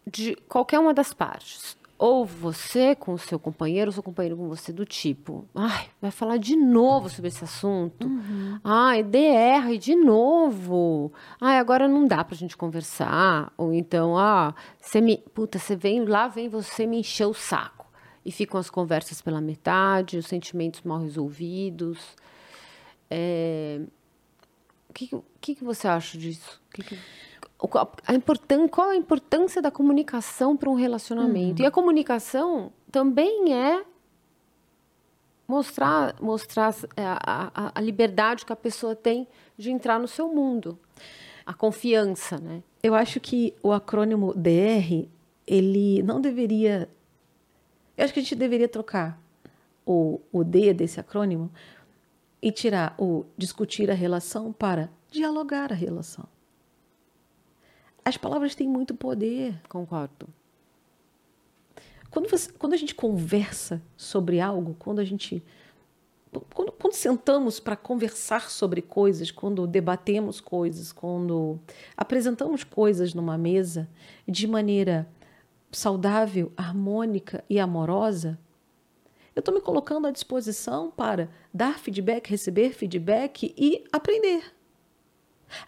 Speaker 1: de qualquer uma das partes. Ou você com o seu companheiro, ou seu companheiro com você, do tipo, ai, vai falar de novo sobre esse assunto. Ai, DR de novo. Ai, agora não dá pra gente conversar. Ou então, ah, você me. Puta, você vem lá, vem você me encher o saco. E ficam as conversas pela metade, os sentimentos mal resolvidos. É, o que, que- que, você acha disso? O que que- a importân- qual a importância da comunicação para um relacionamento? E a comunicação também é mostrar, mostrar é, a, a- a liberdade que a pessoa tem de entrar no seu mundo. A confiança, né?
Speaker 2: Eu acho que o acrônimo DR, ele não deveria. Eu acho que a gente deveria trocar o, o D desse acrônimo e tirar o discutir a relação para dialogar a relação. As palavras têm muito poder.
Speaker 1: Concordo.
Speaker 2: Quando, você- quando a gente conversa sobre algo, quando a gente. Quando, quando sentamos para conversar sobre coisas, quando debatemos coisas, quando apresentamos coisas numa mesa de maneira saudável, harmônica e amorosa, eu estou me colocando à disposição para dar feedback, receber feedback e aprender.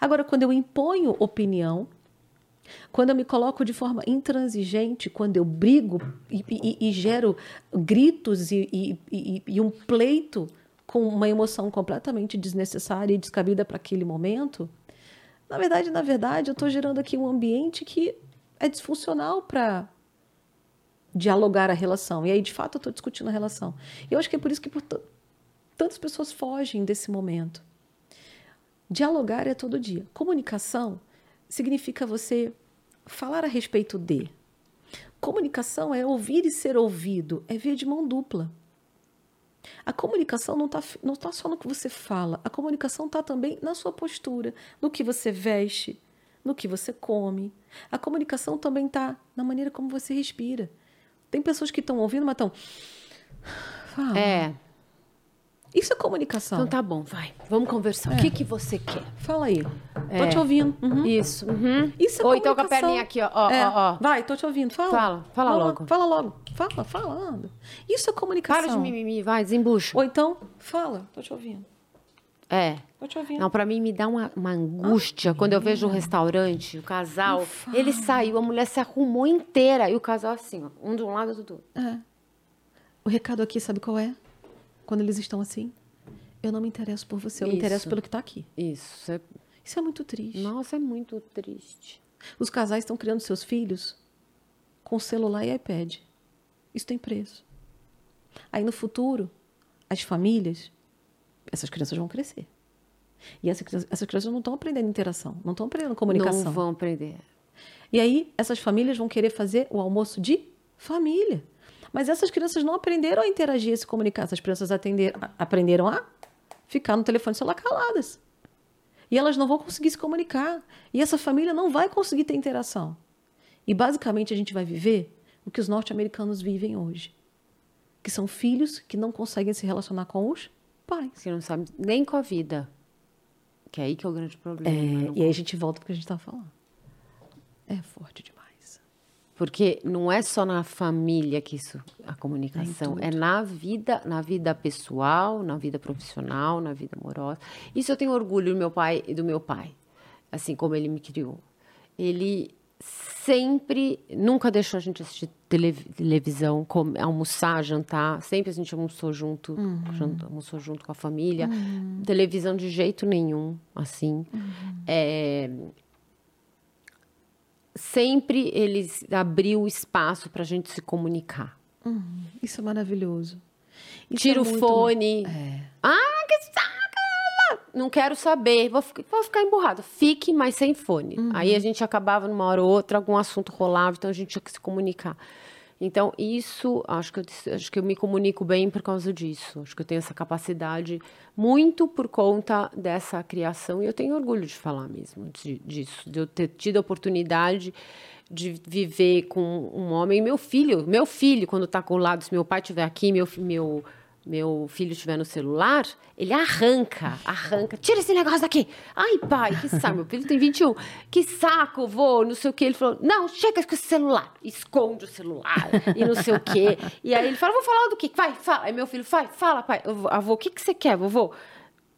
Speaker 2: Agora, quando eu imponho opinião, quando eu me coloco de forma intransigente, quando eu brigo e, e- e gero gritos e, e- um pleito com uma emoção completamente desnecessária e descabida para aquele momento, na verdade, na verdade, eu estou gerando aqui um ambiente que é disfuncional para dialogar a relação. E aí, de fato, eu estou discutindo a relação. E eu acho que é por isso que por tantas pessoas fogem desse momento. Dialogar é todo dia. Comunicação significa você falar a respeito de. Comunicação é ouvir e ser ouvido, é ver de mão dupla. A comunicação não está não tá só no que você fala, a comunicação está também na sua postura, no que você veste, no que você come. A comunicação também está na maneira como você respira. Tem pessoas que estão ouvindo, mas estão. Fala.
Speaker 1: É.
Speaker 2: Isso é comunicação.
Speaker 1: Então tá bom, vai. Vamos conversar. O que, que você quer?
Speaker 2: Fala aí.
Speaker 1: É.
Speaker 2: Tô te ouvindo. Uhum.
Speaker 1: Isso. uhum.
Speaker 2: Isso é
Speaker 1: Ou então com a perninha aqui, ó. ó,
Speaker 2: É.
Speaker 1: ó, ó.
Speaker 2: Vai, tô te ouvindo. Fala.
Speaker 1: Fala, fala logo.
Speaker 2: Fala logo. Fala, falando. Isso é comunicação.
Speaker 1: Para de mimimi, vai, desembucha.
Speaker 2: Ou então, fala, tô te ouvindo.
Speaker 1: É.
Speaker 2: Tô te ouvindo.
Speaker 1: Não, pra mim me dá uma, uma angústia quando eu vejo o restaurante, o casal.
Speaker 2: fala.
Speaker 1: Ele saiu, a mulher se arrumou inteira. E o casal assim, ó, um de um lado, outro do outro.
Speaker 2: É. O recado aqui, sabe qual é? Quando eles estão assim? Eu não me interesso por você, eu me
Speaker 1: Isso.
Speaker 2: interesso pelo que está aqui.
Speaker 1: Isso é...
Speaker 2: Isso é muito triste.
Speaker 1: Nossa, é muito triste.
Speaker 2: Os casais estão criando seus filhos com celular e iPad. Isso tem preço. Aí no futuro, as famílias, essas crianças vão crescer. E essas crianças não estão aprendendo interação, não estão aprendendo comunicação.
Speaker 1: Não vão aprender.
Speaker 2: E aí, essas famílias vão querer fazer o almoço de família. Mas essas crianças não aprenderam a interagir, a se comunicar. Essas crianças aprenderam a ficar no telefone celular caladas. E elas não vão conseguir se comunicar. E essa família não vai conseguir ter interação. E basicamente a gente vai viver o que os norte-americanos vivem hoje. Que são filhos que não conseguem se relacionar com os pais.
Speaker 1: Que não sabe nem com a vida. Que é aí que é o grande problema.
Speaker 2: É, e aí a gente volta para o que a gente estava falando. É forte demais.
Speaker 1: Porque não é só na família que isso a comunicação, é na vida, na vida pessoal, na vida profissional, na vida amorosa. Isso eu tenho orgulho do meu pai e do meu pai, assim como ele me criou. Ele sempre, nunca deixou a gente assistir tele- televisão, almoçar, jantar. Sempre a gente almoçou junto, janta- almoçou junto com a família. Televisão de jeito nenhum, assim. É, sempre eles abriu espaço para a gente se comunicar.
Speaker 2: Isso é maravilhoso. Isso
Speaker 1: Tira
Speaker 2: é
Speaker 1: o
Speaker 2: muito-
Speaker 1: fone.
Speaker 2: É.
Speaker 1: Ah, que saco! Não quero saber. Vou, vou ficar emburrado. Fique, mas sem fone.
Speaker 2: Uhum.
Speaker 1: Aí a gente acabava numa hora ou outra, algum assunto rolava, então a gente tinha que se comunicar. Então, isso, acho que, eu, acho que eu me comunico bem por causa disso. Acho que eu tenho essa capacidade muito por conta dessa criação. E eu tenho orgulho de falar mesmo de- disso. De eu ter tido a oportunidade de viver com um homem. Meu filho, meu filho, quando tá com o lado, se meu pai estiver aqui, meu, meu, meu filho estiver no celular, ele arranca, arranca. Tira esse negócio daqui. Ai, pai, que saco. Meu filho tem 21. Que saco, vô, não sei o quê. Ele falou, não, chega com esse celular. Esconde o celular e não sei o quê. E aí ele fala, vou falar do quê? Vai, fala. Aí meu filho, vai, fala, pai. Eu Avô, o que, que você quer, vovô?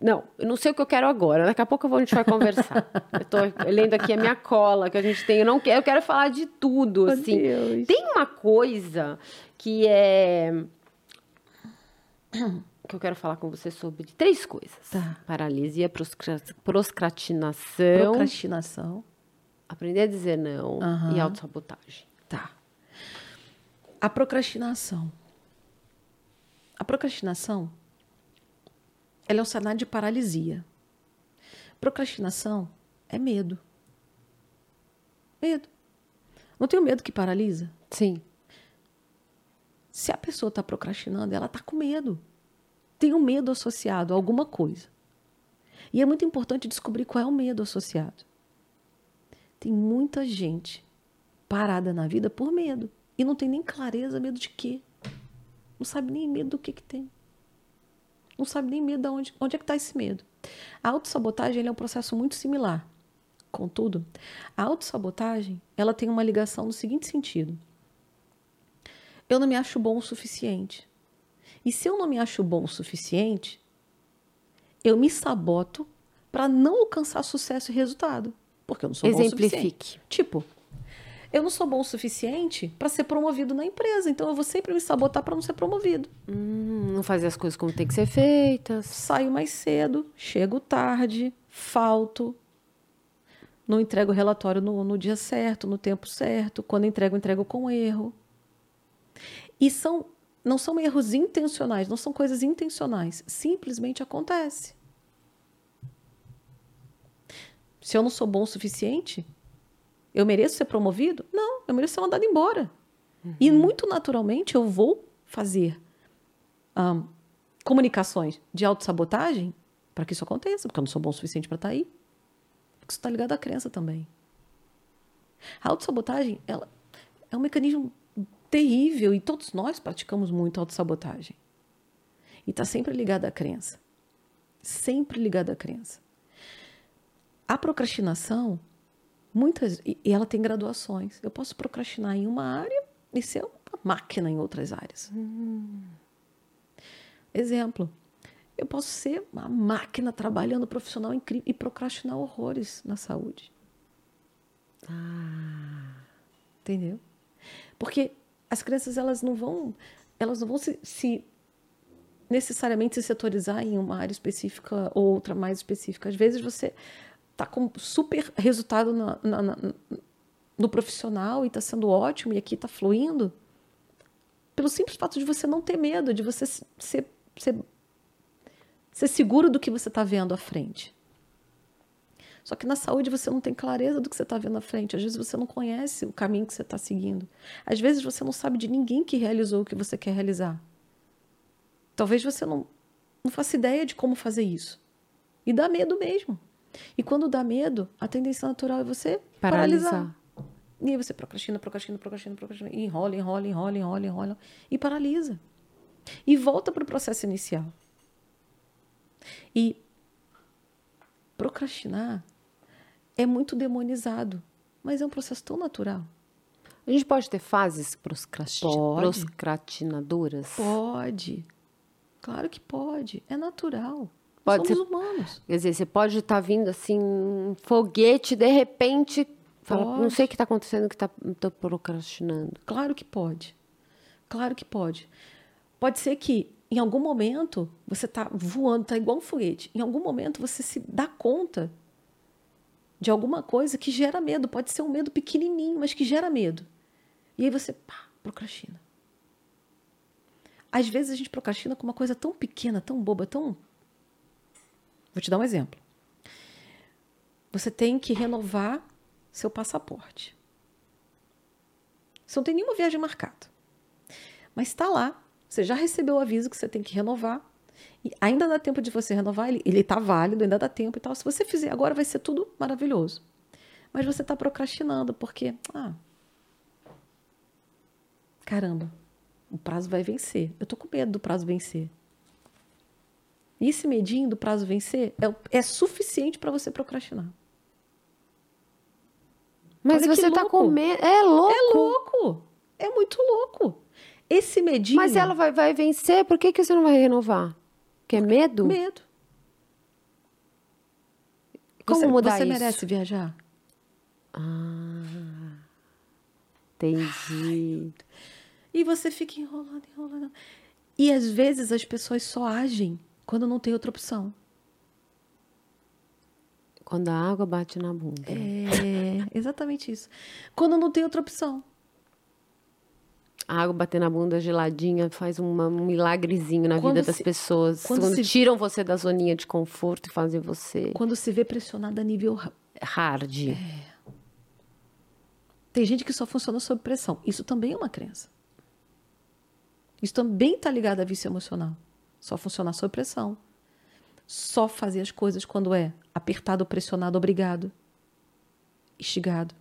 Speaker 1: Não, eu não sei o que eu quero agora. Daqui a pouco a gente vai conversar. eu tô lendo aqui a minha cola que a gente tem. Eu não quero, eu quero falar de tudo, assim.
Speaker 2: Deus.
Speaker 1: Tem uma coisa que é que eu quero falar com você sobre três coisas.
Speaker 2: Tá.
Speaker 1: Paralisia, proscra- procrastinação,
Speaker 2: Procrastinação.
Speaker 1: aprender a dizer não
Speaker 2: Aham.
Speaker 1: e autossabotagem.
Speaker 2: Tá. A procrastinação. A procrastinação, ela é um cenário de paralisia. Procrastinação é medo. Medo. Não tem o medo que paralisa?
Speaker 1: Sim.
Speaker 2: Se a pessoa está procrastinando, ela está com medo. Tem um medo associado a alguma coisa. E é muito importante descobrir qual é o medo associado. Tem muita gente parada na vida por medo. E não tem nem clareza, medo de quê? Não sabe nem medo do que, que tem. Não sabe nem medo de onde, onde é que está esse medo. A autossabotagem é um processo muito similar. Contudo, a autossabotagem ela tem uma ligação no seguinte sentido. Eu não me acho bom o suficiente. E se eu não me acho bom o suficiente, eu me saboto para não alcançar sucesso e resultado. Porque eu não sou bom o suficiente.
Speaker 1: Exemplifique.
Speaker 2: Tipo, eu não sou bom o suficiente para ser promovido na empresa, então eu vou sempre me sabotar para não ser promovido.
Speaker 1: Hum, não fazer as coisas como tem que ser feitas.
Speaker 2: Saio mais cedo, chego tarde, falto, não entrego o relatório no, no dia certo, no tempo certo. Quando entrego, entrego com erro. E são, não são erros intencionais, não são coisas intencionais. Simplesmente acontece. Se eu não sou bom o suficiente, eu mereço ser promovido? Não, eu mereço ser mandado embora. E muito naturalmente eu vou fazer ahn, comunicações de autossabotagem para que isso aconteça, porque eu não sou bom o suficiente para estar aí. Porque isso está ligado à crença também. A autossabotagem, ela é um mecanismo terrível e todos nós praticamos muito autossabotagem. E está sempre ligado à crença. Sempre ligado à crença. A procrastinação, muitas, e e ela tem graduações. Eu posso procrastinar em uma área e ser uma máquina em outras áreas. Exemplo, eu posso ser uma máquina trabalhando profissional incrível e procrastinar horrores na saúde. Entendeu? Porque as crianças elas não vão, elas não vão se, se necessariamente se setorizar em uma área específica ou outra mais específica. Às vezes você está com super resultado na, na, na, no profissional e está sendo ótimo e aqui está fluindo, pelo simples fato de você não ter medo, de você ser, ser, ser seguro do que você está vendo à frente. Só que na saúde você não tem clareza do que você está vendo à frente. Às vezes você não conhece o caminho que você está seguindo. Às vezes você não sabe de ninguém que realizou o que você quer realizar. Talvez você não, não faça ideia de como fazer isso. E dá medo mesmo. E quando dá medo, a tendência natural é você paralisar. paralisar. E aí você procrastina, procrastina, procrastina, procrastina, e enrola, enrola, enrola, enrola, enrola, e paralisa. E volta para o processo inicial. E procrastinar é muito demonizado, mas é um processo tão natural.
Speaker 1: A gente pode ter fases procrastinadoras?
Speaker 2: Pode. Claro que pode. É natural. Pode Somos ser, humanos.
Speaker 1: Quer dizer, você pode estar tá vindo assim, um foguete, de repente, fala, não sei o que está acontecendo, que estou procrastinando.
Speaker 2: Claro que pode. Claro que pode. Pode ser que em algum momento você está voando, está igual um foguete. Em algum momento você se dá conta de alguma coisa que gera medo. Pode ser um medo pequenininho, mas que gera medo. E aí você pá, procrastina. Às vezes a gente procrastina com uma coisa tão pequena, tão boba, tão. Vou te dar um exemplo. Você tem que renovar seu passaporte. Você não tem nenhuma viagem marcada. Mas está lá, você já recebeu o aviso que você tem que renovar. E ainda dá tempo de você renovar, ele está válido, ainda dá tempo e tal. Se você fizer agora, vai ser tudo maravilhoso. Mas você está procrastinando, porque, ah, caramba, o prazo vai vencer. Eu tô com medo do prazo vencer. E esse medinho do prazo vencer é, é suficiente para você procrastinar.
Speaker 1: Mas Olha você tá com medo. É louco.
Speaker 2: É louco. É muito louco. Esse medinho.
Speaker 1: Mas ela vai, vai vencer, por que, que você não vai renovar? Que é medo?
Speaker 2: Medo.
Speaker 1: Como você, mudar
Speaker 2: você
Speaker 1: isso?
Speaker 2: Você merece viajar?
Speaker 1: Ah, entendi.
Speaker 2: E você fica enrolando, enrolando. E às vezes as pessoas só agem quando não tem outra opção.
Speaker 1: Quando a água bate na bunda.
Speaker 2: É, exatamente isso. Quando não tem outra opção
Speaker 1: a água bater na bunda geladinha faz uma, um milagrezinho na quando vida das pessoas. Quando, quando se, tiram você da zoninha de conforto e fazem você.
Speaker 2: Quando se vê pressionada a nível
Speaker 1: hard.
Speaker 2: É. Tem gente que só funciona sob pressão. Isso também é uma crença. Isso também está ligado a vício emocional. Só funcionar sob pressão. Só fazer as coisas quando é apertado, pressionado, obrigado, instigado.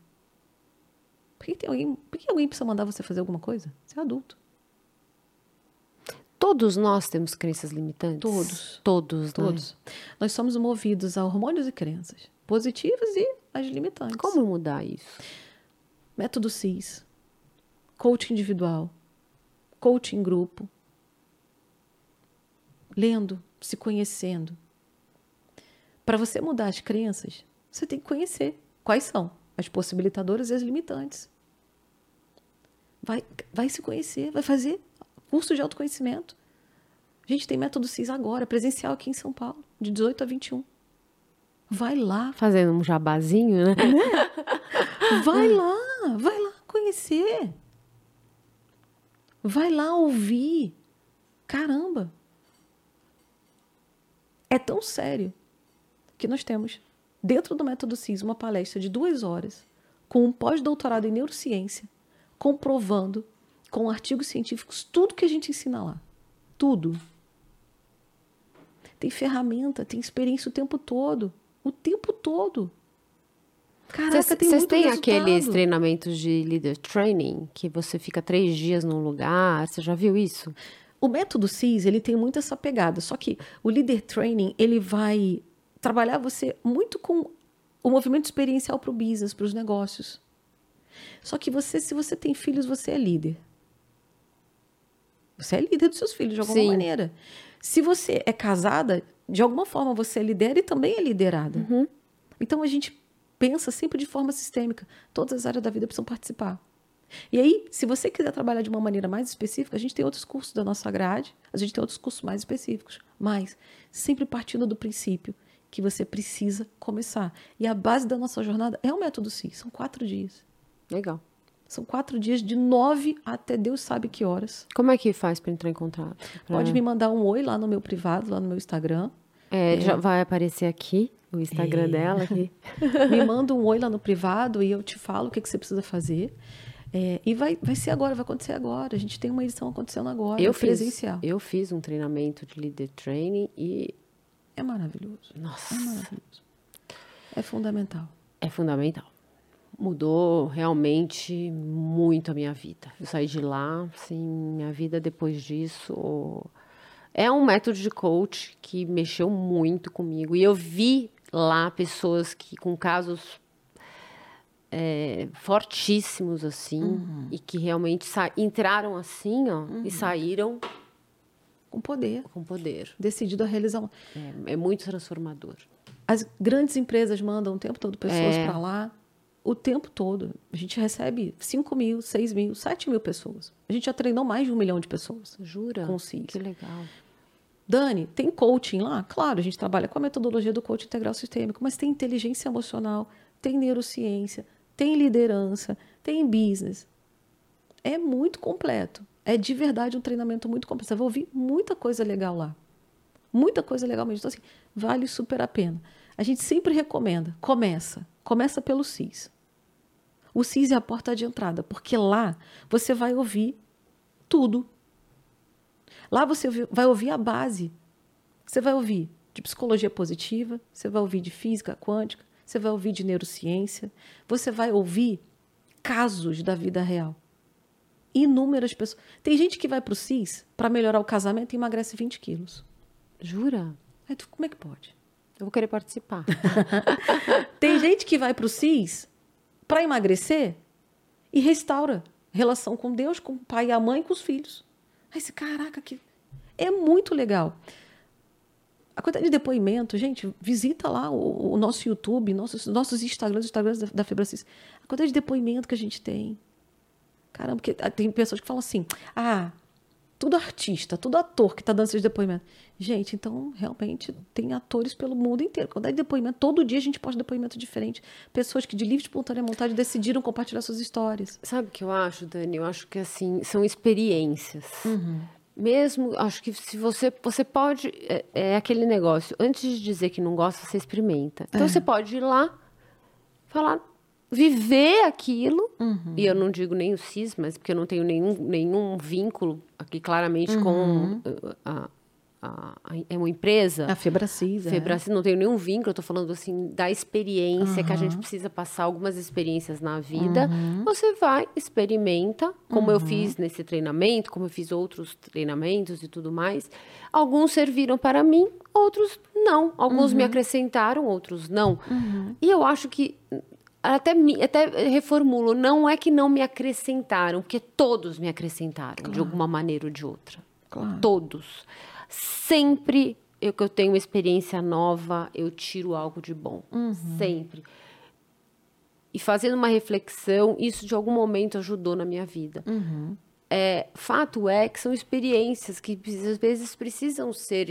Speaker 2: Por que, tem alguém, por que alguém precisa mandar você fazer alguma coisa? Você é adulto.
Speaker 1: Todos nós temos crenças limitantes?
Speaker 2: Todos.
Speaker 1: Todos, né?
Speaker 2: Todos. Né? Nós somos movidos a hormônios e crenças, positivas e as limitantes.
Speaker 1: Como mudar isso?
Speaker 2: Método CIS, coaching individual, coaching em grupo, lendo, se conhecendo. Para você mudar as crenças, você tem que conhecer quais são as possibilitadoras e as limitantes vai, vai se conhecer, vai fazer curso de autoconhecimento. A gente tem método CIS agora, presencial aqui em São Paulo, de 18 a 21. Vai lá.
Speaker 1: Fazendo um jabazinho, né?
Speaker 2: Vai lá, vai lá conhecer. Vai lá ouvir. Caramba. É tão sério que nós temos, dentro do método CIS, uma palestra de duas horas com um pós-doutorado em neurociência comprovando com artigos científicos tudo que a gente ensina lá. Tudo. Tem ferramenta, tem experiência o tempo todo. O tempo todo.
Speaker 1: Caraca, cês, tem Vocês têm aqueles treinamentos de leader training que você fica três dias num lugar? Você já viu isso?
Speaker 2: O método CIS, ele tem muito essa pegada. Só que o leader training, ele vai trabalhar você muito com o movimento experiencial para o business, para os negócios. Só que você, se você tem filhos, você é líder. Você é líder dos seus filhos, de alguma Sim. maneira. Se você é casada, de alguma forma você é lidera e também é liderada. Uhum. Então a gente pensa sempre de forma sistêmica. Todas as áreas da vida precisam participar. E aí, se você quiser trabalhar de uma maneira mais específica, a gente tem outros cursos da nossa grade, a gente tem outros cursos mais específicos, mas sempre partindo do princípio que você precisa começar. E a base da nossa jornada é o método CIS, são quatro dias.
Speaker 1: Legal.
Speaker 2: São quatro dias de nove até Deus sabe que horas.
Speaker 1: Como é que faz para entrar em contato? Pra...
Speaker 2: Pode me mandar um oi lá no meu privado, lá no meu Instagram.
Speaker 1: É, é. já vai aparecer aqui o Instagram é. dela. Aqui.
Speaker 2: me manda um oi lá no privado e eu te falo o que, que você precisa fazer. É, e vai, vai ser agora, vai acontecer agora. A gente tem uma edição acontecendo agora, eu presencial.
Speaker 1: Fiz, eu fiz um treinamento de leader training e.
Speaker 2: É maravilhoso.
Speaker 1: Nossa.
Speaker 2: É maravilhoso. É fundamental.
Speaker 1: É fundamental. Mudou realmente muito a minha vida. Eu saí de lá, assim, minha vida depois disso. É um método de coach que mexeu muito comigo. E eu vi lá pessoas que com casos é, fortíssimos, assim, uhum. e que realmente entraram assim, ó, uhum. e saíram
Speaker 2: com poder.
Speaker 1: Com poder.
Speaker 2: Decidido a realizar.
Speaker 1: É, é muito transformador.
Speaker 2: As grandes empresas mandam o tempo todo pessoas é. para lá, o tempo todo. A gente recebe 5 mil, 6 mil, 7 mil pessoas. A gente já treinou mais de um milhão de pessoas.
Speaker 1: Jura?
Speaker 2: Com CIS.
Speaker 1: Que legal.
Speaker 2: Dani, tem coaching lá? Claro, a gente trabalha com a metodologia do coaching integral sistêmico, mas tem inteligência emocional, tem neurociência, tem liderança, tem business. É muito completo. É de verdade um treinamento muito completo. Você vai ouvir muita coisa legal lá. Muita coisa legal mesmo. Então, assim, vale super a pena. A gente sempre recomenda, começa. Começa pelo CIS. O CIS é a porta de entrada, porque lá você vai ouvir tudo. Lá você vai ouvir a base. Você vai ouvir de psicologia positiva, você vai ouvir de física quântica, você vai ouvir de neurociência, você vai ouvir casos da vida real. Inúmeras pessoas. Tem gente que vai para o CIS para melhorar o casamento e emagrece 20 quilos.
Speaker 1: Jura?
Speaker 2: Aí tu, como é que pode?
Speaker 1: Eu vou querer participar.
Speaker 2: Tem gente que vai para o CIS para emagrecer e restaura relação com Deus, com o pai e a mãe, com os filhos. Aí você, caraca, que é muito legal. A quantidade de depoimento, gente, visita lá o, o nosso YouTube, nossos, nossos Instagrams, Instagrams da, da Febracis. A quantidade de depoimento que a gente tem. Caramba, porque tem pessoas que falam assim: ah, tudo artista, tudo ator que está dando esses depoimentos. Gente, então realmente tem atores pelo mundo inteiro. Quando é depoimento, todo dia a gente posta depoimento diferente. Pessoas que de livre e espontânea vontade decidiram compartilhar suas histórias.
Speaker 1: Sabe o que eu acho, Dani? Eu acho que assim, são experiências.
Speaker 2: Uhum
Speaker 1: mesmo, acho que se você, você pode, é, é, aquele negócio, antes de dizer que não gosta, você experimenta. Então, é. você pode ir lá, falar, viver aquilo,
Speaker 2: uhum.
Speaker 1: e eu não digo nem o CIS, mas porque eu não tenho nenhum, nenhum vínculo aqui claramente uhum. com a, a, a, é uma empresa.
Speaker 2: A Febracis.
Speaker 1: Febracis,
Speaker 2: é.
Speaker 1: não tenho nenhum vínculo, eu tô falando assim da experiência uhum. que a gente precisa passar algumas experiências na vida.
Speaker 2: Uhum.
Speaker 1: Você vai, experimenta, como
Speaker 2: uhum.
Speaker 1: eu fiz nesse treinamento, como eu fiz outros treinamentos e tudo mais. Alguns serviram para mim, outros não. Alguns me uhum. acrescentaram, outros não.
Speaker 2: Uhum.
Speaker 1: E eu acho que até, até reformulo, não é que não me acrescentaram, porque todos me acrescentaram claro. de alguma maneira ou de outra.
Speaker 2: Claro.
Speaker 1: Todos sempre eu que eu tenho uma experiência nova, eu tiro algo de bom.
Speaker 2: Uhum.
Speaker 1: Sempre. E fazendo uma reflexão, isso de algum momento ajudou na minha vida.
Speaker 2: Uhum.
Speaker 1: É, fato é que são experiências que às vezes precisam ser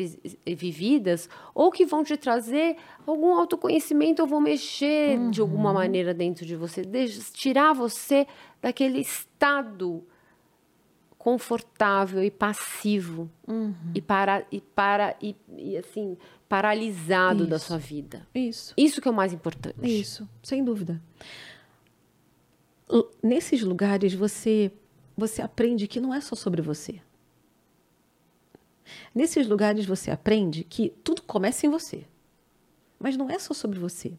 Speaker 1: vividas ou que vão te trazer algum autoconhecimento ou vão mexer uhum. de alguma maneira dentro de você, tirar você daquele estado confortável e passivo
Speaker 2: uhum.
Speaker 1: e para e para e, e assim paralisado Isso. da sua vida.
Speaker 2: Isso.
Speaker 1: Isso que é o mais importante.
Speaker 2: Isso, sem dúvida. Nesses lugares você você aprende que não é só sobre você. Nesses lugares você aprende que tudo começa em você. Mas não é só sobre você.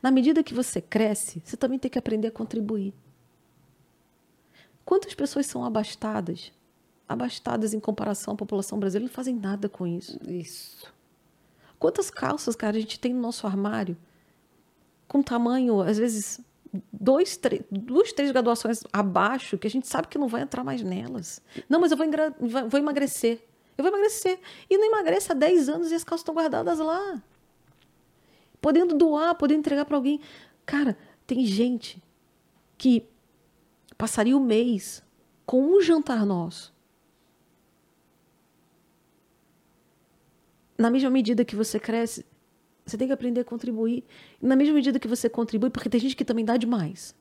Speaker 2: Na medida que você cresce, você também tem que aprender a contribuir. Quantas pessoas são abastadas? Abastadas em comparação à população brasileira não fazem nada com isso.
Speaker 1: Isso.
Speaker 2: Quantas calças, cara, a gente tem no nosso armário com tamanho, às vezes, dois, três, duas, três graduações abaixo, que a gente sabe que não vai entrar mais nelas. Não, mas eu vou, vou emagrecer. Eu vou emagrecer. E não emagrece há 10 anos e as calças estão guardadas lá. Podendo doar, podendo entregar para alguém. Cara, tem gente que passaria o mês com um jantar nosso. Na mesma medida que você cresce, você tem que aprender a contribuir. Na mesma medida que você contribui, porque tem gente que também dá demais.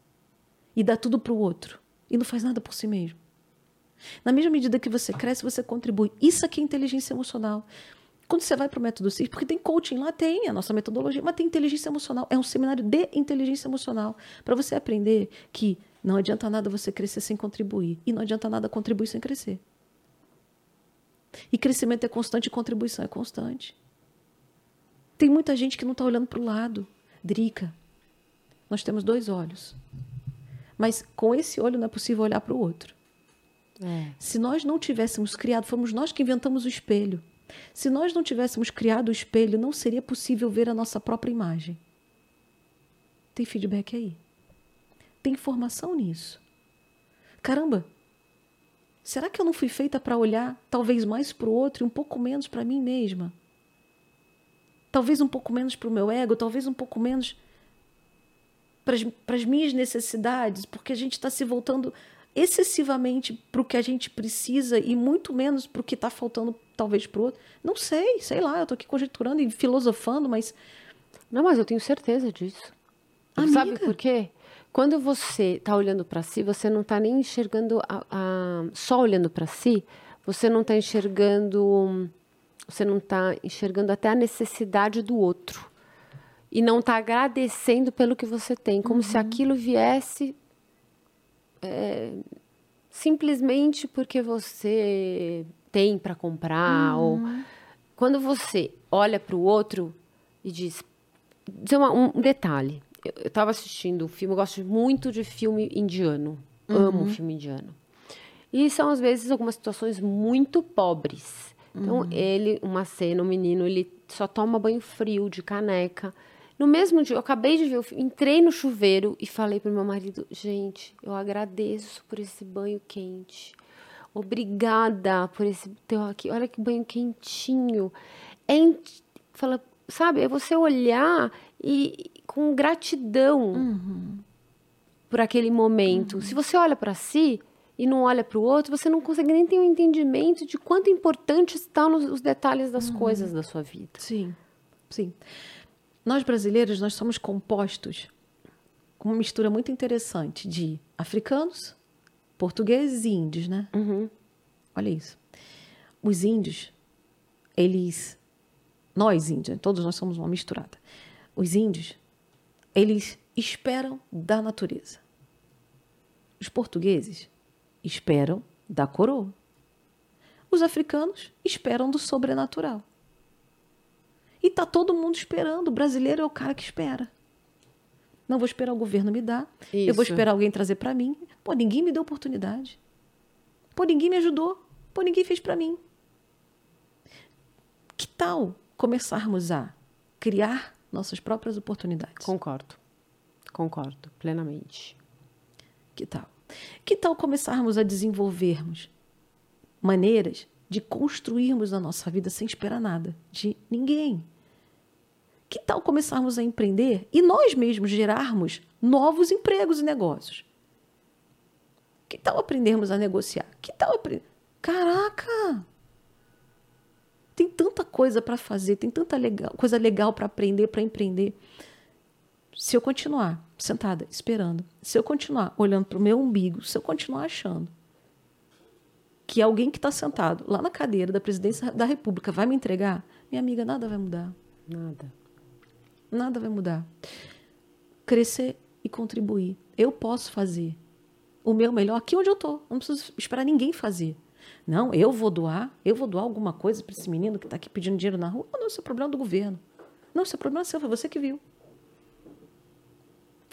Speaker 2: E dá tudo para o outro. E não faz nada por si mesmo. Na mesma medida que você cresce, você contribui. Isso aqui é inteligência emocional. Quando você vai para o método CIS, porque tem coaching lá, tem a nossa metodologia, mas tem inteligência emocional. É um seminário de inteligência emocional. Para você aprender que não adianta nada você crescer sem contribuir. E não adianta nada contribuir sem crescer. E crescimento é constante e contribuição é constante. Tem muita gente que não está olhando para o lado. Drica, nós temos dois olhos. Mas com esse olho não é possível olhar para o outro. É. Se nós não tivéssemos criado, fomos nós que inventamos o espelho. Se nós não tivéssemos criado o espelho, não seria possível ver a nossa própria imagem. Tem feedback aí. Tem informação nisso. Caramba, será que eu não fui feita para olhar talvez mais para o outro e um pouco menos para mim mesma? Talvez um pouco menos para o meu ego, talvez um pouco menos para as minhas necessidades, porque a gente está se voltando excessivamente para o que a gente precisa e muito menos para o que está faltando, talvez, para o outro. Não sei, sei lá, eu estou aqui conjecturando e filosofando, mas.
Speaker 1: Não, mas eu tenho certeza disso. Amiga. Sabe por quê? Quando você está olhando para si, você não está nem enxergando a, a, só olhando para si, você não está enxergando você não está enxergando até a necessidade do outro. E não está agradecendo pelo que você tem, como uhum. se aquilo viesse é, simplesmente porque você tem para comprar. Uhum. Ou quando você olha para o outro e diz. Dizer uma, um detalhe. Eu estava assistindo um filme, eu gosto muito de filme indiano. Uhum. Amo filme indiano. E são, às vezes, algumas situações muito pobres. Então, uhum. ele, uma cena, um menino, ele só toma banho frio de caneca. No mesmo dia, eu acabei de ver o filme, entrei no chuveiro e falei pro meu marido: gente, eu agradeço por esse banho quente. Obrigada por esse teu aqui. Olha que banho quentinho. É, fala, sabe, é você olhar e com gratidão uhum. por aquele momento. Uhum. Se você olha para si, e não olha para o outro, você não consegue nem ter um entendimento de quanto importante estão os detalhes das uhum. coisas da sua vida.
Speaker 2: Sim, sim. Nós brasileiros, nós somos compostos com uma mistura muito interessante de africanos, portugueses e índios, né?
Speaker 1: Uhum.
Speaker 2: Olha isso. Os índios, eles... Nós, índios, todos nós somos uma misturada. Os índios, eles esperam da natureza. Os portugueses esperam da coroa. Os africanos esperam do sobrenatural. E tá todo mundo esperando. O brasileiro é o cara que espera. Não vou esperar o governo me dar. Isso. Eu vou esperar alguém trazer para mim. Pô, ninguém me deu oportunidade. Pô, ninguém me ajudou. Pô, ninguém fez para mim. Que tal começarmos a criar nossas próprias oportunidades?
Speaker 1: Concordo. Concordo plenamente.
Speaker 2: Que tal? Que tal começarmos a desenvolvermos maneiras de construirmos a nossa vida sem esperar nada de ninguém? Que tal começarmos a empreender e nós mesmos gerarmos novos empregos e negócios? Que tal aprendermos a negociar? Que tal aprender? Caraca! Tem tanta coisa para fazer, tem tanta legal, coisa legal para aprender, para empreender. Se eu continuar sentada, esperando, se eu continuar olhando para o meu umbigo, se eu continuar achando que alguém que está sentado lá na cadeira da presidência da República vai me entregar, minha amiga, nada vai mudar.
Speaker 1: Nada.
Speaker 2: Nada vai mudar. Crescer e contribuir. Eu posso fazer o meu melhor aqui onde eu estou. Não preciso esperar ninguém fazer. Não, eu vou doar, eu vou doar alguma coisa para esse menino que está aqui pedindo dinheiro na rua. Não, isso é problema do governo. Não, isso é problema seu, foi você que viu.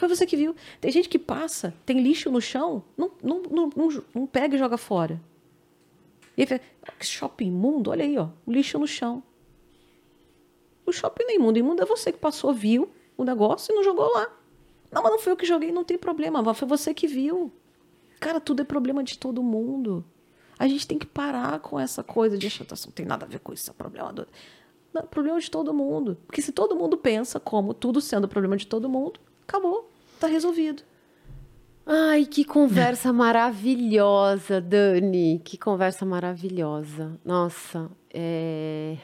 Speaker 2: Foi você que viu. Tem gente que passa, tem lixo no chão, não, não, não, não, não pega e joga fora. E aí fala, shopping imundo, olha aí, ó, lixo no chão. O shopping não é imundo, imundo é você que passou, viu o negócio e não jogou lá. Não, mas não foi eu que joguei, não tem problema, foi você que viu. Cara, tudo é problema de todo mundo. A gente tem que parar com essa coisa de achar que não tem nada a ver com isso, é problema do. Não, é problema de todo mundo. Porque se todo mundo pensa como tudo sendo problema de todo mundo, acabou. Está resolvido.
Speaker 1: Ai, que conversa maravilhosa, Dani. Que conversa maravilhosa. Nossa, é...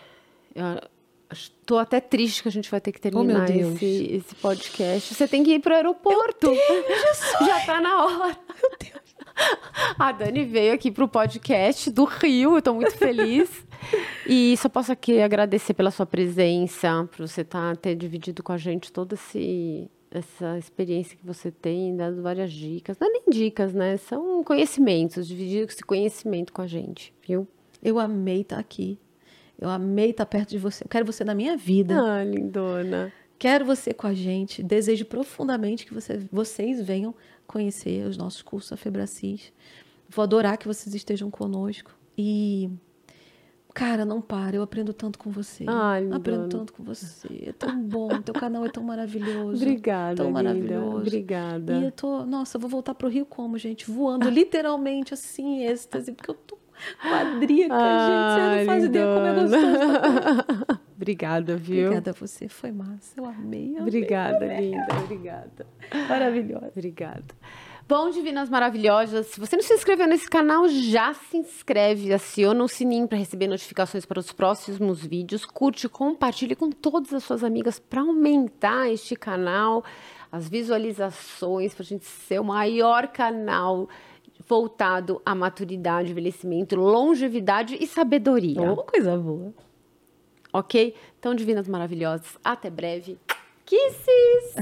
Speaker 1: estou até triste que a gente vai ter que terminar
Speaker 2: Oh, meu Deus.
Speaker 1: esse, esse podcast. Você tem que ir pro aeroporto. Já tá na hora. Meu Deus. A Dani veio aqui pro podcast do Rio, eu tô muito feliz. E só posso aqui agradecer pela sua presença, por você tá, ter dividido com a gente toda esse, essa experiência que você tem, dado várias dicas. Não é nem dicas, né? São conhecimentos, dividir esse conhecimento com a gente, viu?
Speaker 2: Eu amei estar aqui. Eu amei estar perto de você. Eu quero você na minha vida.
Speaker 1: Ah, lindona.
Speaker 2: Quero você com a gente. Desejo profundamente que você- vocês venham conhecer os nossos cursos da Febracis. Vou adorar que vocês estejam conosco. E, cara, não para. Eu aprendo tanto com você.
Speaker 1: Ai,
Speaker 2: aprendo tanto com você. É tão bom. Teu canal é tão maravilhoso.
Speaker 1: Obrigada,
Speaker 2: Tão maravilhoso.
Speaker 1: Obrigada.
Speaker 2: E eu tô, nossa, eu vou voltar pro Rio como, gente? Voando, literalmente, assim, em êxtase, porque eu tô quadrica, gente. Você não faz ideia como é gostoso.
Speaker 1: Obrigada, viu?
Speaker 2: Obrigada a você, foi massa. Eu amei. amei.
Speaker 1: Obrigada, linda. Obrigada.
Speaker 2: Maravilhosa.
Speaker 1: Obrigada. Bom, Divinas Maravilhosas, se você não se inscreveu nesse canal, já se inscreve, aciona o sininho para receber notificações para os próximos vídeos, curte, compartilhe com todas as suas amigas para aumentar este canal, as visualizações, para a gente ser o maior canal voltado à maturidade, envelhecimento, longevidade e sabedoria.
Speaker 2: Oh, coisa boa.
Speaker 1: Ok? Então, Divinas Maravilhosas, até breve. Kisses!